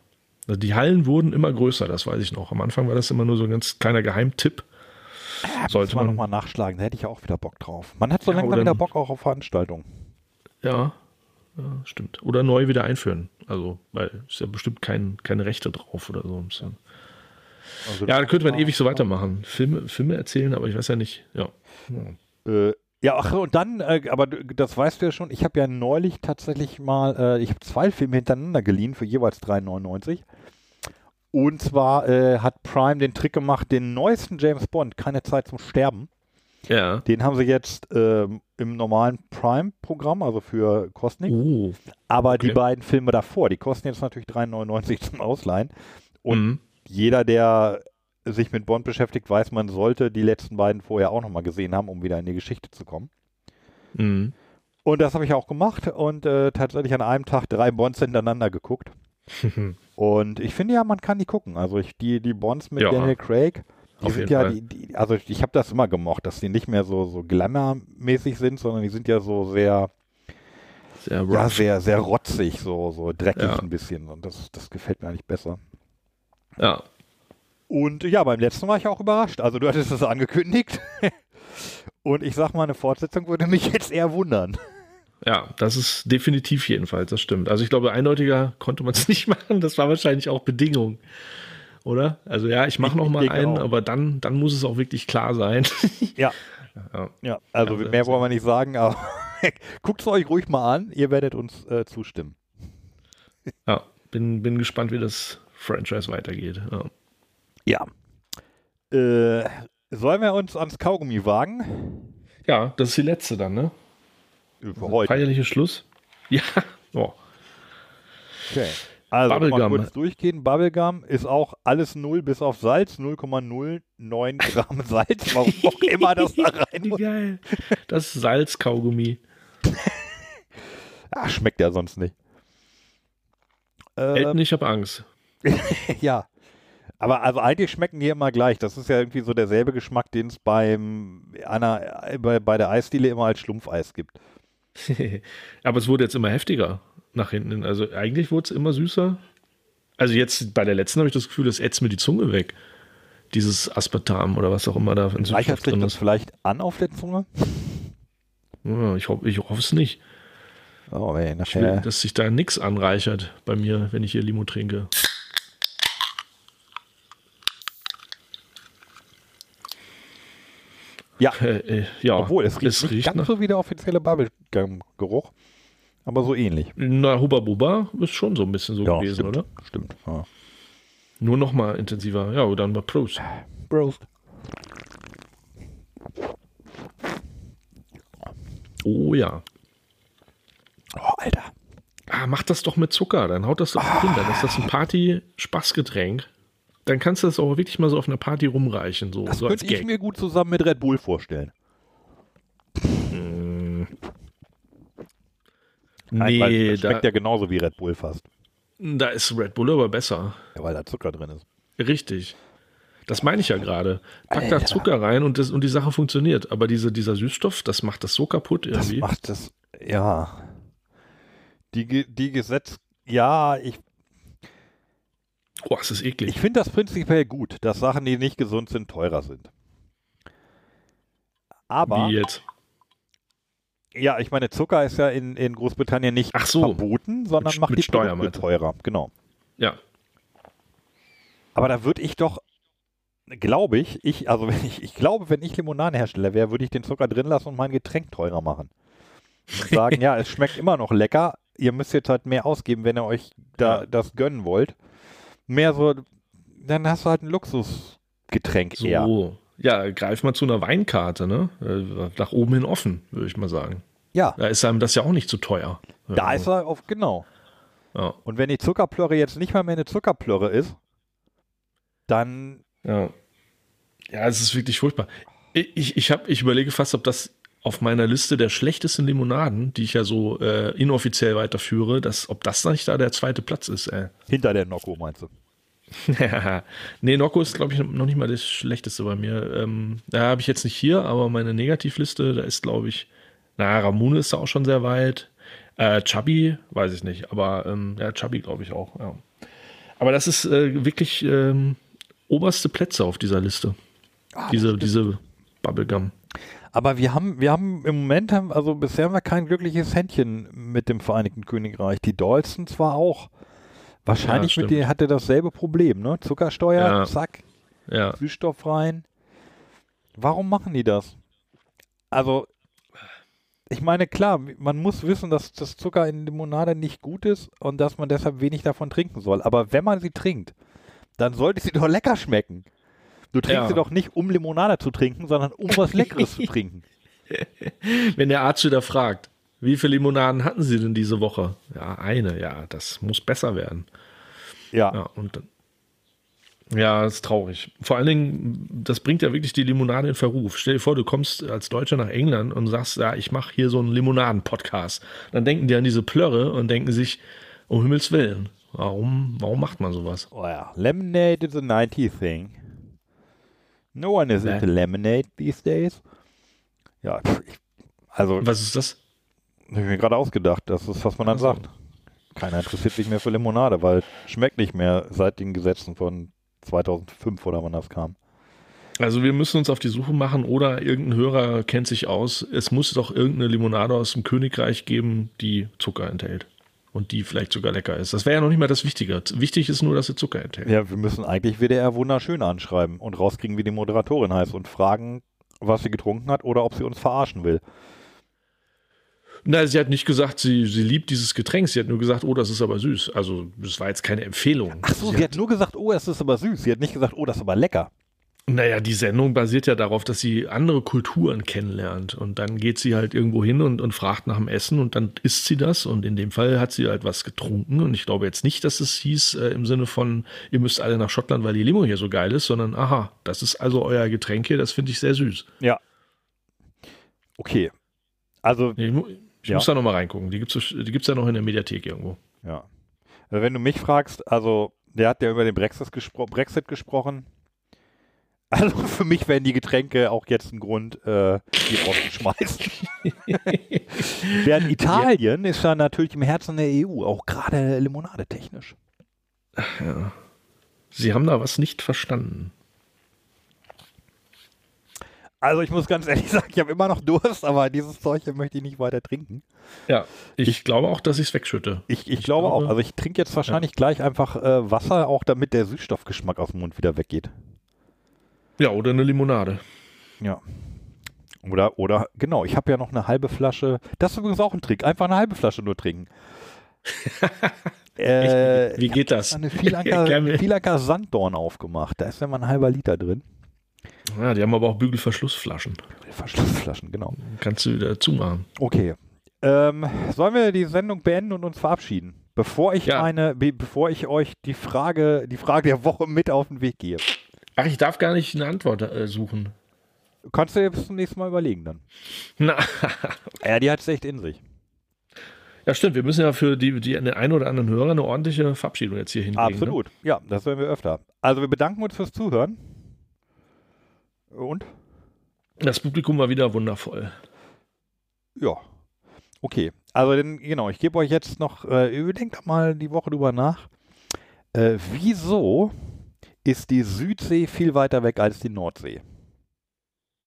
Also die Hallen wurden immer größer, das weiß ich noch. Am Anfang war das immer nur so ein ganz kleiner Geheimtipp. Sollte Muss man nochmal nachschlagen, da hätte ich auch wieder Bock drauf. Man hat so Ja, langsam wieder Bock auch auf Veranstaltungen. ja, ja, stimmt. Oder neu wieder einführen. Also, weil ist ja bestimmt kein, keine Rechte drauf oder so. Ja- Also, Ja, da könnte man ewig so weitermachen. Filme, Filme erzählen, aber ich weiß ja nicht. Ja. Ja. Äh, ja, ach, und dann, äh, aber das weißt du ja schon, ich habe ja neulich tatsächlich mal, äh, ich habe zwei Filme hintereinander geliehen für jeweils 3,99. Und zwar äh, hat Prime den Trick gemacht, den neuesten James Bond, keine Zeit zum Sterben. ja. Den haben sie jetzt ähm, im normalen Prime-Programm, also für Kostnik. Oh. Aber die okay. beiden Filme davor, die kosten jetzt natürlich 3,99 zum Ausleihen. Und Mhm. jeder, der sich mit Bond beschäftigt, weiß, man sollte die letzten beiden vorher auch nochmal gesehen haben, um wieder in die Geschichte zu kommen. Mhm. Und das habe ich auch gemacht und äh, tatsächlich an einem Tag drei Bonds hintereinander geguckt. Und ich finde ja, man kann die gucken. Also ich, die, die Bonds mit Ja. Daniel Craig, die Auf sind jeden ja, Fall. die, die, also ich habe das immer gemocht, dass die nicht mehr so, so glamour-mäßig sind, sondern die sind ja so sehr, Sehr ja, sehr, sehr rotzig, so, so dreckig Ja. ein bisschen. Und das, das gefällt mir eigentlich besser. Ja. Und ja, beim letzten war ich auch überrascht. Also du hattest es angekündigt. Und ich sag mal, eine Fortsetzung würde mich jetzt eher wundern. ja, das ist definitiv jedenfalls, das stimmt. Also ich glaube, eindeutiger konnte man es nicht machen. Das war wahrscheinlich auch Bedingung. Oder? Also ja, ich mache noch mal einen, auch. aber dann, dann muss es auch wirklich klar sein. Ja, ja. ja. Also Ja, mehr sehr- wollen wir nicht sagen, aber guckt es euch ruhig mal an. Ihr werdet uns äh, zustimmen. ja, bin, bin gespannt, wie das Franchise weitergeht. Ja. Ja. Äh, sollen wir uns ans Kaugummi wagen? Ja, das ist die letzte dann, ne? Für heute. Feierlicher Schluss. Ja. Oh. Okay. Also, mal Bubblegum. kurz durchgehen. Bubblegum ist auch alles 0 bis auf Salz, 0,09 Gramm Salz, warum auch immer das da rein muss. geil. Das ist Salzkaugummi. Ah, schmeckt ja sonst nicht. Elton, Ähm, ich habe Angst. ja. Aber also eigentlich schmecken die immer gleich. Das ist ja irgendwie so derselbe Geschmack, den es beim einer, bei, bei der Eisdiele immer als Schlumpfeis gibt. Aber es wurde jetzt immer heftiger nach hinten. hin. Also eigentlich wurde es immer süßer. Also jetzt bei der letzten habe ich das Gefühl, das ätzt mir die Zunge weg. Dieses Aspartam oder was auch immer da in Reichert sich das vielleicht an auf der Zunge? Ja, ich hoffe ich es nicht. Oh, ey, Ich will, nachher. dass sich da nichts anreichert bei mir, wenn ich hier Limo trinke. Ja, Äh, äh, ja, obwohl es riecht, nicht ganz nach. so wie der offizielle Bubblegum-Geruch, aber so ähnlich. Na, Hubba Bubba ist schon so ein bisschen so gewesen, stimmt. oder? Stimmt. Ja. Nur noch mal intensiver. Ja, dann mal Prost. Prost. Oh ja. Oh, Alter. Ah, mach das doch mit Zucker, dann haut das doch hin. Dann ist das ein Party-Spaßgetränk. Dann kannst du das auch wirklich mal so auf einer Party rumreichen. So, Das so könnte ich mir gut zusammen mit Red Bull vorstellen. Nein, Nee, das da, schmeckt ja genauso wie Red Bull fast. da ist Red Bull aber besser. Ja, weil da Zucker drin ist. Richtig. Das meine ich ja gerade. Pack da. Zucker rein und, das, und die Sache funktioniert. Aber diese, dieser Süßstoff, das macht das so kaputt Das irgendwie. macht das, ja. Die, die Gesetz, ja, ich, oh, es ist eklig. ich finde das prinzipiell gut, dass Sachen, die nicht gesund sind, teurer sind. Aber, Wie jetzt? Ja, ich meine, Zucker ist ja in, in Großbritannien nicht so. verboten, sondern Mit- macht mit die Steuer, Produkte teurer. Genau. Ja. Aber da würde ich doch, glaube ich, ich, also wenn ich, ich glaube, wenn ich Limonadenhersteller wäre, würde ich den Zucker drin lassen und mein Getränk teurer machen. Und sagen, ja, es schmeckt immer noch lecker. Ihr müsst jetzt halt mehr ausgeben, wenn ihr euch da Ja. das gönnen wollt. Mehr so, dann hast du halt ein Luxusgetränk So. eher. Ja, greif mal zu einer Weinkarte, ne? Äh, Nach oben hin offen, würde ich mal sagen. Ja, Da ist einem das ja auch nicht zu teuer. da ist er auf, genau. Ja. Und wenn die Zuckerplörre jetzt nicht mal mehr eine Zuckerplörre ist, dann, Ja. Ja, es ist wirklich furchtbar. Ich, ich, hab, ich überlege fast, ob das auf meiner Liste der schlechtesten Limonaden, die ich ja so äh, inoffiziell weiterführe, dass, ob das nicht da der zweite Platz ist. Ey. hinter der Nocco meinst du? nee, Nocco ist, glaube ich, noch nicht mal das schlechteste bei mir. Ähm, da habe ich jetzt nicht hier, aber meine Negativliste, da ist, glaube ich, na, Ramune ist da auch schon sehr weit. Äh, Chubby, weiß ich nicht, aber ähm, ja, Chubby, glaube ich auch. Ja. Aber das ist äh, wirklich ähm, oberste Plätze auf dieser Liste. diese, diese Bubblegum. Aber wir haben, wir haben im Moment, haben, also bisher haben wir kein glückliches Händchen mit dem Vereinigten Königreich. Die Dolson zwar auch. Wahrscheinlich Ja, mit denen hatte dasselbe Problem, ne? Zuckersteuer, Ja. zack, Ja. Süßstoff rein. Warum machen die das? Also, ich meine, klar, man muss wissen, dass das Zucker in Limonade nicht gut ist und dass man deshalb wenig davon trinken soll. Aber wenn man sie trinkt, dann sollte sie doch lecker schmecken. Du trinkst Ja. sie doch nicht, um Limonade zu trinken, sondern um was Leckeres zu trinken. Wenn der Arzt wieder fragt, wie viele Limonaden hatten Sie denn diese Woche? Ja, eine. Ja, das muss besser werden. Ja. Ja, und dann. Ja, das ist traurig. Vor allen Dingen, das bringt ja wirklich die Limonade in Verruf. Stell dir vor, du kommst als Deutscher nach England und sagst, ja, ich mache hier so einen Limonaden-Podcast. Dann denken die an diese Plörre und denken sich, um Himmels Willen, warum, warum macht man sowas? Oh ja, Lemonade is a 90 thing. No one is Nee. into lemonade these days. Ja, ich, also, Was ist das? habe ich mir gerade ausgedacht, das ist, was man dann Ach so. sagt. Keiner interessiert sich mehr für Limonade, weil schmeckt nicht mehr seit den Gesetzen von 2005 oder wann das kam. Also wir müssen uns auf die Suche machen oder irgendein Hörer kennt sich aus. Es muss doch irgendeine Limonade aus dem Königreich geben, die Zucker enthält. Und die vielleicht sogar lecker ist. Das wäre ja noch nicht mal das Wichtige. Wichtig ist nur, dass sie Zucker enthält. Ja, wir müssen eigentlich WDR wunderschön anschreiben und rauskriegen, wie die Moderatorin heißt und fragen, was sie getrunken hat oder ob sie uns verarschen will. Na, sie hat nicht gesagt, sie, sie liebt dieses Getränk. Sie hat nur gesagt, oh, das ist aber süß. Also, das war jetzt keine Empfehlung. Ach so, sie, sie hat, hat nur gesagt, oh, es ist aber süß. Sie hat nicht gesagt, oh, das ist aber lecker. Naja, die Sendung basiert ja darauf, dass sie andere Kulturen kennenlernt. Und dann geht sie halt irgendwo hin und, und fragt nach dem Essen und dann isst sie das. Und in dem Fall hat sie halt was getrunken. Und ich glaube jetzt nicht, dass es hieß äh, im Sinne von, ihr müsst alle nach Schottland, weil die Limo hier so geil ist, sondern aha, das ist also euer Getränk hier, das finde ich sehr süß. Ja. Okay. Also. Ich, ich ja. muss da nochmal reingucken. Die gibt es die gibt's ja noch in der Mediathek irgendwo. Ja. Also wenn du mich fragst, also der hat ja über den Brexit, gespro Brexit gesprochen also für mich wären die Getränke auch jetzt ein Grund, äh, die rauszuschmeißen. Während Italien ja. ist ja natürlich im Herzen der EU, auch gerade Limonade technisch. Ja. Sie haben da was nicht verstanden. Also ich muss ganz ehrlich sagen, ich habe immer noch Durst, aber dieses Zeug möchte ich nicht weiter trinken. Ja, ich, ich glaube auch, dass ich es wegschütte. Ich, ich, ich glaube, glaube, auch. Also ich trinke jetzt wahrscheinlich ja. gleich einfach äh, Wasser, auch damit der Süßstoffgeschmack aus dem Mund wieder weggeht. Ja, oder eine Limonade. Ja. Oder, oder, genau, ich habe ja noch eine halbe Flasche. Das ist übrigens auch ein Trick. Einfach eine halbe Flasche nur trinken. äh, Wie geht das? Eine Vielanker Sanddorn aufgemacht. Da ist ja mal ein halber Liter drin. Ja, die haben aber auch Bügelverschlussflaschen. Bügelverschlussflaschen, genau. Kannst du wieder zumachen. Okay. Ähm, sollen wir die Sendung beenden und uns verabschieden? Bevor ich ja. meine, bevor ich euch die Frage, die Frage der Woche mit auf den Weg gehe. Ach, ich darf gar nicht eine Antwort äh, suchen. Kannst du dir bis zum nächsten Mal überlegen dann. Na. ja, die hat es echt in sich. Ja, stimmt. Wir müssen ja für die, die den einen oder anderen Hörer eine ordentliche Verabschiedung jetzt hier hinlegen. Ne? Absolut. Ne? Ja, das werden wir öfter. Also wir bedanken uns fürs Zuhören. Und? Das Publikum war wieder wundervoll. Ja. Okay. Also denn, genau, ich gebe euch jetzt noch, äh, überdenkt mal die Woche drüber nach. Äh, wieso ist die Südsee viel weiter weg als die Nordsee.